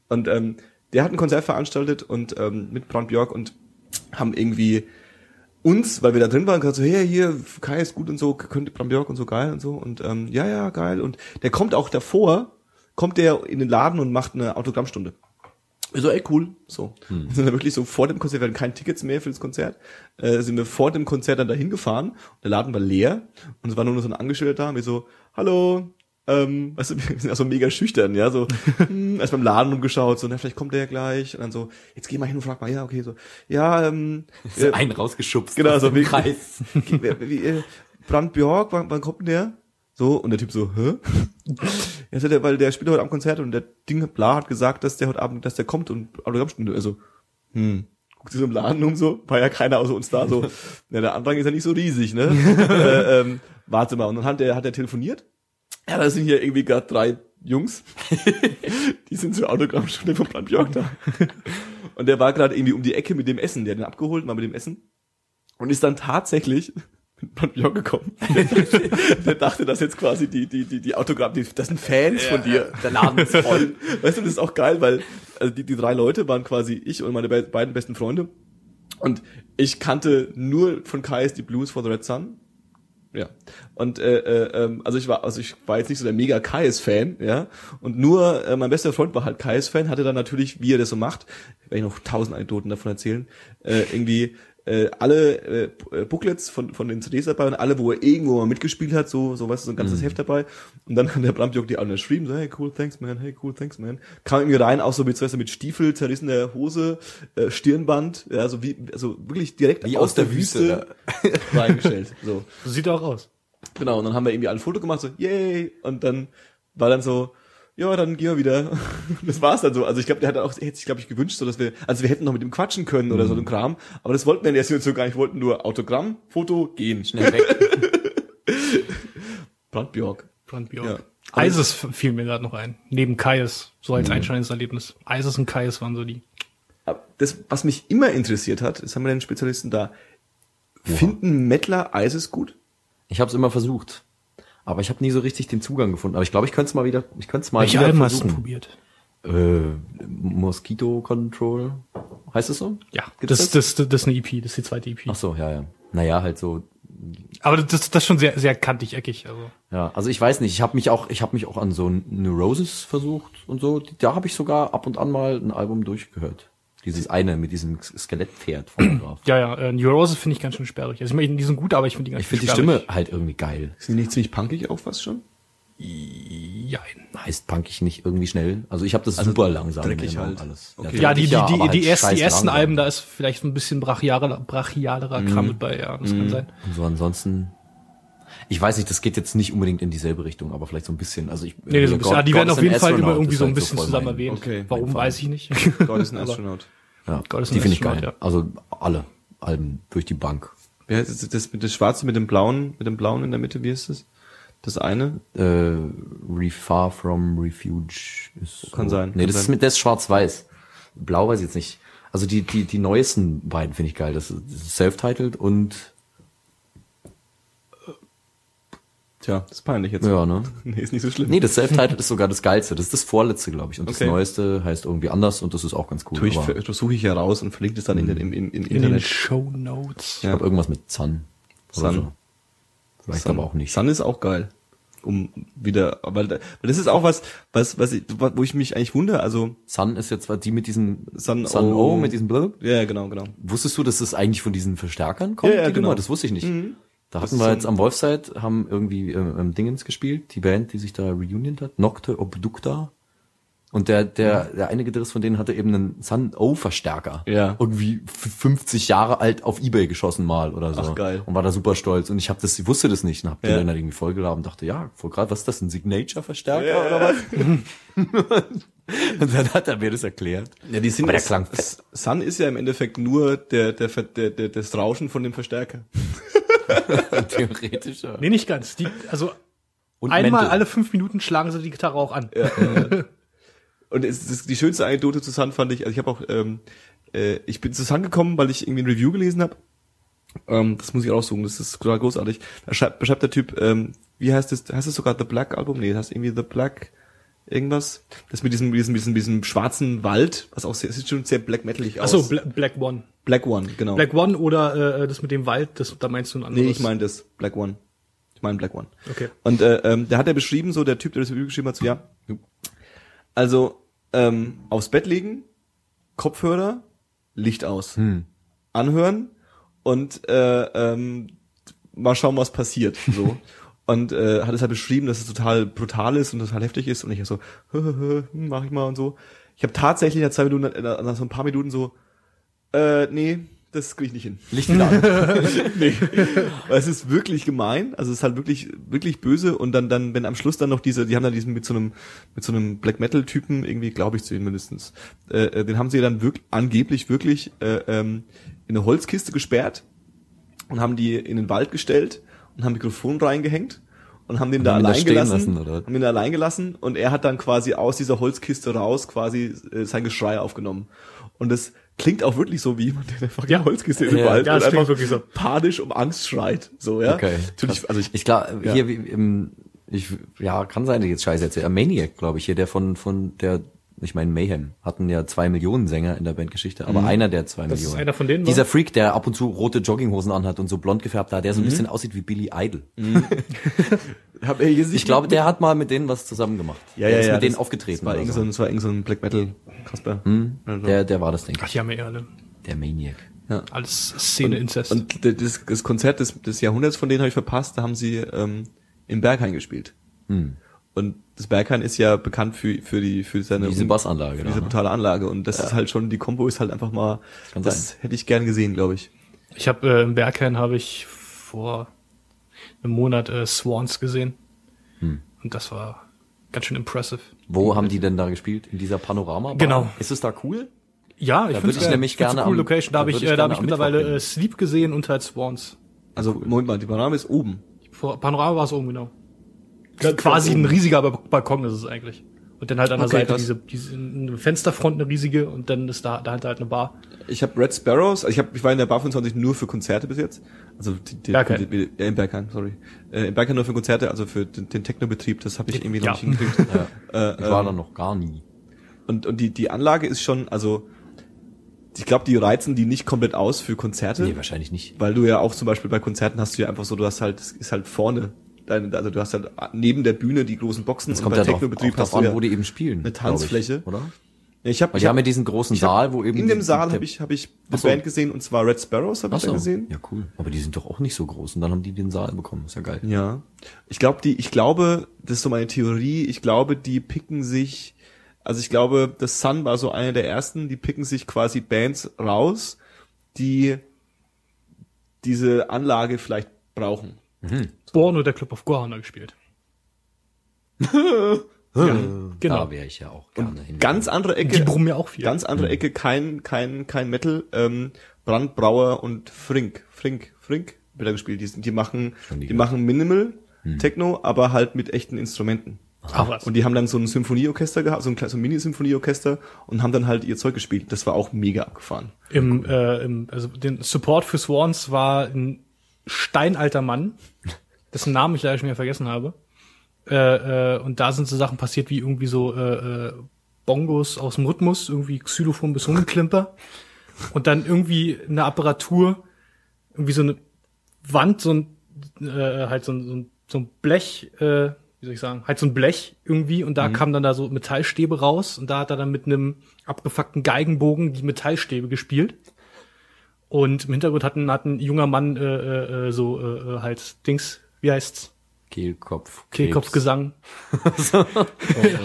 [SPEAKER 1] Und ähm, der hat ein Konzert veranstaltet und ähm, mit Brand Björk und haben irgendwie uns, weil wir da drin waren, gesagt so, hey, hier, Kai ist gut und so, könnte Bram Björk und so geil und so und ähm, ja, ja, geil und der kommt auch davor, kommt der in den Laden und macht eine Autogrammstunde. So, ey, cool, so.
[SPEAKER 3] Hm.
[SPEAKER 1] Wir sind dann wirklich so vor dem Konzert, wir hatten keine Tickets mehr für das Konzert, äh, sind wir vor dem Konzert dann dahin gefahren, der Laden war leer und es war nur noch so ein Angestellter da, und wir so, hallo, ähm, weißt du, [LAUGHS] wir sind ja so mega schüchtern, ja, so, [LAUGHS] hm, erst beim Laden umgeschaut, so, na, vielleicht kommt der ja gleich, und dann so, jetzt geh mal hin und frag mal, ja, okay, so, ja, ähm,
[SPEAKER 3] So einen rausgeschubst.
[SPEAKER 1] Genau, so wie-
[SPEAKER 3] Kreis. [LAUGHS]
[SPEAKER 1] wer- wie, äh, Brand Björk, wann, wann kommt denn der? So, und der Typ so, hä? [LAUGHS] Ja, sagt er, weil der spielt heute am Konzert und der Ding bla hat gesagt, dass der heute Abend, dass der kommt und Autogrammstunde, also, hm. Guckt sich so im Laden um so, war ja keiner außer uns da, so, [LAUGHS] ja, der Andrang ist ja nicht so riesig, ne? [LAUGHS] äh, ähm, warte mal, und dann hat der, hat der telefoniert. Ja, da sind hier irgendwie gerade drei Jungs, die sind zur Autogrammstunde von Brand Björk da. Und der war gerade irgendwie um die Ecke mit dem Essen, der hat den abgeholt, mal mit dem Essen. Und ist dann tatsächlich Brand Björk gekommen. [LAUGHS] der dachte, dass jetzt quasi die, die, die, die Autogramm, die, das sind Fans von dir.
[SPEAKER 3] Der Laden ist voll.
[SPEAKER 1] Weißt du, das ist auch geil, weil also die, die drei Leute waren quasi ich und meine be beiden besten Freunde. Und ich kannte nur von Kais die Blues for the Red Sun. Ja. Und äh, äh, ähm, also ich war, also ich war jetzt nicht so der mega Kais-Fan, ja. Und nur äh, mein bester Freund war halt Kais-Fan, hatte dann natürlich, wie er das so macht, werde ich noch tausend Anekdoten davon erzählen, äh, irgendwie äh, alle äh, äh, Booklets von, von den CDs dabei und alle, wo er irgendwo mal mitgespielt hat, so, so weißt du, so ein ganzes Heft dabei. Und dann hat der Bramjok die alle geschrieben, so, hey, cool, thanks, man, hey, cool, thanks, man. Kam irgendwie rein, auch so mit, so, weißt du, mit Stiefel, zerrissener Hose, äh, Stirnband, ja, so wie, also wirklich direkt
[SPEAKER 3] Wie aus der Wüste, [LAUGHS]
[SPEAKER 1] reingestellt, so.
[SPEAKER 2] So sieht er auch aus.
[SPEAKER 1] Genau, und dann haben wir irgendwie alle ein Foto gemacht, so, yay, und dann war dann so, ja, dann gehen wir wieder. [LAUGHS] Das war's dann so. Also ich glaube, der hat auch, hätte sich, glaube ich, gewünscht, so dass wir, also wir hätten noch mit ihm quatschen können oder so ein Kram, aber das wollten wir in der Situation gar nicht, wir wollten nur Autogramm, Foto, gehen.
[SPEAKER 3] Schnell weg. [LAUGHS]
[SPEAKER 1] Brandbjörk.
[SPEAKER 2] Brand Björk.
[SPEAKER 1] Ja.
[SPEAKER 2] Isis fiel mir gerade noch ein. Neben Kaius, so als einschneidendes Erlebnis. Isis und Kaius waren so die.
[SPEAKER 1] Aber Das, was mich immer interessiert hat, das haben wir den Spezialisten da, finden Mettler Eises gut?
[SPEAKER 3] Ich habe es immer versucht. Aber ich habe nie so richtig den Zugang gefunden. Aber ich glaube, ich könnte es mal wieder, ich könnte es mal
[SPEAKER 2] Welche
[SPEAKER 3] wieder
[SPEAKER 2] Alben hast du
[SPEAKER 3] versuchen.
[SPEAKER 2] probiert?
[SPEAKER 3] Äh, Mosquito Control. Heißt es so?
[SPEAKER 2] Ja, das, das, das, das ist eine EP, das ist die zweite EP.
[SPEAKER 3] Ach so, ja, ja. Naja, halt so.
[SPEAKER 2] Aber das, das ist schon sehr, sehr kantig, eckig. Also.
[SPEAKER 3] Ja, also ich weiß nicht. Ich habe mich auch, ich habe mich auch an so Neurosis versucht und so. Da habe ich sogar ab und an mal ein Album durchgehört. Dieses eine mit diesem Skelettpferd vorne [CLEARS THROAT] drauf.
[SPEAKER 2] Ja, ja, äh, Neurosis finde ich ganz schön sperrig. Also ich meine, die sind gut, aber ich finde die ganz
[SPEAKER 3] Ich finde die Stimme halt irgendwie geil.
[SPEAKER 1] Sind die nicht ziemlich punkig auch fast schon?
[SPEAKER 2] Ja,
[SPEAKER 3] Heißt punkig nicht irgendwie schnell? Also ich habe das super langsam.
[SPEAKER 1] dreckig halt.
[SPEAKER 3] Alles.
[SPEAKER 1] Okay.
[SPEAKER 2] ja die, die, die,
[SPEAKER 3] aber
[SPEAKER 2] die,
[SPEAKER 3] halt
[SPEAKER 2] ersten, die ersten
[SPEAKER 3] langsam.
[SPEAKER 2] Alben, da ist vielleicht so ein bisschen brachialer, brachialerer Kram mit bei, ja, das kann sein.
[SPEAKER 3] Und so ansonsten. Ich weiß nicht, das geht jetzt nicht unbedingt in dieselbe Richtung, aber vielleicht so ein bisschen. Also ich,
[SPEAKER 2] Nee, so ein bisschen, ah, die werden auf jeden Fall immer irgendwie
[SPEAKER 3] ist
[SPEAKER 2] so ein
[SPEAKER 3] halt
[SPEAKER 2] bisschen
[SPEAKER 3] voll
[SPEAKER 2] zusammen
[SPEAKER 3] mein-
[SPEAKER 2] erwähnt.
[SPEAKER 1] Okay.
[SPEAKER 2] Warum, weiß ich nicht. [LAUGHS]
[SPEAKER 1] Gott ist ein
[SPEAKER 2] Aber-
[SPEAKER 1] Astronaut.
[SPEAKER 3] Ja,
[SPEAKER 2] God is an
[SPEAKER 3] die finde ich geil.
[SPEAKER 2] ja.
[SPEAKER 3] Also alle Alben durch die Bank.
[SPEAKER 1] Wer ist das, das mit dem Schwarzen, mit dem Blauen, mit dem Blauen in der Mitte, wie ist das? Das eine?
[SPEAKER 3] Äh, Re Far from Refuge ist
[SPEAKER 1] Kann
[SPEAKER 3] so.
[SPEAKER 1] sein,
[SPEAKER 3] Nee,
[SPEAKER 1] kann
[SPEAKER 3] das
[SPEAKER 1] sein.
[SPEAKER 3] ist mit das ist schwarz-weiß. Blau weiß ich jetzt nicht. Also die die die neuesten beiden finde ich geil. Das ist, das ist self-titled und
[SPEAKER 1] Tja, das ist peinlich jetzt.
[SPEAKER 3] ja, ne? [LAUGHS]
[SPEAKER 1] Nee, ist nicht so schlimm.
[SPEAKER 3] Nee, das Self-Titled ist sogar das geilste. Das ist das vorletzte, glaube ich. Und
[SPEAKER 1] Okay.
[SPEAKER 3] das neueste heißt irgendwie anders und das ist auch ganz cool.
[SPEAKER 1] Tue ich,
[SPEAKER 3] aber
[SPEAKER 1] das suche ich ja raus und verlinke das dann in, den- im, im, im
[SPEAKER 2] In den
[SPEAKER 1] Internet.
[SPEAKER 2] Show Notes.
[SPEAKER 3] ich glaube irgendwas mit Sun. Oder
[SPEAKER 1] Sun.
[SPEAKER 3] So. Vielleicht
[SPEAKER 1] Sun.
[SPEAKER 3] aber auch nicht.
[SPEAKER 1] Sun ist auch geil. Um wieder, weil, weil das ist auch was, was, was ich, wo ich mich eigentlich wundere, also,
[SPEAKER 3] Sun ist jetzt die mit diesem
[SPEAKER 1] Sun
[SPEAKER 3] Sun
[SPEAKER 1] O.
[SPEAKER 3] Mit diesem Blub.
[SPEAKER 1] ja, genau, genau.
[SPEAKER 3] Wusstest du, dass das eigentlich von diesen Verstärkern kommt?
[SPEAKER 1] Ja, ja,
[SPEAKER 3] die
[SPEAKER 1] genau.
[SPEAKER 3] Nummer? Das wusste ich nicht. Da
[SPEAKER 1] Das
[SPEAKER 3] hatten wir jetzt am Wolfside, haben irgendwie ähm, ähm, Dingens gespielt, die Band, die sich da reuniont hat, Nocte Obducta. Und der, der, der eine Gitarrist von denen hatte eben einen Sun O Verstärker.
[SPEAKER 1] Ja.
[SPEAKER 3] Irgendwie f- 50 Jahre alt auf Ebay geschossen mal oder so.
[SPEAKER 1] Ach, geil.
[SPEAKER 3] Und war da super stolz. Und ich habe das, ich wusste das nicht und hab
[SPEAKER 1] Ja.
[SPEAKER 3] den dann halt irgendwie vollgeladen und dachte, ja, voll grad, was ist das, ein Signature-Verstärker
[SPEAKER 1] Ja,
[SPEAKER 3] oder was? [LAUGHS] und dann hat er mir das erklärt.
[SPEAKER 1] Ja, die sind
[SPEAKER 3] Aber der klang
[SPEAKER 1] Sun ist ja im Endeffekt nur der, der, der, der, das Rauschen von dem Verstärker. [LAUGHS]
[SPEAKER 3] Theoretisch. Ja.
[SPEAKER 2] Nee, nicht ganz. Die, also
[SPEAKER 3] Und
[SPEAKER 2] einmal
[SPEAKER 3] Mendel.
[SPEAKER 2] alle fünf Minuten schlagen sie die Gitarre auch an. [LAUGHS]
[SPEAKER 1] Und es, das, die schönste Anekdote zu Sun fand ich, also ich habe auch, ähm, äh, ich bin zu Sun gekommen, weil ich irgendwie ein Review gelesen habe. Ähm, das muss ich raussuchen, das ist total großartig. Da schreibt, beschreibt der Typ, ähm, wie heißt das, heißt das sogar The Black Album? Nee, das heißt irgendwie The Black irgendwas. Das mit diesem, diesem, diesem, diesem schwarzen Wald, was auch sehr, sieht schon sehr black metalig aus.
[SPEAKER 2] Achso, Bla Black One.
[SPEAKER 1] Black One, genau.
[SPEAKER 2] Black One oder äh, das mit dem Wald, das, da meinst du ein anderes.
[SPEAKER 1] nee, ich meine das, Black One. Ich meine Black One.
[SPEAKER 2] Okay.
[SPEAKER 1] Und äh, ähm, der hat ja beschrieben, so der Typ, der das Review geschrieben hat, so ja, also ähm, aufs Bett legen, Kopfhörer, Licht aus, anhören und äh, ähm, mal schauen, was passiert. So. [LAUGHS] und äh, hat es halt beschrieben, dass es total brutal ist und total heftig ist und ich so, hö, hö, hö, hm, mach ich mal und so. Ich habe tatsächlich nach zwei Minuten, nach nach so ein paar Minuten so, äh, nee, das krieg ich nicht hin.
[SPEAKER 3] Licht wieder an. [LAUGHS]
[SPEAKER 1] nee. Weil es ist wirklich gemein, also es ist halt wirklich, wirklich böse und dann, dann, wenn am Schluss dann noch diese, die haben dann diesen mit so einem, mit so einem Black Metal Typen irgendwie, glaube ich zumindestens, äh, äh, den haben sie dann wirklich, angeblich wirklich, äh, ähm, in eine Holzkiste gesperrt und haben die in den Wald gestellt und haben Mikrofon reingehängt und haben den da
[SPEAKER 3] haben ihn da
[SPEAKER 1] allein gelassen,
[SPEAKER 3] lassen,
[SPEAKER 1] haben ihn da allein gelassen und er hat dann quasi aus dieser Holzkiste raus quasi äh, sein Geschrei aufgenommen und das klingt auch wirklich so wie jemand, der in der fucking
[SPEAKER 2] Ja.
[SPEAKER 1] Holzkiste im
[SPEAKER 3] Ja,
[SPEAKER 1] Wald
[SPEAKER 2] ja,
[SPEAKER 1] und einfach
[SPEAKER 2] wirklich so.
[SPEAKER 1] panisch um Angst schreit, so ja.
[SPEAKER 3] Okay.
[SPEAKER 1] Natürlich, also ich,
[SPEAKER 3] Ich glaube,
[SPEAKER 1] Ja.
[SPEAKER 3] hier wie im, ich, ja, kann sein, dass ich jetzt scheiße erzähle. Maniac, glaube ich, hier, der von, von der, ich meine Mayhem, hatten ja zwei Millionen Sänger in der Bandgeschichte, aber einer der zwei
[SPEAKER 2] Das ist
[SPEAKER 3] Millionen.
[SPEAKER 2] einer von denen,
[SPEAKER 3] Dieser
[SPEAKER 2] wa?
[SPEAKER 3] Freak, der ab und zu rote Jogginghosen anhat und so blond gefärbt hat, der so ein bisschen aussieht wie Billy Idol. [LAUGHS]
[SPEAKER 1] hab er hier
[SPEAKER 3] Ich glaube, der hat mal mit denen was zusammen gemacht.
[SPEAKER 1] ja,
[SPEAKER 3] der
[SPEAKER 1] ja,
[SPEAKER 3] ist
[SPEAKER 1] ja,
[SPEAKER 3] mit denen aufgetreten.
[SPEAKER 1] Das war
[SPEAKER 3] so.
[SPEAKER 1] das war irgend so ein Black Metal Kasper. Also,
[SPEAKER 3] Der, der war das, denke
[SPEAKER 2] Ach,
[SPEAKER 3] ich.
[SPEAKER 2] die haben ja eh alle.
[SPEAKER 3] Der Maniac.
[SPEAKER 1] ja.
[SPEAKER 2] Alles Szene Inzest.
[SPEAKER 1] Und d- das, das Konzert des, des Jahrhunderts von denen habe ich verpasst, da haben sie ähm, im Berghain gespielt.
[SPEAKER 3] Hm.
[SPEAKER 1] Und das Berghain ist ja bekannt für für die für seine
[SPEAKER 3] Diese Bassanlage
[SPEAKER 1] für diese brutale Anlage und das ist halt schon die Kombo ist halt einfach mal
[SPEAKER 3] Kann
[SPEAKER 1] das hätte ich gern gesehen, glaube ich.
[SPEAKER 2] Ich habe äh, im Berghain habe ich vor einem Monat äh, Swans gesehen.
[SPEAKER 3] Hm.
[SPEAKER 2] Und das war ganz schön impressive.
[SPEAKER 3] Wo haben die denn da gespielt? In dieser Panorama?
[SPEAKER 2] Genau.
[SPEAKER 3] Ist es da cool?
[SPEAKER 2] Ja, ich finde
[SPEAKER 3] würde ich nämlich gerne
[SPEAKER 2] eine coole
[SPEAKER 3] am-
[SPEAKER 2] Location. Da
[SPEAKER 3] da
[SPEAKER 2] habe ich, äh, da hab ich
[SPEAKER 3] am
[SPEAKER 2] mittlerweile äh, Sleep gesehen und halt Swans.
[SPEAKER 1] Also Moment mal, die Panorama ist oben.
[SPEAKER 2] Vor Panorama war es oben, genau.
[SPEAKER 1] Ganz
[SPEAKER 2] Quasi
[SPEAKER 1] ganz
[SPEAKER 2] ein riesiger Ba- Balkon ist es eigentlich. Und dann halt an der
[SPEAKER 1] Okay,
[SPEAKER 2] Seite
[SPEAKER 1] krass.
[SPEAKER 2] diese, diese eine Fensterfront, eine riesige, und dann ist da dahinter halt eine Bar.
[SPEAKER 1] Ich habe Red Sparrows, also ich, hab, ich war in der Bar 25 nur für Konzerte bis jetzt. Also die, die,
[SPEAKER 2] Berghain.
[SPEAKER 1] Die, die, äh, im Berghain, sorry. Äh, Im Berghain nur für Konzerte, also für den, den Technobetrieb, das habe ich irgendwie noch
[SPEAKER 2] Ja.
[SPEAKER 1] nicht hingekriegt. [LAUGHS] Äh,
[SPEAKER 3] Ich war
[SPEAKER 1] ähm,
[SPEAKER 3] da noch gar nie.
[SPEAKER 1] Und, und die, die Anlage ist schon, also ich glaube, die reizen die nicht komplett aus für Konzerte,
[SPEAKER 3] Nee, wahrscheinlich nicht.
[SPEAKER 1] weil du ja auch zum Beispiel bei Konzerten hast du ja einfach so, du hast halt, es ist halt vorne, deine, also du hast halt neben der Bühne die großen Boxen
[SPEAKER 3] Es kommt ja drauf, auch
[SPEAKER 1] hast
[SPEAKER 3] drauf
[SPEAKER 1] du
[SPEAKER 3] an,
[SPEAKER 1] ja
[SPEAKER 3] wo die eben spielen.
[SPEAKER 1] eine
[SPEAKER 3] glaub ich,
[SPEAKER 1] Tanzfläche.
[SPEAKER 3] oder?
[SPEAKER 1] Ich habe
[SPEAKER 3] die haben ja diesen großen Saal, wo eben
[SPEAKER 1] in dem Saal habe ich habe ich eine
[SPEAKER 3] so.
[SPEAKER 1] Band gesehen und zwar Red Sparrows habe ich da gesehen.
[SPEAKER 3] Ja, cool. Aber die sind doch auch nicht so groß und dann haben die den Saal bekommen. Ist ja geil.
[SPEAKER 1] Ja. Ich glaube, die, ich glaube, das ist so meine Theorie, ich glaube, die picken sich, also ich glaube, das Sun war so einer der ersten, die picken sich quasi Bands raus, die diese Anlage vielleicht brauchen.
[SPEAKER 2] Born oder Club of da gespielt. [LAUGHS] ja, genau.
[SPEAKER 3] Da wäre ich ja auch gerne hin.
[SPEAKER 1] Ganz andere Ecke.
[SPEAKER 2] Die brummen ja auch viel.
[SPEAKER 1] Ganz andere Ecke, kein, kein, kein Metal, ähm, Brandbrauer und Frink. Frink, Frink wird da gespielt. Die, sind- die machen,
[SPEAKER 3] die
[SPEAKER 1] die machen Minimal Techno, aber halt mit echten Instrumenten.
[SPEAKER 2] Ach was.
[SPEAKER 1] Und die haben dann so ein Symphonieorchester gehabt, so ein, kleines- so ein Mini-Symphonieorchester und haben dann halt ihr Zeug gespielt. Das war auch mega abgefahren.
[SPEAKER 2] Im, äh, im, also den Support für Swans war ein steinalter Mann, dessen Namen ich leider schon wieder vergessen habe. Äh, äh, und da sind so Sachen passiert wie irgendwie so äh, äh, Bongos aus dem Rhythmus, irgendwie Xylophon bis Hundeklimper. Und dann irgendwie eine Apparatur, irgendwie so eine Wand, so ein äh, halt so ein, so ein, so ein Blech, äh, wie soll ich sagen, halt so ein Blech irgendwie und da kamen dann da so Metallstäbe raus und da hat er dann mit einem abgefuckten Geigenbogen die Metallstäbe gespielt. Und im Hintergrund hat ein, hat ein junger Mann äh, äh, äh, so äh, äh, halt Dings, wie heißt's?
[SPEAKER 3] Kehlkopf.
[SPEAKER 2] Kehlkopfgesang. [LAUGHS]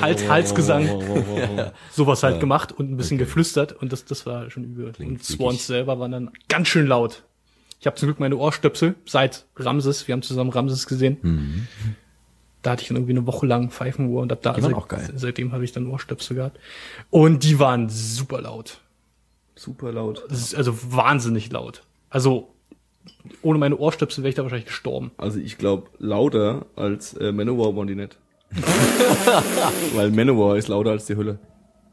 [SPEAKER 2] Hals, Halsgesang. [LAUGHS] Sowas halt gemacht und ein bisschen geflüstert und das, das war schon übel.
[SPEAKER 3] Klingt
[SPEAKER 2] und Swans
[SPEAKER 3] wirklich-
[SPEAKER 2] selber waren dann ganz schön laut. Ich habe zum Glück meine Ohrstöpsel seit Ramses, wir haben zusammen Ramses gesehen.
[SPEAKER 3] Mhm.
[SPEAKER 2] Da hatte ich dann irgendwie eine Woche lang Pfeifenohr und ab da
[SPEAKER 3] geil.
[SPEAKER 2] seitdem habe ich dann Ohrstöpsel gehabt. Und die waren super laut.
[SPEAKER 1] Super laut.
[SPEAKER 2] Das ist also wahnsinnig laut. Also ohne meine Ohrstöpsel wäre ich da wahrscheinlich gestorben.
[SPEAKER 1] Also ich glaube lauter als äh, Manowar waren die nicht. [LAUGHS] Weil Manowar ist lauter als die Hülle.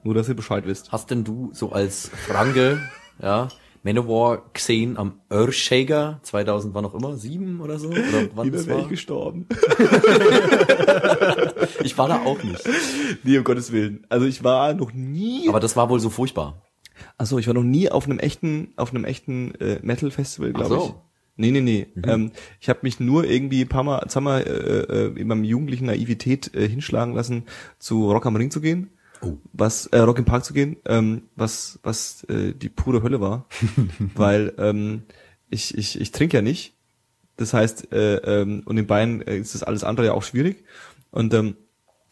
[SPEAKER 1] Nur, dass ihr Bescheid wisst.
[SPEAKER 3] Hast denn du so als Franke, ja, Manowar gesehen am Earthshaker 2000 war noch immer sieben oder so? Oder wann
[SPEAKER 1] Lieber
[SPEAKER 3] das
[SPEAKER 1] wäre
[SPEAKER 3] war?
[SPEAKER 1] ich gestorben. [LAUGHS]
[SPEAKER 3] Ich war da auch nicht.
[SPEAKER 1] nee, um Gottes Willen. Also ich war noch nie
[SPEAKER 3] Aber das war wohl so furchtbar.
[SPEAKER 1] Also ich war noch nie auf einem echten, auf einem echten äh, Metal-Festival, glaube
[SPEAKER 3] so.
[SPEAKER 1] Nee, nee, nee. Ähm, ich habe mich nur irgendwie ein paar Mal, sag mal, äh, äh, in meinem jugendlichen Naivität äh, hinschlagen lassen, zu Rock am Ring zu gehen.
[SPEAKER 3] Oh.
[SPEAKER 1] Was, äh, Rock im Park zu gehen, ähm, was, was äh, die pure Hölle war. [LAUGHS] weil ähm, ich, ich, ich trinke ja nicht. Das heißt, äh, ähm, und in Bayern äh, ist das alles andere ja auch schwierig. Und ähm,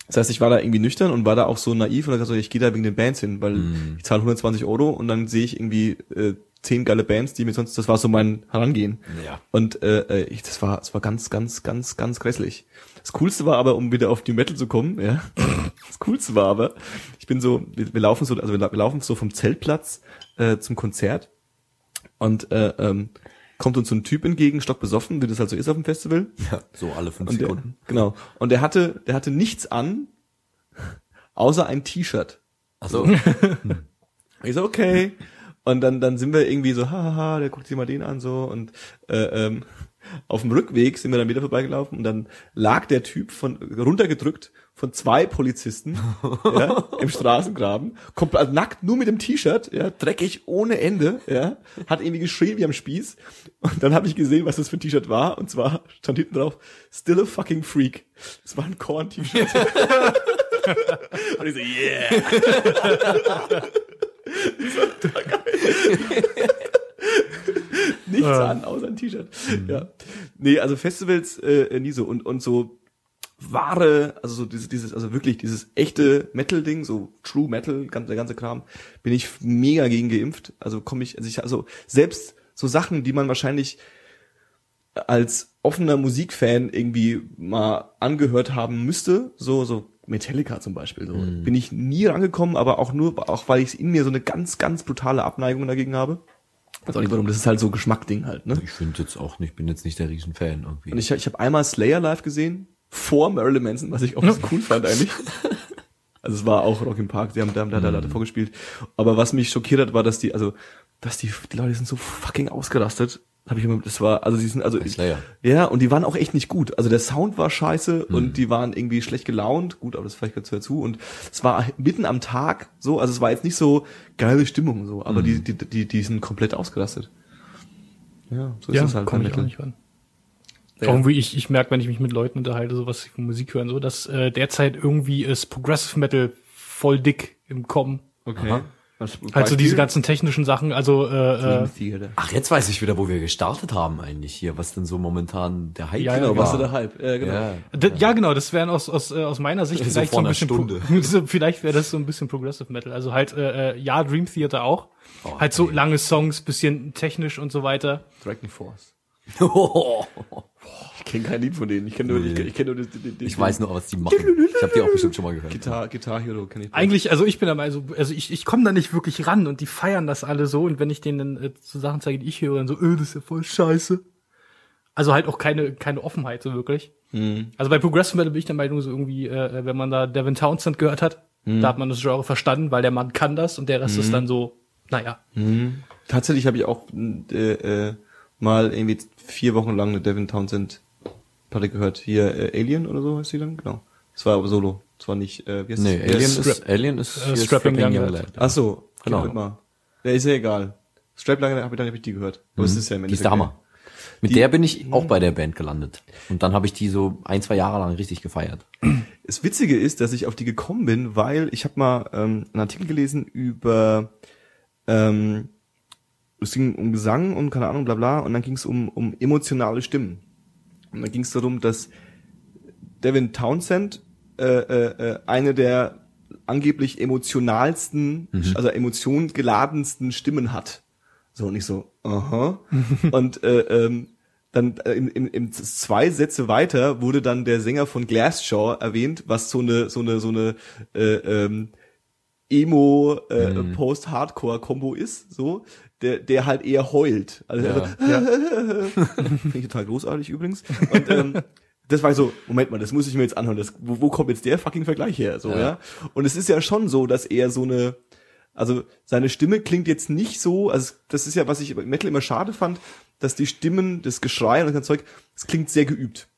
[SPEAKER 1] das heißt, ich war da irgendwie nüchtern und war da auch so naiv und hab gesagt, ich gehe da wegen den Bands hin, weil
[SPEAKER 3] Mhm.
[SPEAKER 1] ich zahle 120 Euro und dann sehe ich irgendwie äh, zehn geile Bands, die mir sonst, das war so mein Herangehen.
[SPEAKER 3] Ja.
[SPEAKER 1] Und äh, äh, ich, das war, das war ganz, ganz, ganz, ganz grässlich. Das Coolste war aber, um wieder auf New Metal zu kommen, ja. Das Coolste war aber, ich bin so, wir, wir laufen so, also wir, wir laufen so vom Zeltplatz äh, zum Konzert und äh, ähm, kommt uns so ein Typ entgegen, stockbesoffen, wie das halt so ist auf dem Festival.
[SPEAKER 3] Ja, so alle fünf
[SPEAKER 1] Und der,
[SPEAKER 3] Sekunden.
[SPEAKER 1] genau. Und der hatte, der hatte nichts an, außer ein T-Shirt.
[SPEAKER 3] Achso. [LAUGHS]
[SPEAKER 1] Ich so, okay. Und dann, dann sind wir irgendwie so, haha, der guckt sich mal den an so und äh, ähm, auf dem Rückweg sind wir dann wieder vorbeigelaufen und dann lag der Typ von runtergedrückt von zwei Polizisten [LAUGHS] ja, im Straßengraben, komplett also nackt, nur mit dem T-Shirt, ja, dreckig ohne Ende, ja, hat irgendwie geschrien wie am Spieß und dann habe ich gesehen, was das für ein T-Shirt war und zwar stand hinten drauf Still a fucking freak. Das war ein Korn-T-Shirt. [LAUGHS] [LAUGHS] und ich so, yeah. [LAUGHS] nichts an, außer ein T-Shirt. Ja. Nee, also Festivals äh, nie so und und so wahre, also so dieses, dieses, also wirklich dieses echte Metal-Ding, so True Metal, ganz, der ganze Kram, bin ich mega gegen geimpft. Also komme ich, also ich, also selbst so Sachen, die man wahrscheinlich als offener Musikfan irgendwie mal angehört haben müsste, so, so Metallica zum Beispiel, so, bin ich nie rangekommen, aber auch nur, auch weil ich in mir so eine ganz, ganz brutale Abneigung dagegen habe. Weiß auch nicht warum, das ist halt so Geschmackding halt, ne?
[SPEAKER 3] Ich finde jetzt auch nicht, bin jetzt nicht der Riesenfan irgendwie.
[SPEAKER 1] Und ich, ich habe einmal Slayer live gesehen, vor Marilyn Manson, was ich auch ganz cool fand eigentlich. [LAUGHS] Also es war auch Rock im Park, die haben da, da, da, da davor gespielt. Aber was mich schockiert hat, war, dass die, also, dass die, die Leute sind so fucking ausgerastet. Hab ich immer, das war, also die sind, also,
[SPEAKER 3] Slayer.
[SPEAKER 1] ja, und die waren auch echt nicht gut. Also der Sound war scheiße und die waren irgendwie schlecht gelaunt. Gut, aber das vielleicht gehört dazu. Und es war mitten am Tag so, also es war jetzt nicht so geile Stimmung so, aber die, die, die, die sind komplett ausgerastet. Ja, so ist
[SPEAKER 2] ja,
[SPEAKER 1] es halt.
[SPEAKER 2] komm
[SPEAKER 1] beim
[SPEAKER 2] ich nicht ran.
[SPEAKER 1] Ja.
[SPEAKER 2] Irgendwie, ich, ich merke, wenn ich mich mit Leuten unterhalte, so was sie von Musik hören, so, dass äh, derzeit irgendwie ist Progressive Metal voll dick im Kommen.
[SPEAKER 1] Okay.
[SPEAKER 3] Aha.
[SPEAKER 1] Was,
[SPEAKER 2] Halt so diese ganzen technischen Sachen, also äh, äh,
[SPEAKER 1] Theater.
[SPEAKER 3] Ach, jetzt weiß ich wieder, wo wir gestartet haben eigentlich hier, was denn so momentan der Hype
[SPEAKER 2] Ja, ja,
[SPEAKER 1] Genau,
[SPEAKER 2] genau.
[SPEAKER 1] was ist der Hype? Ja, genau.
[SPEAKER 3] Ja.
[SPEAKER 2] d- ja genau, das wären aus, aus, äh, aus meiner Sicht
[SPEAKER 3] So
[SPEAKER 2] vielleicht so ein bisschen, Pro-
[SPEAKER 3] Stunde. [LAUGHS]
[SPEAKER 2] vielleicht wäre das so ein bisschen Progressive Metal. Also halt, äh, äh, ja, Dream Theater auch.
[SPEAKER 3] Oh,
[SPEAKER 2] halt so lange Songs, bisschen technisch und so weiter.
[SPEAKER 1] Dragon Force. [LAUGHS] Ich kenne kein Lied von denen. Ich kenne nur, ich, ich kenne nur die, die, die,
[SPEAKER 3] ich weiß nur, was die machen. Ich habe die auch bestimmt schon mal gehört.
[SPEAKER 1] Guitar, Guitar Hero kenne ich.
[SPEAKER 2] Eigentlich, also ich bin da mal so, also ich, ich komme da nicht wirklich ran und die feiern das alle so und wenn ich denen dann äh, so Sachen zeige, die ich höre, dann so, öh, das ist ja voll scheiße. Also halt auch keine, keine Offenheit so wirklich.
[SPEAKER 1] Mhm.
[SPEAKER 2] Also bei Progressive Metal bin ich der Meinung, so irgendwie, äh, wenn man da Devin Townsend gehört hat,
[SPEAKER 1] Mhm.
[SPEAKER 2] da hat man das Genre verstanden, weil der Mann kann das und der Rest ist dann so, naja.
[SPEAKER 1] Tatsächlich habe ich auch äh, äh, mal irgendwie vier Wochen lang eine Devin Townsend Platte gehört. Hier äh, Alien oder so heißt die dann? Genau. Das war aber solo. Das war nicht, äh, wie heißt
[SPEAKER 3] Nee,
[SPEAKER 1] das?
[SPEAKER 3] Alien
[SPEAKER 1] Strap-
[SPEAKER 3] ist, Alien ist,
[SPEAKER 2] Äh,
[SPEAKER 3] hier
[SPEAKER 2] Strapping Young Lad.
[SPEAKER 1] Ach so,
[SPEAKER 3] Genau.
[SPEAKER 1] Mal. Ja, ist ja egal. Strapline habe ich dann hab ich die gehört. Aber es ist ja im
[SPEAKER 3] Die ist der Hammer. Mit
[SPEAKER 1] Die-
[SPEAKER 3] der bin ich auch bei der Band gelandet. Und dann habe ich die so ein, zwei Jahre lang richtig gefeiert.
[SPEAKER 1] Das Witzige ist, dass ich auf die gekommen bin, weil ich habe mal ähm, einen Artikel gelesen über ähm, es ging um Gesang und keine Ahnung, bla bla, und dann ging es um, um emotionale Stimmen. Und dann ging es darum, dass Devin Townsend äh, äh, äh, eine der angeblich emotionalsten, also emotionsgeladensten Stimmen hat. So, und ich so, aha. [LAUGHS] und äh, ähm, dann äh, im, im, im zwei Sätze weiter wurde dann der Sänger von Glassjaw erwähnt, was so eine so eine so eine äh, ähm, Emo äh, Post-Hardcore-Kombo ist, so der der halt eher heult. Also
[SPEAKER 3] Ja. [LAUGHS]
[SPEAKER 1] Finde ich total großartig übrigens. Und ähm, das war so, Moment mal, das muss ich mir jetzt anhören. Das, wo, wo kommt jetzt der fucking Vergleich her? So, ja.
[SPEAKER 3] Ja.
[SPEAKER 1] Und es ist ja schon so, dass er so eine, also seine Stimme klingt jetzt nicht so, also das ist ja, was ich bei Metal immer schade fand, dass die Stimmen, das Geschrei und das Zeug, es klingt sehr geübt.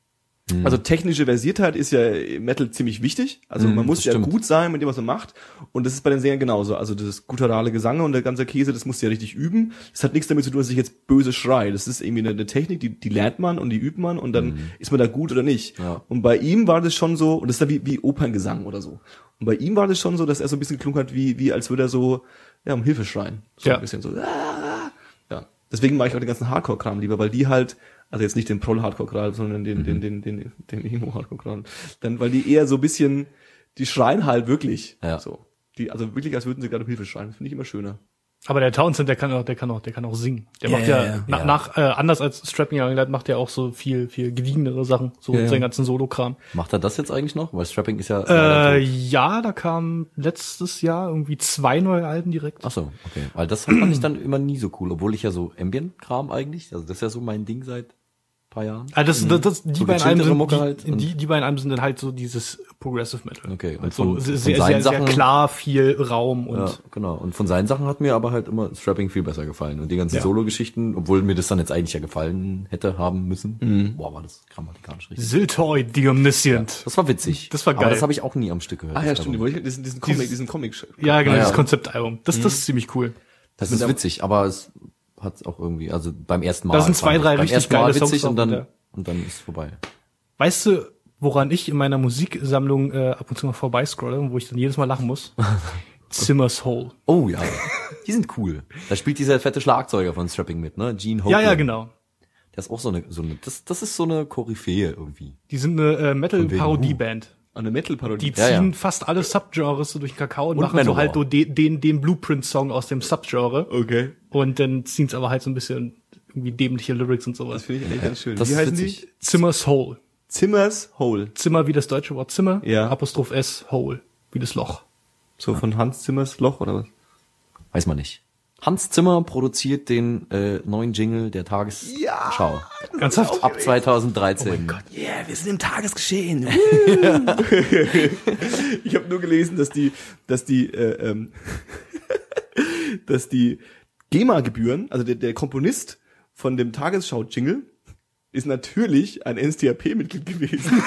[SPEAKER 1] Also technische Versiertheit ist ja im Metal ziemlich wichtig. Also
[SPEAKER 3] Mhm,
[SPEAKER 1] man muss ja
[SPEAKER 3] stimmt.
[SPEAKER 1] gut sein mit dem, was man macht. Und das ist bei den Sängern genauso. Also das gutturale Gesange und der ganze Käse, das musst du ja richtig üben. Das hat nichts damit zu tun, dass ich jetzt böse schrei. Das ist irgendwie eine, eine Technik, die, die lernt man und die übt man und dann ist man da gut oder nicht.
[SPEAKER 3] Mhm. Ja.
[SPEAKER 1] Und bei ihm war das schon so, und das ist dann wie, wie Operngesang oder so. Und bei ihm war das schon so, dass er so ein bisschen geklungen hat, wie, wie als würde er so, ja, um Hilfe schreien. So
[SPEAKER 2] Ja.
[SPEAKER 1] ein bisschen so, ah, [LAUGHS] ja. Deswegen mache ich auch den ganzen Hardcore-Kram lieber, weil die halt Also jetzt nicht den Proll-Hardcore-Kral, sondern den, den, den, den, den Emo-Hardcore-Kral. Dann, weil die eher so ein bisschen, die schreien halt wirklich.
[SPEAKER 3] Ja.
[SPEAKER 1] So. Die, also wirklich, als würden sie gerade um Hilfe schreien. Finde ich immer schöner.
[SPEAKER 2] Aber der Townsend, der kann auch, der kann auch, der kann auch singen. Der
[SPEAKER 1] Ja,
[SPEAKER 2] macht ja,
[SPEAKER 1] ja.
[SPEAKER 2] nach,
[SPEAKER 3] Ja.
[SPEAKER 2] nach äh, anders als Strapping Young Lad macht er auch so viel, viel gediegenere Sachen, so
[SPEAKER 1] Ja,
[SPEAKER 2] seinen ganzen Solo-Kram.
[SPEAKER 3] Macht er das jetzt eigentlich noch? Weil Strapping ist ja.
[SPEAKER 2] Äh, ja, da kam letztes Jahr irgendwie zwei neue Alben direkt.
[SPEAKER 3] Ach so, okay. Weil das fand ich dann immer nie so cool, obwohl ich ja so Ambient-Kram eigentlich, also das ist ja so mein Ding seit paar Jahren.
[SPEAKER 2] Ah, das, das, das, die
[SPEAKER 3] So
[SPEAKER 2] beiden Alben sind,
[SPEAKER 3] Mucke
[SPEAKER 2] die,
[SPEAKER 3] halt und-
[SPEAKER 2] die, die beiden Alben sind dann halt so dieses Progressive Metal.
[SPEAKER 3] Okay, und
[SPEAKER 2] also
[SPEAKER 3] von-
[SPEAKER 2] sehr,
[SPEAKER 3] von
[SPEAKER 2] sehr,
[SPEAKER 3] seinen
[SPEAKER 2] sehr, sehr
[SPEAKER 3] Sachen-
[SPEAKER 2] klar, viel Raum und
[SPEAKER 3] Ja, genau. Und von seinen Sachen hat mir aber halt immer Strapping viel besser gefallen. Und die ganzen
[SPEAKER 2] Ja.
[SPEAKER 3] Solo-Geschichten, obwohl mir das dann jetzt eigentlich ja gefallen hätte haben müssen. Boah, war das grammatikalisch richtig.
[SPEAKER 2] Siltoy, the Omniscient.
[SPEAKER 3] Das war witzig.
[SPEAKER 2] Das war
[SPEAKER 3] Aber
[SPEAKER 2] geil.
[SPEAKER 3] das habe ich auch nie am Stück gehört.
[SPEAKER 1] Ah ja,
[SPEAKER 3] das
[SPEAKER 1] stimmt.
[SPEAKER 3] Album.
[SPEAKER 1] Die, diesen, diesen Comic, diesen Comic.
[SPEAKER 2] Ja, genau,
[SPEAKER 3] Ah, ja.
[SPEAKER 2] das Konzeptalbum. Das, das ist ziemlich cool.
[SPEAKER 3] Das ist witzig, aber es hat auch irgendwie, also beim ersten Mal.
[SPEAKER 2] Da sind zwei, drei
[SPEAKER 3] beim
[SPEAKER 2] richtig
[SPEAKER 3] ersten Mal
[SPEAKER 2] geile
[SPEAKER 3] witzig
[SPEAKER 2] Songs
[SPEAKER 3] und dann,
[SPEAKER 2] ja.
[SPEAKER 3] und dann ist es vorbei.
[SPEAKER 2] Weißt du, woran ich in meiner Musiksammlung äh, ab und zu mal vorbeiscrolle und wo ich dann jedes Mal lachen muss? [LAUGHS] Zimmer's Hole.
[SPEAKER 3] Oh ja, die sind cool. Da spielt dieser fette Schlagzeuger von Strapping mit, ne? Gene Hope.
[SPEAKER 2] Ja, ja, genau.
[SPEAKER 3] Der ist auch so eine, so eine, das, das ist so eine Koryphäe irgendwie.
[SPEAKER 2] Die sind eine äh, Metal-Parodie-Band.
[SPEAKER 1] Eine Metal-Parodie.
[SPEAKER 2] Die
[SPEAKER 3] Ja,
[SPEAKER 2] ziehen
[SPEAKER 3] ja.
[SPEAKER 2] fast alle Subgenres so durch den Kakao und,
[SPEAKER 3] Und
[SPEAKER 2] machen so
[SPEAKER 3] Manowar.
[SPEAKER 2] halt so den, den, den Blueprint-Song aus dem Subgenre.
[SPEAKER 1] Okay.
[SPEAKER 2] Und dann ziehen's aber halt so ein bisschen irgendwie dämliche Lyrics und
[SPEAKER 1] Das
[SPEAKER 2] sowas.
[SPEAKER 1] finde ich eigentlich ganz schön.
[SPEAKER 3] Das
[SPEAKER 1] Wie heißen
[SPEAKER 3] witzig.
[SPEAKER 1] die?
[SPEAKER 2] Zimmer's Hole.
[SPEAKER 1] Zimmers Hole.
[SPEAKER 2] Zimmer wie das deutsche Wort Zimmer.
[SPEAKER 1] Ja.
[SPEAKER 2] Apostroph S, Hole. Wie das Loch.
[SPEAKER 1] So von Hans Zimmers Loch oder was?
[SPEAKER 3] Weiß man nicht. Hans Zimmer produziert den äh, neuen Jingle der Tagesschau.
[SPEAKER 2] Ernsthaft?
[SPEAKER 3] Ab 2013.
[SPEAKER 2] Oh mein Gott.
[SPEAKER 1] Yeah, wir sind im Tagesgeschehen. [LAUGHS] ich habe nur gelesen, dass die, dass die, äh, ähm, [LAUGHS] dass die GEMA-Gebühren, also der, der Komponist von dem Tagesschau-Jingle, ist natürlich ein NSDAP-Mitglied gewesen. [LAUGHS]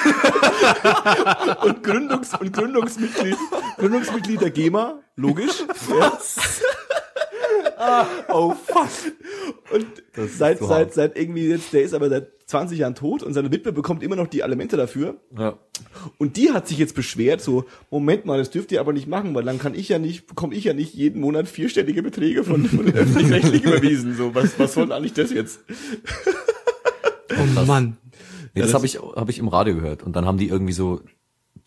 [SPEAKER 1] und Gründungs- und Gründungsmitglied, Gründungsmitglied der GEMA, logisch.
[SPEAKER 3] Oh fuck.
[SPEAKER 1] Und seit,
[SPEAKER 3] so
[SPEAKER 1] seit,
[SPEAKER 3] hart.
[SPEAKER 1] seit irgendwie jetzt, der ist aber seit 20 Jahren tot und seine Witwe bekommt immer noch die Alimente dafür.
[SPEAKER 3] Ja.
[SPEAKER 1] Und die hat sich jetzt beschwert, so, Moment mal, das dürft ihr aber nicht machen, weil dann kann ich ja nicht, bekomme ich ja nicht jeden Monat vierstellige Beträge von, von den [LAUGHS] öffentlich-rechtlichen überwiesen. So, was, was soll eigentlich das jetzt? [LAUGHS]
[SPEAKER 2] Oh Mann.
[SPEAKER 3] Nee, das
[SPEAKER 1] das-
[SPEAKER 3] habe ich, hab ich im Radio gehört. Und dann haben die irgendwie so,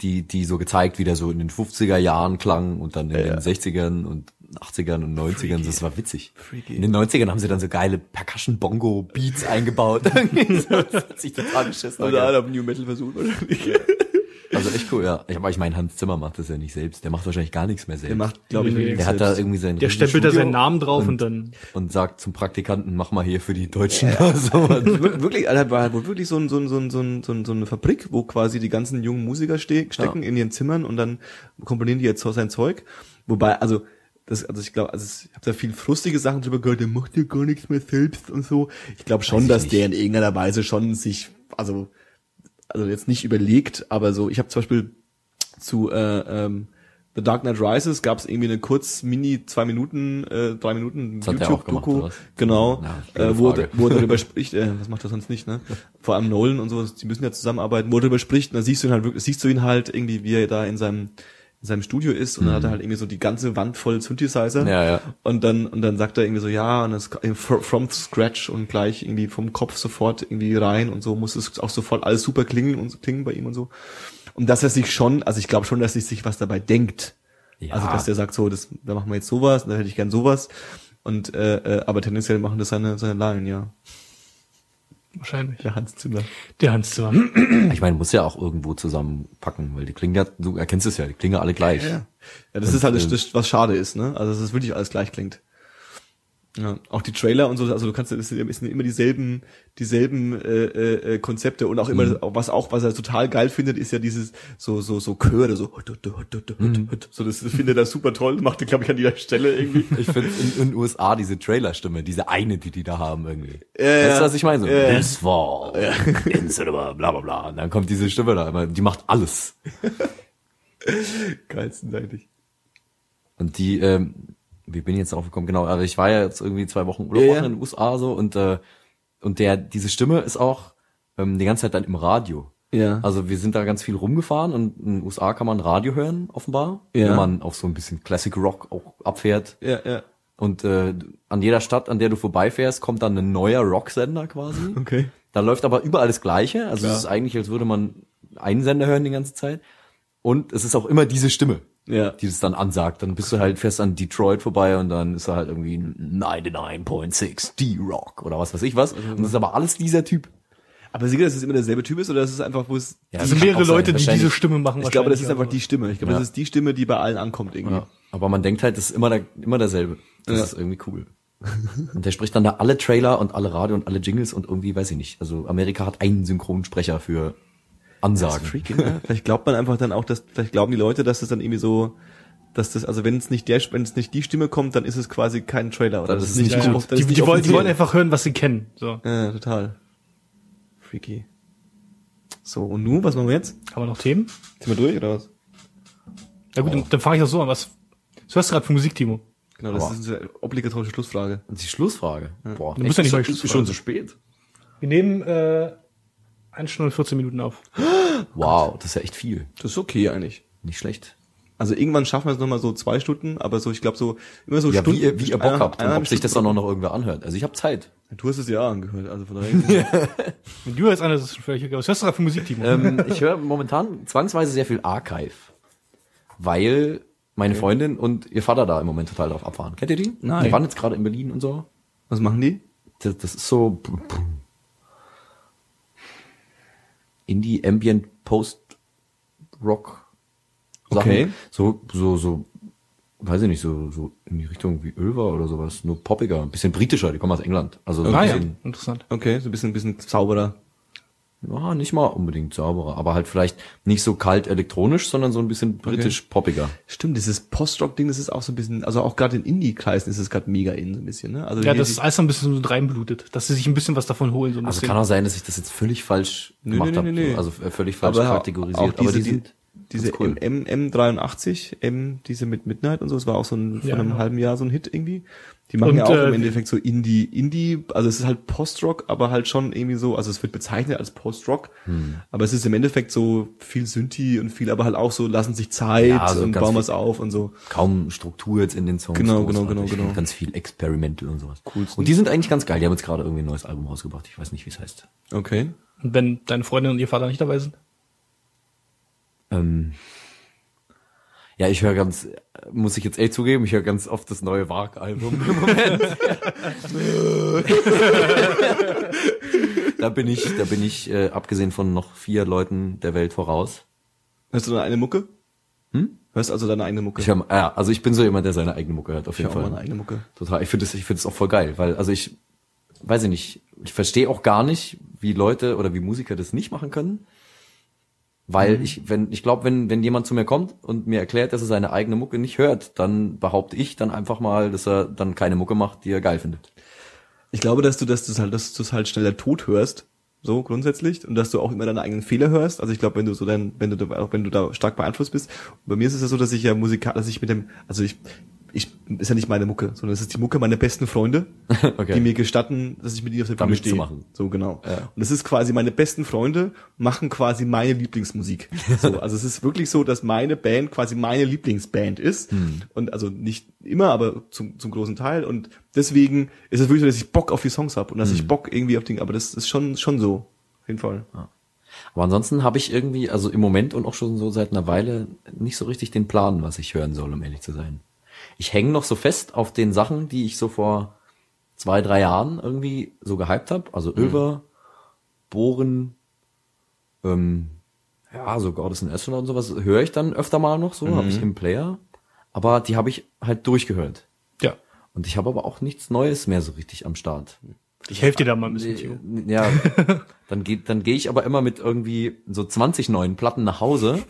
[SPEAKER 3] die, die so gezeigt, wie der so in den 50er Jahren klang und dann in den 60ern und 80ern und 90ern. Das war witzig.
[SPEAKER 1] Freaky.
[SPEAKER 3] In den 90ern haben sie dann so geile Percussion-Bongo-Beats [LAUGHS] eingebaut. [LAUGHS] das hat sich total beschissen.
[SPEAKER 1] Oder alle auf New Metal versucht wahrscheinlich.
[SPEAKER 3] Also echt cool, ja. Ich- Aber ich meine, Hans Zimmer macht das ja nicht selbst. Der macht wahrscheinlich gar nichts mehr selbst.
[SPEAKER 1] Der macht, glaube ich,
[SPEAKER 2] Nee,
[SPEAKER 3] der hat da
[SPEAKER 1] selbst.
[SPEAKER 3] irgendwie sein
[SPEAKER 2] Der stempelt da
[SPEAKER 3] Studio
[SPEAKER 2] seinen Namen drauf und, dann.
[SPEAKER 3] und sagt zum Praktikanten, mach mal hier für die Deutschen. so. [LAUGHS]
[SPEAKER 1] Wir- wirklich, Alter, war wohl wirklich so, ein, so, ein, so, ein, so, ein, so, ein, so eine Fabrik, wo quasi die ganzen jungen Musiker ste stecken in ihren Zimmern und dann komponieren die jetzt so sein Zeug. Wobei, also, das, also ich glaube, also ich habe da viel frustige Sachen drüber gehört, der macht ja gar nichts mehr selbst und so. Ich glaube schon,
[SPEAKER 3] ich
[SPEAKER 1] dass
[SPEAKER 3] nicht.
[SPEAKER 1] der in irgendeiner Weise schon sich, also, also jetzt nicht überlegt, aber so, ich habe zum Beispiel zu äh, ähm, The Dark Knight Rises gab es irgendwie eine kurz Mini zwei Minuten, äh, drei Minuten
[SPEAKER 3] oder was?
[SPEAKER 1] genau,
[SPEAKER 3] Ja,
[SPEAKER 1] äh, wo,
[SPEAKER 3] Frage.
[SPEAKER 1] wo er darüber [LAUGHS] spricht, äh, was macht er sonst nicht, ne? Vor allem Nolan und so, die müssen ja zusammenarbeiten, wo er darüber spricht, und dann siehst du ihn halt wirklich, siehst du ihn halt irgendwie, wie er da in seinem in seinem Studio ist und dann hat er halt irgendwie so die ganze Wand voll Synthesizer
[SPEAKER 3] Mhm. Ja, ja.
[SPEAKER 1] und dann und dann sagt er irgendwie so ja und das fr- from scratch und gleich irgendwie vom Kopf sofort irgendwie rein und so muss es auch sofort alles super klingen und so klingen bei ihm und so und dass er sich schon also ich glaube schon dass er sich was dabei denkt
[SPEAKER 3] Ja.
[SPEAKER 1] also dass der sagt so das da machen wir jetzt sowas und da hätte ich gern sowas und äh, äh, aber tendenziell machen das seine seine Laien ja
[SPEAKER 2] Wahrscheinlich.
[SPEAKER 1] der Hans Zimmer
[SPEAKER 2] Der Hans Zimmer.
[SPEAKER 3] Ich meine, muss ja auch irgendwo zusammenpacken, weil die klingen ja, du erkennst es ja, die klingen ja alle gleich.
[SPEAKER 1] Ja, das ist halt das, das, was schade ist, ne? Also dass es wirklich alles gleich klingt. Ja, auch die Trailer und so, also du kannst, es sind es sind immer dieselben, dieselben äh, äh, äh, Konzepte und auch immer,
[SPEAKER 3] Mhm.
[SPEAKER 1] was auch, was er total geil findet, ist ja dieses so so so Chöre, so
[SPEAKER 3] Mhm.
[SPEAKER 1] so das findet er super toll, macht er glaube ich an jeder Stelle irgendwie. [LAUGHS]
[SPEAKER 3] Ich finde in, den USA diese Trailerstimme, diese eine, die die da haben irgendwie.
[SPEAKER 1] Ja,
[SPEAKER 3] weißt du, was ich meine? So,
[SPEAKER 1] ja.
[SPEAKER 3] This fall, [LAUGHS] in cinema, bla bla bla. Und dann kommt diese Stimme da immer, die macht alles. [LAUGHS]
[SPEAKER 1] Geilsten eigentlich.
[SPEAKER 3] Und die, ähm, wie bin ich jetzt drauf gekommen? Genau, aber ich war ja jetzt irgendwie zwei Wochen Urlaub
[SPEAKER 1] ja.
[SPEAKER 3] in den USA so und äh, und der diese Stimme ist auch ähm, die ganze Zeit dann im Radio.
[SPEAKER 1] Ja.
[SPEAKER 3] Also wir sind da ganz viel rumgefahren und in den USA kann man Radio hören offenbar,
[SPEAKER 1] Ja.
[SPEAKER 3] wenn man auf so ein bisschen Classic Rock auch abfährt.
[SPEAKER 1] Ja, ja.
[SPEAKER 3] Und äh, an jeder Stadt, an der du vorbeifährst, kommt dann ein neuer Rocksender quasi. [LAUGHS]
[SPEAKER 1] Okay.
[SPEAKER 3] Da läuft aber überall das Gleiche. Also es ist eigentlich, als würde man einen Sender hören die ganze Zeit. Und es ist auch immer diese Stimme,
[SPEAKER 1] Ja.
[SPEAKER 3] die das dann ansagt. Dann bist du halt fest an Detroit vorbei und dann ist da halt irgendwie 99.6 D-Rock oder was weiß ich was. Und das ist aber alles dieser Typ.
[SPEAKER 1] Aber sicher, dass es immer derselbe Typ ist oder ist es einfach, wo es.
[SPEAKER 3] Ja, kann
[SPEAKER 2] mehrere
[SPEAKER 3] auch sein,
[SPEAKER 2] Leute, die diese Stimme machen.
[SPEAKER 1] ich glaube, das ist einfach die Stimme. Ich glaube,
[SPEAKER 3] Ja.
[SPEAKER 1] das ist die Stimme, die bei allen ankommt irgendwie.
[SPEAKER 3] Ja. Aber man denkt halt, das ist immer, der, immer derselbe. Das
[SPEAKER 1] Ja.
[SPEAKER 3] ist irgendwie cool. Und der spricht dann da alle Trailer und alle Radio und alle Jingles und irgendwie, weiß ich nicht. Also Amerika hat einen Synchronsprecher für Ansagen.
[SPEAKER 1] freaky, ne? Vielleicht glaubt man einfach dann auch, dass, vielleicht glauben die Leute, dass das dann irgendwie so, dass das, also wenn es nicht der, wenn es nicht die Stimme kommt, dann ist es quasi kein Trailer. Oder
[SPEAKER 3] Dann
[SPEAKER 1] das
[SPEAKER 3] ist nicht gut.
[SPEAKER 1] dann
[SPEAKER 2] Die,
[SPEAKER 1] ist
[SPEAKER 2] die,
[SPEAKER 1] nicht
[SPEAKER 2] wollen, die wollen einfach hören, was sie kennen. So.
[SPEAKER 1] Ja, total. Freaky. So, und nun, was machen wir jetzt?
[SPEAKER 2] Haben wir noch Themen?
[SPEAKER 1] Sind wir durch, oder was?
[SPEAKER 2] Ja gut, dann, dann fange ich doch so an. Was, was hörst du gerade für Musik, Timo?
[SPEAKER 1] Genau, das
[SPEAKER 3] Aber-
[SPEAKER 1] ist eine obligatorische Schlussfrage.
[SPEAKER 3] Und die Schlussfrage. Boah,
[SPEAKER 2] Du musst ja nicht
[SPEAKER 3] ist schon so spät.
[SPEAKER 2] Wir nehmen äh, 1 Stunde und 14 Minuten auf.
[SPEAKER 3] Wow, das ist ja echt viel.
[SPEAKER 1] Das ist okay eigentlich.
[SPEAKER 3] Nicht schlecht.
[SPEAKER 1] Also irgendwann schaffen wir es nochmal so zwei Stunden, aber so, ich glaube so, immer so
[SPEAKER 3] Ja,
[SPEAKER 1] Stunden.
[SPEAKER 3] wie ihr, wie ihr Bock
[SPEAKER 1] einer-
[SPEAKER 3] habt und ob sich das dann auch noch irgendwer anhört. Also ich habe Zeit.
[SPEAKER 1] Du hast es ja angehört, also von daher. [LAUGHS]
[SPEAKER 2] Wenn du jetzt einer, das ist schon völlig egal. Was hörst du gerade für Musik, Timo?
[SPEAKER 3] ähm, ich höre momentan zwangsweise sehr viel Archive, weil meine Freundin und ihr Vater da im Moment total drauf abfahren. Kennt ihr die?
[SPEAKER 1] Nein.
[SPEAKER 3] Die waren jetzt gerade in Berlin und so.
[SPEAKER 1] Was machen die?
[SPEAKER 3] Das, das ist so Indie Ambient Post Rock Sachen.
[SPEAKER 1] Okay.
[SPEAKER 3] So so so weiß ich nicht, so so in die Richtung wie Ölver oder sowas, nur poppiger, ein bisschen britischer, die kommen aus England. Also so
[SPEAKER 2] ah
[SPEAKER 3] ein
[SPEAKER 2] ja, interessant.
[SPEAKER 1] Okay, so ein bisschen, bisschen sauberer.
[SPEAKER 3] Ja, nicht mal unbedingt sauberer, aber halt vielleicht nicht so kalt elektronisch, sondern so ein bisschen britisch poppiger.
[SPEAKER 1] Stimmt, dieses Post-Rock-Ding, das ist auch so ein bisschen, also auch gerade in Indie-Kreisen ist es gerade mega in, so ein bisschen, ne? Also
[SPEAKER 2] Ja, das ist alles so ein bisschen so reinblutet, dass sie sich ein bisschen was davon holen. So ein
[SPEAKER 3] Also
[SPEAKER 2] bisschen.
[SPEAKER 3] kann auch sein, dass ich das jetzt völlig falsch gemacht
[SPEAKER 1] nee,
[SPEAKER 3] habe,
[SPEAKER 1] nee, nee.
[SPEAKER 3] also äh, völlig falsch
[SPEAKER 1] aber
[SPEAKER 3] kategorisiert,
[SPEAKER 1] auch diese,
[SPEAKER 3] aber die sind
[SPEAKER 1] diese
[SPEAKER 3] cool.
[SPEAKER 1] M, M, M83, M, diese mit Midnight und so, das war auch so ein, von
[SPEAKER 2] Ja,
[SPEAKER 1] einem
[SPEAKER 2] genau.
[SPEAKER 1] halben Jahr so ein Hit irgendwie. Die machen
[SPEAKER 2] Und,
[SPEAKER 1] ja auch
[SPEAKER 2] äh,
[SPEAKER 1] im Endeffekt so Indie, Indie, also es ist halt Post-Rock, aber halt schon irgendwie so, also es wird bezeichnet als Post-Rock,
[SPEAKER 3] Hm.
[SPEAKER 1] aber es ist im Endeffekt so viel Synthi und viel, aber halt auch so, lassen sich Zeit
[SPEAKER 3] Ja, so
[SPEAKER 1] und bauen was auf und so.
[SPEAKER 3] kaum Struktur jetzt in den Songs.
[SPEAKER 1] Genau, genau, genau, genau.
[SPEAKER 3] Ganz viel Experimental und sowas.
[SPEAKER 1] Coolsten.
[SPEAKER 3] Und die sind eigentlich ganz geil. Die haben jetzt gerade irgendwie ein neues Album rausgebracht. Ich weiß nicht, wie es heißt.
[SPEAKER 1] Okay.
[SPEAKER 2] Und wenn deine Freundin und ihr Vater nicht dabei sind?
[SPEAKER 3] Ähm, ja, ich höre ganz, muss ich jetzt echt zugeben, ich höre ganz oft das neue Varg-Album im Moment. da bin ich, da bin ich, äh, abgesehen von noch vier Leuten der Welt voraus.
[SPEAKER 1] Hörst du deine eigene Mucke? Hm? Hörst also deine eigene Mucke?
[SPEAKER 3] Ich hör, ja, also ich bin so jemand, der seine eigene Mucke hört, auf
[SPEAKER 1] Ich
[SPEAKER 3] jeden
[SPEAKER 1] auch
[SPEAKER 3] Fall.
[SPEAKER 1] meine eigene Mucke.
[SPEAKER 3] Total. Ich finde das, ich finde das auch voll geil, weil, also ich, weiß ich nicht, ich verstehe auch gar nicht, wie Leute oder wie Musiker das nicht machen können. Weil ich, wenn, ich glaube, wenn, wenn jemand zu mir kommt und mir erklärt, dass er seine eigene Mucke nicht hört, dann behaupte ich dann einfach mal, dass er dann keine Mucke macht, die er geil findet.
[SPEAKER 1] Ich glaube, dass du, dass du halt, dass du es halt schneller tot hörst, so grundsätzlich, und dass du auch immer deine eigenen Fehler hörst. Also ich glaube, wenn du so dann, wenn du da, auch wenn du da stark beeinflusst bist. Bei mir ist es ja so, dass ich ja musikal, dass ich mit dem, also ich, ich ist ja nicht meine Mucke, sondern es ist die Mucke meiner besten Freunde, [LAUGHS]
[SPEAKER 3] Okay.
[SPEAKER 1] die mir gestatten, dass ich mit ihnen auf der Bühne stehe.
[SPEAKER 3] mitzumachen.
[SPEAKER 1] So genau.
[SPEAKER 3] Ja.
[SPEAKER 1] Und es ist quasi meine besten Freunde machen quasi meine Lieblingsmusik. [LAUGHS] So, also es ist wirklich so, dass meine Band quasi meine Lieblingsband ist
[SPEAKER 3] Hm.
[SPEAKER 1] und also nicht immer, aber zum, zum großen Teil und deswegen ist es wirklich so, dass ich Bock auf die Songs habe und dass
[SPEAKER 3] Hm.
[SPEAKER 1] ich Bock irgendwie auf den, aber das ist schon schon so, auf jeden Fall.
[SPEAKER 3] Aber ansonsten habe ich irgendwie, also im Moment und auch schon so seit einer Weile, nicht so richtig den Plan, was ich hören soll, um ehrlich zu sein. Ich hänge noch so fest auf den Sachen, die ich so vor zwei, drei Jahren irgendwie so gehypt habe. Also Över, Bohren, ähm, ja, so Goddess and Astronaut und sowas höre ich dann öfter mal noch so, habe ich im Player. Aber die habe ich halt durchgehört.
[SPEAKER 2] Ja.
[SPEAKER 3] Und ich habe aber auch nichts Neues mehr so richtig am Start.
[SPEAKER 2] Ich helfe dir da mal ein bisschen, Timo.
[SPEAKER 3] Ja, [LAUGHS] dann geht, dann gehe ich aber immer mit irgendwie so 20 neuen Platten nach Hause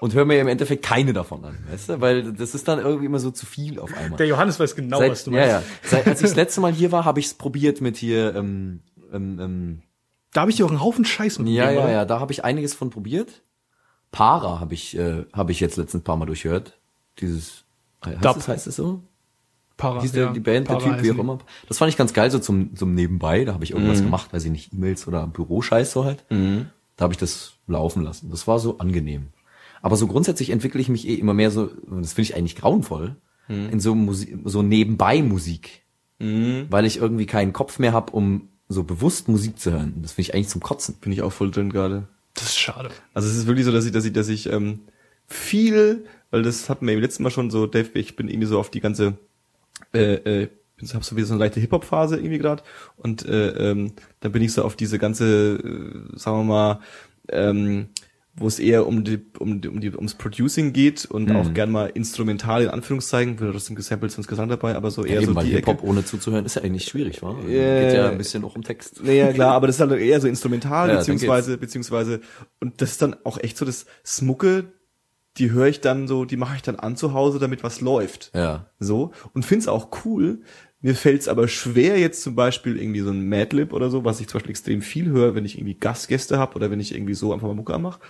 [SPEAKER 3] und höre mir im Endeffekt keine davon an, weißt du? Weil das ist dann irgendwie immer so zu viel auf einmal.
[SPEAKER 2] Der Johannes weiß genau, was
[SPEAKER 3] Seit,
[SPEAKER 2] du
[SPEAKER 3] ja,
[SPEAKER 2] meinst.
[SPEAKER 3] ja. Seit, als ich das letzte Mal hier war, habe ich es probiert mit hier, ähm, ähm, ähm,
[SPEAKER 2] Da habe ich dir auch einen Haufen Scheiß mit
[SPEAKER 3] ja, ja, ja, da habe ich einiges von probiert. Para habe ich, äh, habe ich jetzt letztens ein paar Mal durchgehört. Dieses, heißt,
[SPEAKER 2] Dub.
[SPEAKER 3] das, heißt es so?
[SPEAKER 2] Para,
[SPEAKER 3] hieß der,
[SPEAKER 2] ja.
[SPEAKER 3] die Band,
[SPEAKER 2] Para
[SPEAKER 3] der Typ, wie auch immer. Das fand ich ganz geil, so zum, zum Nebenbei. Da habe ich irgendwas gemacht, weiß ich nicht, E-Mails oder Büroscheiß so halt. Da habe ich das laufen lassen. Das war so angenehm. Aber so grundsätzlich entwickle ich mich eh immer mehr so, und das finde ich eigentlich grauenvoll, in so Musik, so nebenbei Musik. Weil ich irgendwie keinen Kopf mehr habe, um so bewusst Musik zu hören. Das finde ich eigentlich zum Kotzen.
[SPEAKER 1] Bin ich auch voll drin gerade.
[SPEAKER 2] Das ist schade.
[SPEAKER 1] Also es ist wirklich so, dass ich, dass ich, dass ich ähm, viel, weil das hatten wir im letzten Mal schon so, Dave, ich bin irgendwie so auf die ganze, äh, äh, ich habe so wieder so eine leichte Hip-Hop-Phase irgendwie gerade und äh, ähm, dann bin ich so auf diese ganze, äh, sagen wir mal, ähm, wo es eher um die, um die, um die, ums Producing geht und
[SPEAKER 3] Mhm.
[SPEAKER 1] auch gern mal instrumental in Anführungszeichen, wird trotzdem gesampelt sonst Gesang dabei, aber so eher
[SPEAKER 3] Ja, eben,
[SPEAKER 1] so
[SPEAKER 3] weil
[SPEAKER 1] die Ecke.
[SPEAKER 3] Hip-Hop ohne zuzuhören ist ja eigentlich schwierig, wa?
[SPEAKER 1] Äh,
[SPEAKER 3] Geht ja ein bisschen auch um Text.
[SPEAKER 1] Naja, klar, aber das ist halt eher so instrumental,
[SPEAKER 3] Ja,
[SPEAKER 1] beziehungsweise, beziehungsweise, und das ist dann auch echt so das Smucke, die höre ich dann so, die mache ich dann an zu Hause, damit was läuft.
[SPEAKER 3] Ja.
[SPEAKER 1] So. Und find's auch cool. Mir fällt's aber schwer, jetzt zum Beispiel irgendwie so ein Madlib oder so, was ich zum Beispiel extrem viel höre, wenn ich irgendwie Gastgäste habe oder wenn ich irgendwie so einfach mal Mucke mache.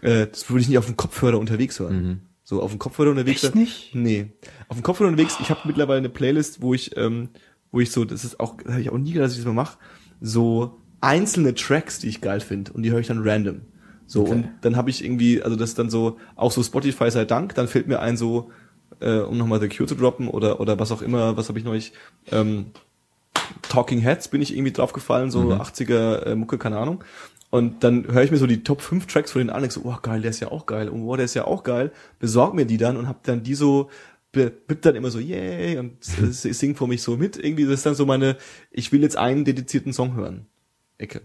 [SPEAKER 1] Äh, das würde ich nicht auf dem Kopfhörer unterwegs hören. So auf dem Kopfhörer unterwegs.
[SPEAKER 2] Echt nicht?
[SPEAKER 1] Nee. Auf dem Kopfhörer unterwegs, ich habe mittlerweile eine Playlist, wo ich, ähm, wo ich so, das ist auch, das habe ich auch nie gedacht, dass ich das mal mache, so einzelne Tracks, die ich geil finde und die höre ich dann random. So,
[SPEAKER 3] Okay.
[SPEAKER 1] und dann habe ich irgendwie, also das ist dann so, auch so Spotify sei Dank, dann fällt mir ein so, äh, um nochmal The Cure zu droppen oder, oder was auch immer, was habe ich neulich, ähm, Talking Heads bin ich irgendwie draufgefallen, so 80er äh, Mucke, keine Ahnung. Und dann höre ich mir so die Top 5 Tracks von denen an, denk so, oh geil, der ist ja auch geil, und oh, der ist ja auch geil, besorg mir die dann und hab dann die so, bip dann immer so, yay, und [LAUGHS] äh, sing vor mich so mit, irgendwie, das ist dann so meine, ich will jetzt einen dedizierten Song hören, Ecke.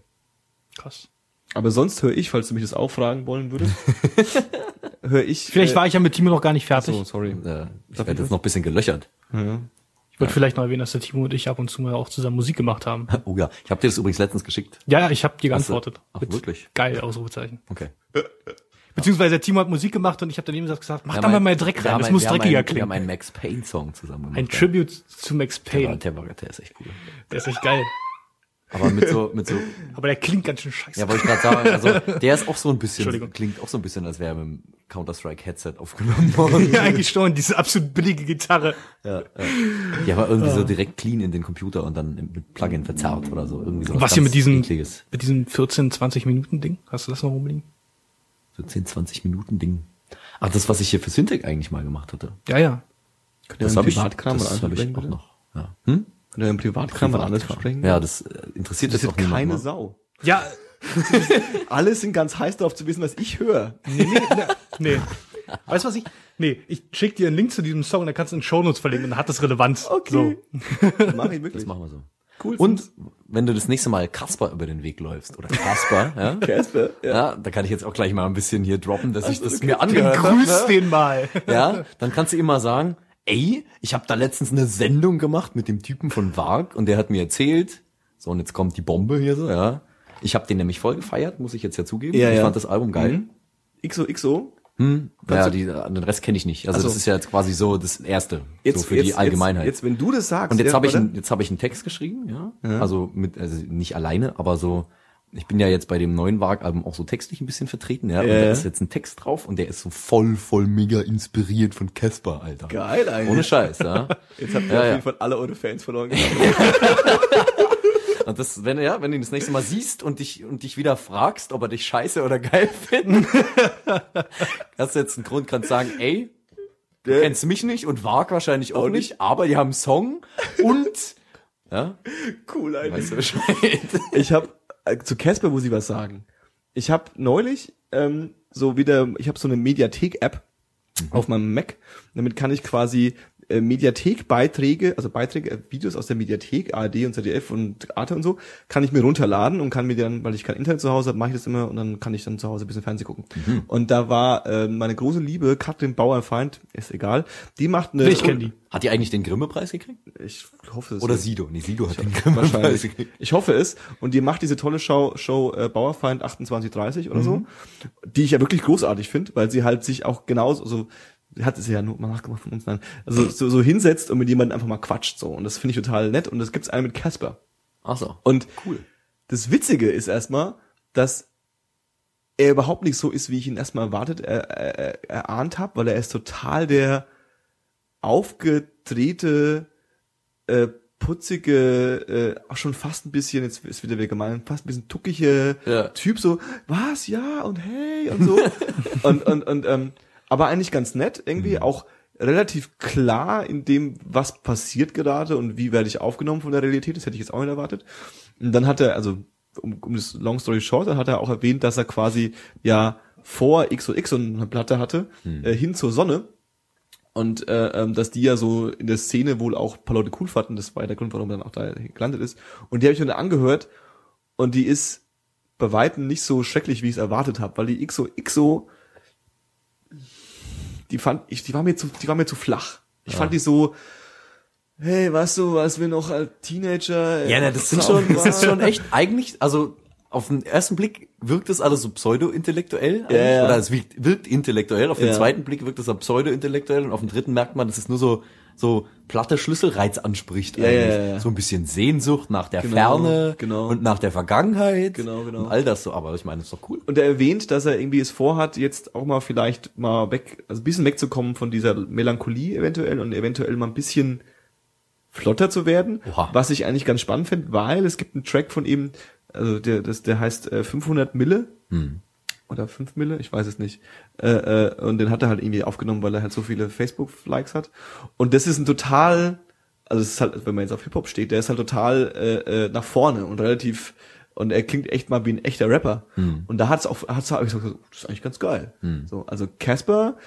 [SPEAKER 2] Krass.
[SPEAKER 1] Aber sonst höre ich, falls du mich das auch fragen wollen würdest, [LAUGHS] höre ich.
[SPEAKER 2] Vielleicht war ich ja mit Timo noch gar nicht fertig.
[SPEAKER 1] so, sorry.
[SPEAKER 3] Äh, ich werde jetzt noch ein bisschen gelöchert.
[SPEAKER 1] Ja.
[SPEAKER 2] Ich wollte vielleicht noch erwähnen, dass der Timo und ich ab und zu mal auch zusammen Musik gemacht haben. [LAUGHS]
[SPEAKER 3] Oh ja, ich habe dir das übrigens letztens geschickt.
[SPEAKER 2] Ja, ja, ich habe dir geantwortet.
[SPEAKER 3] Ach,
[SPEAKER 2] Mit
[SPEAKER 3] wirklich?
[SPEAKER 2] Geil, Ausrufezeichen.
[SPEAKER 3] Okay. [LAUGHS]
[SPEAKER 2] Beziehungsweise der Timo hat Musik gemacht und ich habe daneben gesagt, mach da mal mehr Dreck rein, das
[SPEAKER 3] ein-
[SPEAKER 2] muss dreckiger
[SPEAKER 3] ein- Wir haben
[SPEAKER 2] klingen.
[SPEAKER 3] einen Max Payne Song zusammen gemacht.
[SPEAKER 2] Ein
[SPEAKER 3] ja.
[SPEAKER 2] Tribute zu Max
[SPEAKER 3] Der,
[SPEAKER 2] Payne.
[SPEAKER 3] der, war, der ist echt cool.
[SPEAKER 2] Der ist echt geil.
[SPEAKER 3] Aber mit so, mit so, [LAUGHS]
[SPEAKER 2] Aber der klingt ganz schön scheiße.
[SPEAKER 3] ja, wollte ich gerade sagen, also [LAUGHS] der ist auch so ein bisschen, klingt auch so ein bisschen, als wäre er mit dem Counter-Strike-Headset aufgenommen worden. [LAUGHS]
[SPEAKER 2] ja, eigentlich schon, diese absolut billige Gitarre.
[SPEAKER 3] ja, ja. ja, aber irgendwie so direkt clean in den Computer und dann mit Plugin verzerrt oder so. Irgendwie so
[SPEAKER 2] Was hier mit diesem,
[SPEAKER 3] Ekliges.
[SPEAKER 2] mit diesem 14, 20 Minuten Ding? Hast du das noch rumliegen?
[SPEAKER 3] So 10, 20 Minuten Ding. Ach, das, was ich hier für Syntec eigentlich mal gemacht hatte.
[SPEAKER 2] Ja, ja.
[SPEAKER 3] Das habe ich, das hab ich auch noch. Ja. Hm?
[SPEAKER 1] Könnt ihr einen Privatkram mal anders besprechen?
[SPEAKER 3] Ja, das äh, interessiert
[SPEAKER 1] Das
[SPEAKER 3] jetzt
[SPEAKER 1] ist
[SPEAKER 3] auch
[SPEAKER 1] keine
[SPEAKER 3] ne?
[SPEAKER 1] Sau.
[SPEAKER 2] Ja, [LAUGHS]
[SPEAKER 1] Alle sind ganz heiß darauf zu wissen, was ich höre.
[SPEAKER 2] nee, nee, nee. nee. Weißt du was ich? Nee, ich schick dir einen Link zu diesem Song, dann kannst du in Shownotes verlinken und dann hat das Relevanz.
[SPEAKER 1] Okay.
[SPEAKER 2] So. [LAUGHS]
[SPEAKER 1] Das mache ich wirklich.
[SPEAKER 3] Das machen wir so.
[SPEAKER 1] Cool.
[SPEAKER 3] Und wenn du das nächste Mal Kasper über den Weg läufst oder Kasper, ja, [LAUGHS]
[SPEAKER 1] Casper, ja.
[SPEAKER 3] ja, da kann ich jetzt auch gleich mal ein bisschen hier droppen, dass ich das
[SPEAKER 1] okay.
[SPEAKER 3] mir angehört habe.
[SPEAKER 2] Grüß
[SPEAKER 3] Ne?
[SPEAKER 2] den mal.
[SPEAKER 3] Ja, dann kannst du immer sagen, ey, ich habe da letztens eine Sendung gemacht mit dem Typen von Varg und der hat mir erzählt, so und jetzt kommt die Bombe hier so, ja. Ich habe den nämlich voll gefeiert, muss ich jetzt ja zugeben.
[SPEAKER 1] Ja,
[SPEAKER 3] ich
[SPEAKER 1] ja.
[SPEAKER 3] fand das Album geil.
[SPEAKER 1] Mhm. XO, XO.
[SPEAKER 3] Hm, naja,
[SPEAKER 1] du-
[SPEAKER 3] die, den Rest kenne ich nicht. Also
[SPEAKER 1] Ach so.
[SPEAKER 3] das ist ja jetzt quasi so das Erste,
[SPEAKER 1] Jetzt
[SPEAKER 3] so für
[SPEAKER 1] jetzt,
[SPEAKER 3] die Allgemeinheit.
[SPEAKER 1] Jetzt, jetzt, wenn du das sagst.
[SPEAKER 3] Und jetzt
[SPEAKER 1] ja,
[SPEAKER 3] habe ich, einen- jetzt habe ich einen Text geschrieben, ja. Also mit, also nicht alleine, aber so. Ich bin ja jetzt bei dem neuen Varg-Album auch so textlich ein bisschen vertreten, ja. Und
[SPEAKER 1] Ja,
[SPEAKER 3] da ist jetzt ein Text drauf und der ist so voll, voll mega inspiriert von Casper, Alter.
[SPEAKER 1] Geil eigentlich.
[SPEAKER 3] Ohne Scheiß, ja. [LAUGHS]
[SPEAKER 1] Jetzt habt ihr
[SPEAKER 3] Ja,
[SPEAKER 1] auf
[SPEAKER 3] ja.
[SPEAKER 1] jeden Fall alle eure Fans verloren. [LAUGHS]
[SPEAKER 3] Und das, wenn du, ja, wenn du ihn das nächste Mal siehst und dich, und dich wieder fragst, ob er dich scheiße oder geil findet, [LAUGHS] hast du jetzt einen Grund, kannst sagen, ey, du kennst mich nicht und Varg wahrscheinlich auch
[SPEAKER 1] Auch
[SPEAKER 3] nicht, aber die haben einen Song und, ja,
[SPEAKER 1] cool eigentlich.
[SPEAKER 3] weißt du Bescheid.
[SPEAKER 1] Ich habe äh, zu Casper muss ich was sagen. Ich habe neulich ähm, so wieder, ich habe so eine Mediathek-App auf meinem Mac. Damit kann ich quasi äh, Mediathek-Beiträge, also Beiträge, äh, Videos aus der Mediathek, ARD und ZDF und Arte und so, kann ich mir runterladen und kann mir dann, weil ich kein Internet zu Hause habe, mache ich das immer und dann kann ich dann zu Hause ein bisschen Fernsehen gucken. Und da war äh, meine große Liebe, Katrin Bauerfeind, ist egal, die macht eine...
[SPEAKER 2] Ich kenn die.
[SPEAKER 3] Hat die eigentlich den Grimme-Preis gekriegt?
[SPEAKER 1] Ich hoffe es.
[SPEAKER 3] Oder
[SPEAKER 1] nicht.
[SPEAKER 3] Sido? Nee, Sido hat den Grimme-Preis
[SPEAKER 1] Wahrscheinlich.
[SPEAKER 3] gekriegt.
[SPEAKER 1] Ich hoffe es. Und die macht diese tolle Show, Show äh, Bauerfeind 2830 oder so, die ich ja wirklich großartig finde, weil sie halt sich auch genauso, so hat es ja nur mal nachgemacht von uns, nein, also so, so hinsetzt und mit jemandem einfach mal quatscht so. Und das finde ich total nett. Und das gibt's einen mit Casper.
[SPEAKER 3] Ach so.
[SPEAKER 1] Und
[SPEAKER 3] Cool.
[SPEAKER 1] das Witzige ist erstmal, dass er überhaupt nicht so ist, wie ich ihn erstmal erwartet, er, er, erahnt habe, weil er ist total der aufgedrehte, äh, putzige, äh, auch schon fast ein bisschen, jetzt ist wieder wieder gemein, fast ein bisschen tuckige
[SPEAKER 3] Ja.
[SPEAKER 1] Typ, so, was, ja, und hey, und so. [LAUGHS] und, und, und, ähm, aber eigentlich ganz nett, irgendwie, auch, relativ klar in dem, was passiert gerade und wie werde ich aufgenommen von der Realität. Das hätte ich jetzt auch nicht erwartet. Und dann hat er, also um, um das Long Story Short, dann hat er auch erwähnt, dass er quasi ja vor XOX so eine Platte hatte, äh, hin zur Sonne. Und äh, ähm, dass die ja so in der Szene wohl auch ein paar Leute cool fanden. Das war der Grund, warum er dann auch da gelandet ist. Und die habe ich mir dann angehört und die ist bei Weitem nicht so schrecklich, wie ich es erwartet habe, weil die XOXO, die fand ich, die war mir zu, die war mir zu flach. Ich fand die so, hey, weißt du, was wir noch als Teenager.
[SPEAKER 3] Ja, na, das sind schon, das ist schon echt eigentlich, also auf den ersten Blick wirkt es alles so pseudo-intellektuell
[SPEAKER 1] Ja, ja.
[SPEAKER 3] oder es wirkt, wirkt intellektuell, auf den
[SPEAKER 1] Ja.
[SPEAKER 3] zweiten Blick wirkt es dann pseudo-intellektuell und auf den dritten merkt man, dass es nur so so platte Schlüsselreiz anspricht
[SPEAKER 1] Ja,
[SPEAKER 3] eigentlich.
[SPEAKER 1] ja, ja.
[SPEAKER 3] So ein bisschen Sehnsucht nach der
[SPEAKER 1] Genau,
[SPEAKER 3] Ferne
[SPEAKER 1] genau.
[SPEAKER 3] und nach der Vergangenheit
[SPEAKER 1] Genau, genau.
[SPEAKER 3] und all das so, aber ich meine, das ist doch cool.
[SPEAKER 1] Und er erwähnt, dass er irgendwie es vorhat, jetzt auch mal vielleicht mal weg, also ein bisschen wegzukommen von dieser Melancholie eventuell und eventuell mal ein bisschen flotter zu werden.
[SPEAKER 3] Oha.
[SPEAKER 1] Was ich eigentlich ganz spannend finde, weil es gibt einen Track von ihm, also der, das, der heißt äh, 500 Mille. Oder 5 Mille, ich weiß es nicht. Äh, äh, und den hat er halt irgendwie aufgenommen, weil er halt so viele Facebook-Likes hat. Und das ist ein total, also es ist halt, wenn man jetzt auf Hip-Hop steht, der ist halt total äh, äh, nach vorne und relativ, und er klingt echt mal wie ein echter Rapper. Und da hat's auch, hat's hab ich gesagt, das ist eigentlich ganz geil. So, also Casper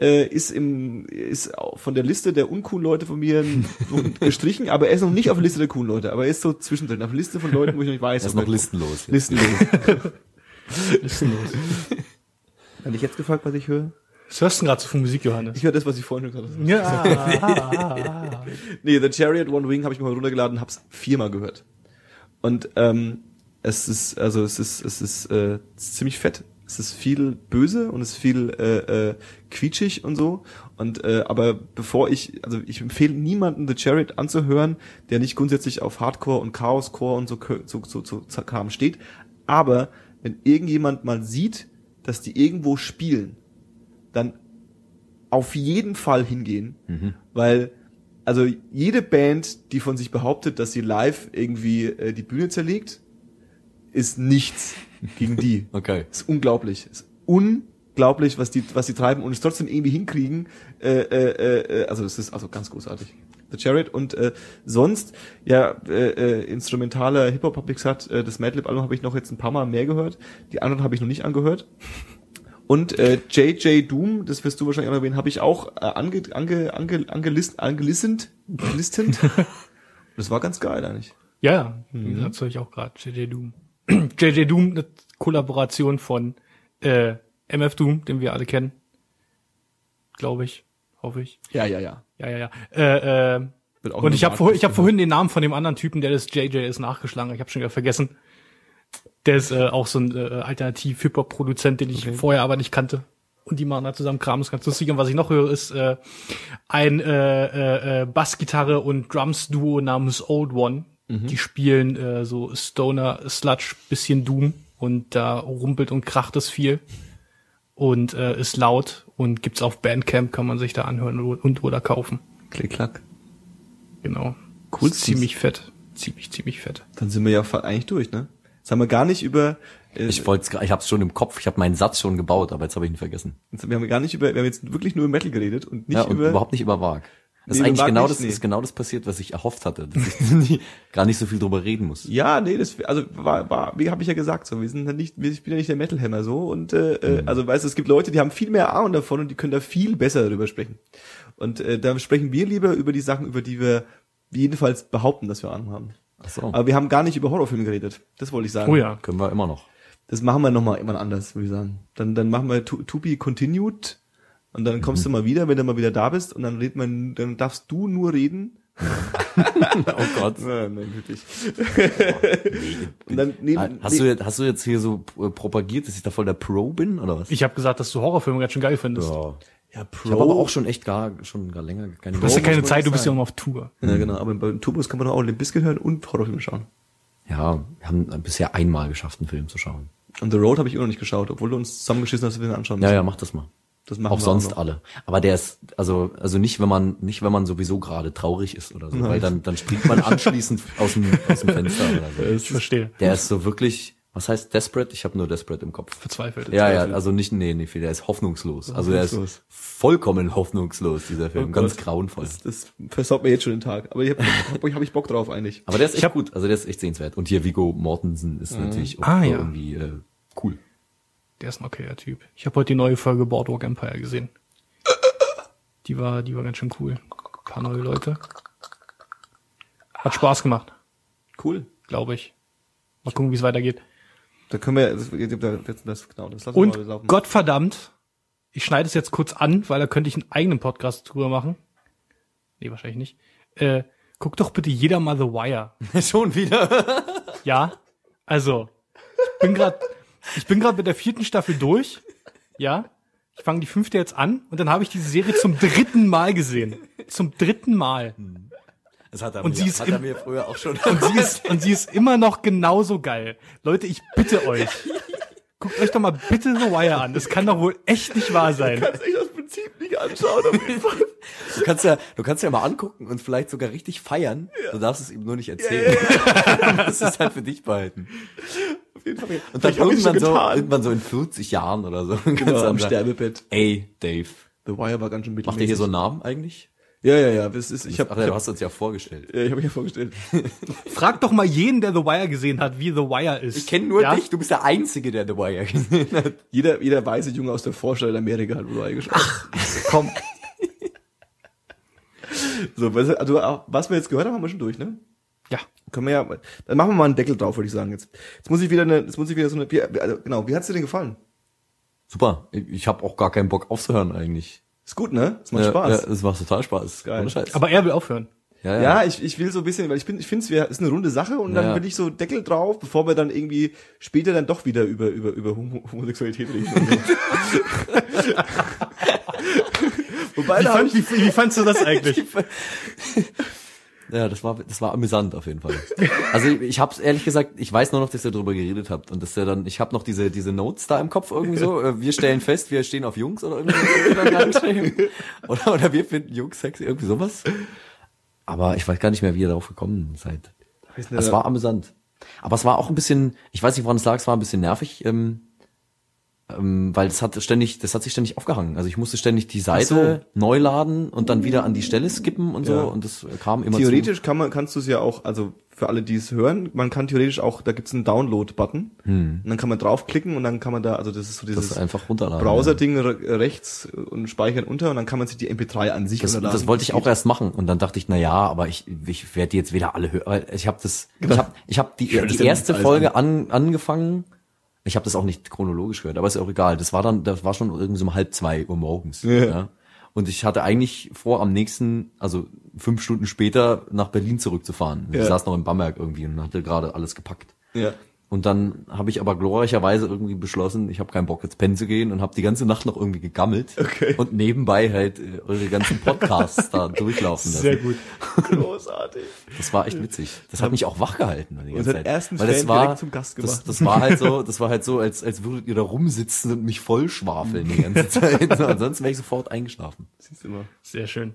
[SPEAKER 1] äh, ist im ist auch von der Liste der uncoolen Leute von mir [LAUGHS] gestrichen, aber er ist noch nicht auf der Liste der coolen Leute, aber er ist so zwischendrin, auf der Liste von Leuten, wo ich noch nicht weiß.
[SPEAKER 3] Er ist noch listenlos.
[SPEAKER 1] Listenlos. [LAUGHS] [LAUGHS]
[SPEAKER 2] Listenlos.
[SPEAKER 1] Hätte ich jetzt gefragt, was ich höre?
[SPEAKER 2] Was hörst du denn gerade so von Musik, Johannes?
[SPEAKER 1] Ich höre das, was ich vorhin gesagt habe.
[SPEAKER 2] Ja. [LAUGHS]
[SPEAKER 1] Nee, The Chariot One Wing habe ich mir mal runtergeladen, hab's viermal gehört. Und ähm, es ist, also es ist, es ist äh, ziemlich fett. Es ist viel böse und es ist viel äh, äh, quietschig und so. Und äh, aber bevor ich, also ich empfehle niemanden The Chariot anzuhören, der nicht grundsätzlich auf Hardcore und Chaoscore und so so so, so, so steht. Aber wenn irgendjemand mal sieht, dass die irgendwo spielen, dann auf jeden Fall hingehen, weil also jede Band, die von sich behauptet, dass sie live irgendwie äh, die Bühne zerlegt, ist nichts gegen die. [LAUGHS]
[SPEAKER 3] Okay.
[SPEAKER 1] ist unglaublich. ist unglaublich, was die was die treiben und es trotzdem irgendwie hinkriegen. Äh, äh, äh, also das ist also ganz großartig. The Chariot und äh, sonst ja äh, äh, instrumentaler Hip Hop habe ich gesagt, äh, das Madlib Album habe ich noch jetzt ein paar Mal mehr gehört. Die anderen habe ich noch nicht angehört. Und äh, JJ Doom, das wirst du wahrscheinlich auch erwähnen, habe ich auch äh, ange, ange, ange, angelist, angelistend, gelistend. [LAUGHS] das war ganz geil eigentlich.
[SPEAKER 2] Ja, ja, mhm. das höre ich auch gerade. JJ Doom. [CLEARS THROAT] JJ Doom, eine Kollaboration von äh, MF Doom, den wir alle kennen. Glaube ich. Hoffe ich.
[SPEAKER 1] Ja, ja, ja.
[SPEAKER 2] Ja, ja, ja. Äh, äh, und ich habe vor, ich hab vorhin den Namen von dem anderen Typen, der das JJ ist, nachgeschlagen. Ich habe schon wieder vergessen. Der ist äh, auch so ein äh, Alternativ-Hip-Hop-Produzent, den ich vorher aber nicht kannte. Und die machen da zusammen Kram, ist ganz lustig. Und was ich noch höre, ist äh, ein äh, äh, äh, Bassgitarre und Drums-Duo namens Old One. Die spielen äh, so Stoner, Sludge, bisschen Doom. Und da rumpelt und kracht es viel. Und äh, ist laut und gibt's auf Bandcamp, kann man sich da anhören und, und oder kaufen.
[SPEAKER 1] Klick, klack.
[SPEAKER 2] Genau.
[SPEAKER 1] Cool.
[SPEAKER 2] Ist ziemlich fett. Ziemlich, ziemlich fett.
[SPEAKER 1] Dann sind wir ja eigentlich durch, ne? Jetzt haben wir gar nicht über, äh,
[SPEAKER 3] Ich wollte, ich hab's schon im Kopf, ich habe meinen Satz schon gebaut, aber jetzt habe ich ihn vergessen.
[SPEAKER 1] jetzt, wir haben gar nicht über, wir haben jetzt wirklich nur über Metal geredet und nicht
[SPEAKER 3] ja, und
[SPEAKER 1] über,
[SPEAKER 3] überhaupt nicht über Wag. Das
[SPEAKER 1] Nee,
[SPEAKER 3] ist eigentlich genau
[SPEAKER 1] nicht,
[SPEAKER 3] das,
[SPEAKER 1] nee.
[SPEAKER 3] ist genau das passiert, was ich erhofft hatte, dass ich [LAUGHS] nie, gar nicht so viel drüber reden muss.
[SPEAKER 1] ja, nee, das, also war, war, wie habe ich ja gesagt, so, wir sind ja nicht, ich bin ja nicht der Metalhammer so und äh, äh, also weißt du, es gibt Leute, die haben viel mehr Ahnung davon und die können da viel besser darüber sprechen. Und äh, da sprechen wir lieber über die Sachen, über die wir jedenfalls behaupten, dass wir Ahnung haben.
[SPEAKER 3] Ach so.
[SPEAKER 1] Aber wir haben gar nicht über Horrorfilme geredet. Das wollte ich sagen.
[SPEAKER 2] Oh ja.
[SPEAKER 3] Können wir immer noch.
[SPEAKER 1] Das machen wir nochmal immer anders, würde ich sagen. Dann, dann machen wir to, to be continued und dann kommst du mal wieder, wenn du mal wieder da bist und dann redet man, dann darfst du nur reden. [LAUGHS]
[SPEAKER 3] Oh Gott.
[SPEAKER 1] Ja, nein, wirklich. und dann neben,
[SPEAKER 3] Hast du, jetzt, hast du jetzt hier so äh, propagiert, dass ich da voll der Pro bin, oder was?
[SPEAKER 2] Ich habe gesagt, dass du Horrorfilme ganz schön geil findest.
[SPEAKER 3] ja.
[SPEAKER 1] ja, Pro.
[SPEAKER 3] Ich habe aber auch schon echt gar, schon gar länger keine
[SPEAKER 2] Du hast ja keine Zeit, du bist ja immer auf Tour.
[SPEAKER 1] Ja, genau. Aber beim Turbos kann man doch auch Limp Bizkit hören und Horrorfilme schauen.
[SPEAKER 3] Ja, wir haben bisher einmal geschafft, einen Film zu schauen.
[SPEAKER 1] Und The Road habe ich immer noch nicht geschaut, obwohl du uns zusammengeschissen hast, dass wir den anschauen
[SPEAKER 3] Ja,
[SPEAKER 1] müssen.
[SPEAKER 3] ja, mach das mal.
[SPEAKER 1] Das machen
[SPEAKER 3] Auch sonst
[SPEAKER 1] noch.
[SPEAKER 3] alle. Aber der ist, also, also nicht, wenn man, nicht, wenn man sowieso gerade traurig ist oder so, weil dann, dann springt man anschließend [LAUGHS] aus dem, aus dem Fenster oder so.
[SPEAKER 2] Ich verstehe.
[SPEAKER 3] Der ist so wirklich, Was heißt Desperate? Ich habe nur Desperate im Kopf.
[SPEAKER 2] Verzweifelt.
[SPEAKER 3] Ja, ja, also nicht, nee, nee, der ist hoffnungslos. Also der ist vollkommen hoffnungslos, dieser Film.
[SPEAKER 1] Oh
[SPEAKER 3] Ganz grauenvoll.
[SPEAKER 1] Das, das versaut mir jetzt schon den Tag. Aber ich habe hab, hab ich Bock drauf eigentlich.
[SPEAKER 3] Aber der ist echt gut, also der ist echt sehenswert. Und hier Vigo Mortensen ist natürlich auch
[SPEAKER 2] Ah, ja.
[SPEAKER 3] irgendwie äh, cool.
[SPEAKER 2] Der ist ein okayer Typ. Ich habe heute die neue Folge Boardwalk Empire gesehen. Die war, die war ganz schön cool. Ein paar neue Leute. Hat Spaß gemacht,
[SPEAKER 1] Cool.
[SPEAKER 2] glaube ich. Mal gucken, wie es weitergeht.
[SPEAKER 1] Da können wir, das, das, das genau, das lassen wir
[SPEAKER 2] Und
[SPEAKER 1] laufen.
[SPEAKER 2] Gottverdammt, ich schneide es jetzt kurz an, weil da könnte ich einen eigenen Podcast drüber machen. Nee, wahrscheinlich nicht. Äh, guck doch bitte jeder mal The Wire. [LAUGHS]
[SPEAKER 3] Schon wieder.
[SPEAKER 2] Ja, also ich bin gerade, ich bin gerade mit der vierten Staffel durch. Ja, ich fange die fünfte jetzt an und dann habe ich diese Serie zum dritten Mal gesehen. Zum dritten Mal.
[SPEAKER 3] Das hat er,
[SPEAKER 2] Und
[SPEAKER 3] mir,
[SPEAKER 2] sie ist
[SPEAKER 3] hat er mir früher auch schon.
[SPEAKER 2] Und sie ist und sie ist immer noch genauso geil. Leute, ich bitte euch, guckt euch doch mal bitte The Wire an. Das kann doch wohl echt nicht wahr sein.
[SPEAKER 1] kannst echt das Prinzip nicht anschauen. Auf jeden Fall.
[SPEAKER 3] Du kannst ja, du kannst ja mal angucken und vielleicht sogar richtig feiern. Du darfst es ihm nur nicht erzählen. du musst es halt für dich behalten.
[SPEAKER 1] Auf jeden Fall.
[SPEAKER 3] Und dann
[SPEAKER 1] hab
[SPEAKER 3] irgendwann so, irgendwann so in 40 Jahren oder so.
[SPEAKER 1] Genau, am Sterbebett.
[SPEAKER 3] Ey, Dave.
[SPEAKER 1] The Wire war ganz schön
[SPEAKER 3] Macht ihr hier so einen Namen eigentlich?
[SPEAKER 1] Ja, ja, ja. Das ist, ich habe
[SPEAKER 3] Ach ja, du hast uns ja vorgestellt.
[SPEAKER 1] ja, ich hab mich ja vorgestellt. [LAUGHS]
[SPEAKER 2] Fragt doch mal jeden, der The Wire gesehen hat, wie The Wire ist.
[SPEAKER 3] Ich kenne nur
[SPEAKER 2] Ja?
[SPEAKER 3] dich, du bist der Einzige, der The Wire gesehen hat. [LAUGHS]
[SPEAKER 1] Jeder, jeder weiße Junge aus der Vorstadt in Amerika hat The Wire geschaut.
[SPEAKER 2] Komm, [LAUGHS]
[SPEAKER 1] So, was, also, was wir jetzt gehört haben, haben wir schon durch, ne?
[SPEAKER 2] Ja.
[SPEAKER 1] Können wir ja, dann machen wir mal einen Deckel drauf, würde ich sagen jetzt. Jetzt muss ich wieder eine, jetzt muss ich wieder so eine, wie, also, genau, wie hat's dir denn gefallen?
[SPEAKER 3] Super. Ich, ich habe auch gar keinen Bock aufzuhören eigentlich.
[SPEAKER 1] Ist gut, ne? Es macht
[SPEAKER 3] ja,
[SPEAKER 1] Spaß.
[SPEAKER 3] Ja, es macht total Spaß.
[SPEAKER 1] Geil.
[SPEAKER 3] Ohne Scheiß.
[SPEAKER 2] Aber er will aufhören.
[SPEAKER 3] ja,
[SPEAKER 1] Ja, ich, ich will so ein bisschen, weil ich bin, ich finde es ist eine runde Sache und dann
[SPEAKER 3] Ja.
[SPEAKER 1] will ich so Deckel drauf, bevor wir dann irgendwie später dann doch wieder über über über Homo Homosexualität reden. So. [LAUGHS] Wobei
[SPEAKER 2] Wie, fand,
[SPEAKER 1] ich,
[SPEAKER 2] wie, wie fandst du das eigentlich? [LAUGHS]
[SPEAKER 3] Ja, das war das war amüsant auf jeden Fall. Also ich, ich hab's ehrlich gesagt, ich weiß nur noch, dass ihr darüber geredet habt und dass ihr dann, ich habe noch diese diese Notes da im Kopf irgendwie so. äh, Wir stellen fest, wir stehen auf Jungs oder irgendwie oder oder wir finden Jungs sexy, irgendwie sowas. Aber ich weiß gar nicht mehr, wie ihr darauf gekommen seid. Es war amüsant. Aber es war auch ein bisschen, ich weiß nicht, woran es lag, es war ein bisschen nervig, ähm, ähm, weil es hat ständig, das hat sich ständig aufgehangen. Also ich musste ständig die Seite neu laden und dann wieder an die Stelle skippen und so
[SPEAKER 1] Ja.
[SPEAKER 3] und das kam immer
[SPEAKER 1] theoretisch kann man kannst du es ja auch, also für alle, die es hören, man kann theoretisch auch, da gibt's einen Download-Button und dann kann man draufklicken und dann kann man da, also das ist so
[SPEAKER 3] das
[SPEAKER 1] dieses. Browser-Ding re rechts und speichern unter und dann kann man sich die MP3 an sich
[SPEAKER 3] Das,
[SPEAKER 1] runterladen.
[SPEAKER 3] das wollte ich auch erst machen und dann dachte ich, na ja, aber ich, ich werde jetzt wieder alle hören. Ich habe das, ich habe, ich habe die,
[SPEAKER 1] das
[SPEAKER 3] die
[SPEAKER 1] ja
[SPEAKER 3] erste Folge an, angefangen. Ich habe das auch nicht chronologisch gehört, aber ist auch egal. Das war dann, das war schon irgendwie so um halb zwei Uhr morgens.
[SPEAKER 1] Ja.
[SPEAKER 3] Ja. Und ich hatte eigentlich vor, am nächsten, also fünf Stunden später nach Berlin zurückzufahren. Ich
[SPEAKER 1] Ja.
[SPEAKER 3] saß noch in Bamberg irgendwie und hatte gerade alles gepackt.
[SPEAKER 1] Ja.
[SPEAKER 3] Und dann habe ich aber glorreicherweise irgendwie beschlossen, ich habe keinen Bock jetzt pennen zu gehen und habe die ganze Nacht noch irgendwie gegammelt
[SPEAKER 1] Okay.
[SPEAKER 3] und nebenbei halt äh, eure ganzen Podcasts da [LAUGHS] durchlaufen lassen.
[SPEAKER 2] Sehr gut.
[SPEAKER 1] Großartig.
[SPEAKER 3] Das war echt witzig. Das hat mich auch wach gehalten die ganze Zeit.
[SPEAKER 1] ersten
[SPEAKER 3] Weil das
[SPEAKER 1] Fan
[SPEAKER 3] war,
[SPEAKER 1] direkt zum Gast
[SPEAKER 3] das,
[SPEAKER 1] gemacht.
[SPEAKER 3] das war halt so, das war halt so, als, als würdet ihr da rumsitzen und mich voll schwafeln die ganze [LAUGHS] Zeit. Ansonsten wäre ich sofort eingeschlafen.
[SPEAKER 1] Siehst du mal.
[SPEAKER 2] Sehr schön.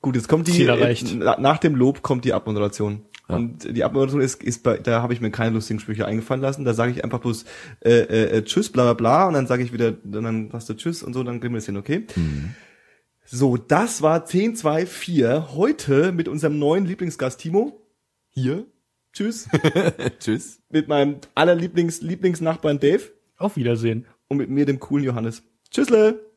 [SPEAKER 1] Gut, jetzt kommt die, äh, na- nach dem Lob kommt die Abmoderation.
[SPEAKER 3] Ja.
[SPEAKER 1] Und die Abmoderation ist, ist bei, da habe ich mir keine lustigen Sprüche eingefallen lassen. Da sage ich einfach bloß äh, äh, äh, Tschüss, bla bla bla, und dann sage ich wieder, dann hast du Tschüss und so, dann kriegen wir es hin, okay? So, das war 10, 2, 4. Heute mit unserem neuen Lieblingsgast Timo. Hier. Tschüss. [LAUGHS]
[SPEAKER 3] Tschüss.
[SPEAKER 1] mit meinem allerlieblings Lieblingsnachbarn Dave
[SPEAKER 2] Auf Wiedersehen.
[SPEAKER 1] und mit mir, dem coolen Johannes. Tschüssle.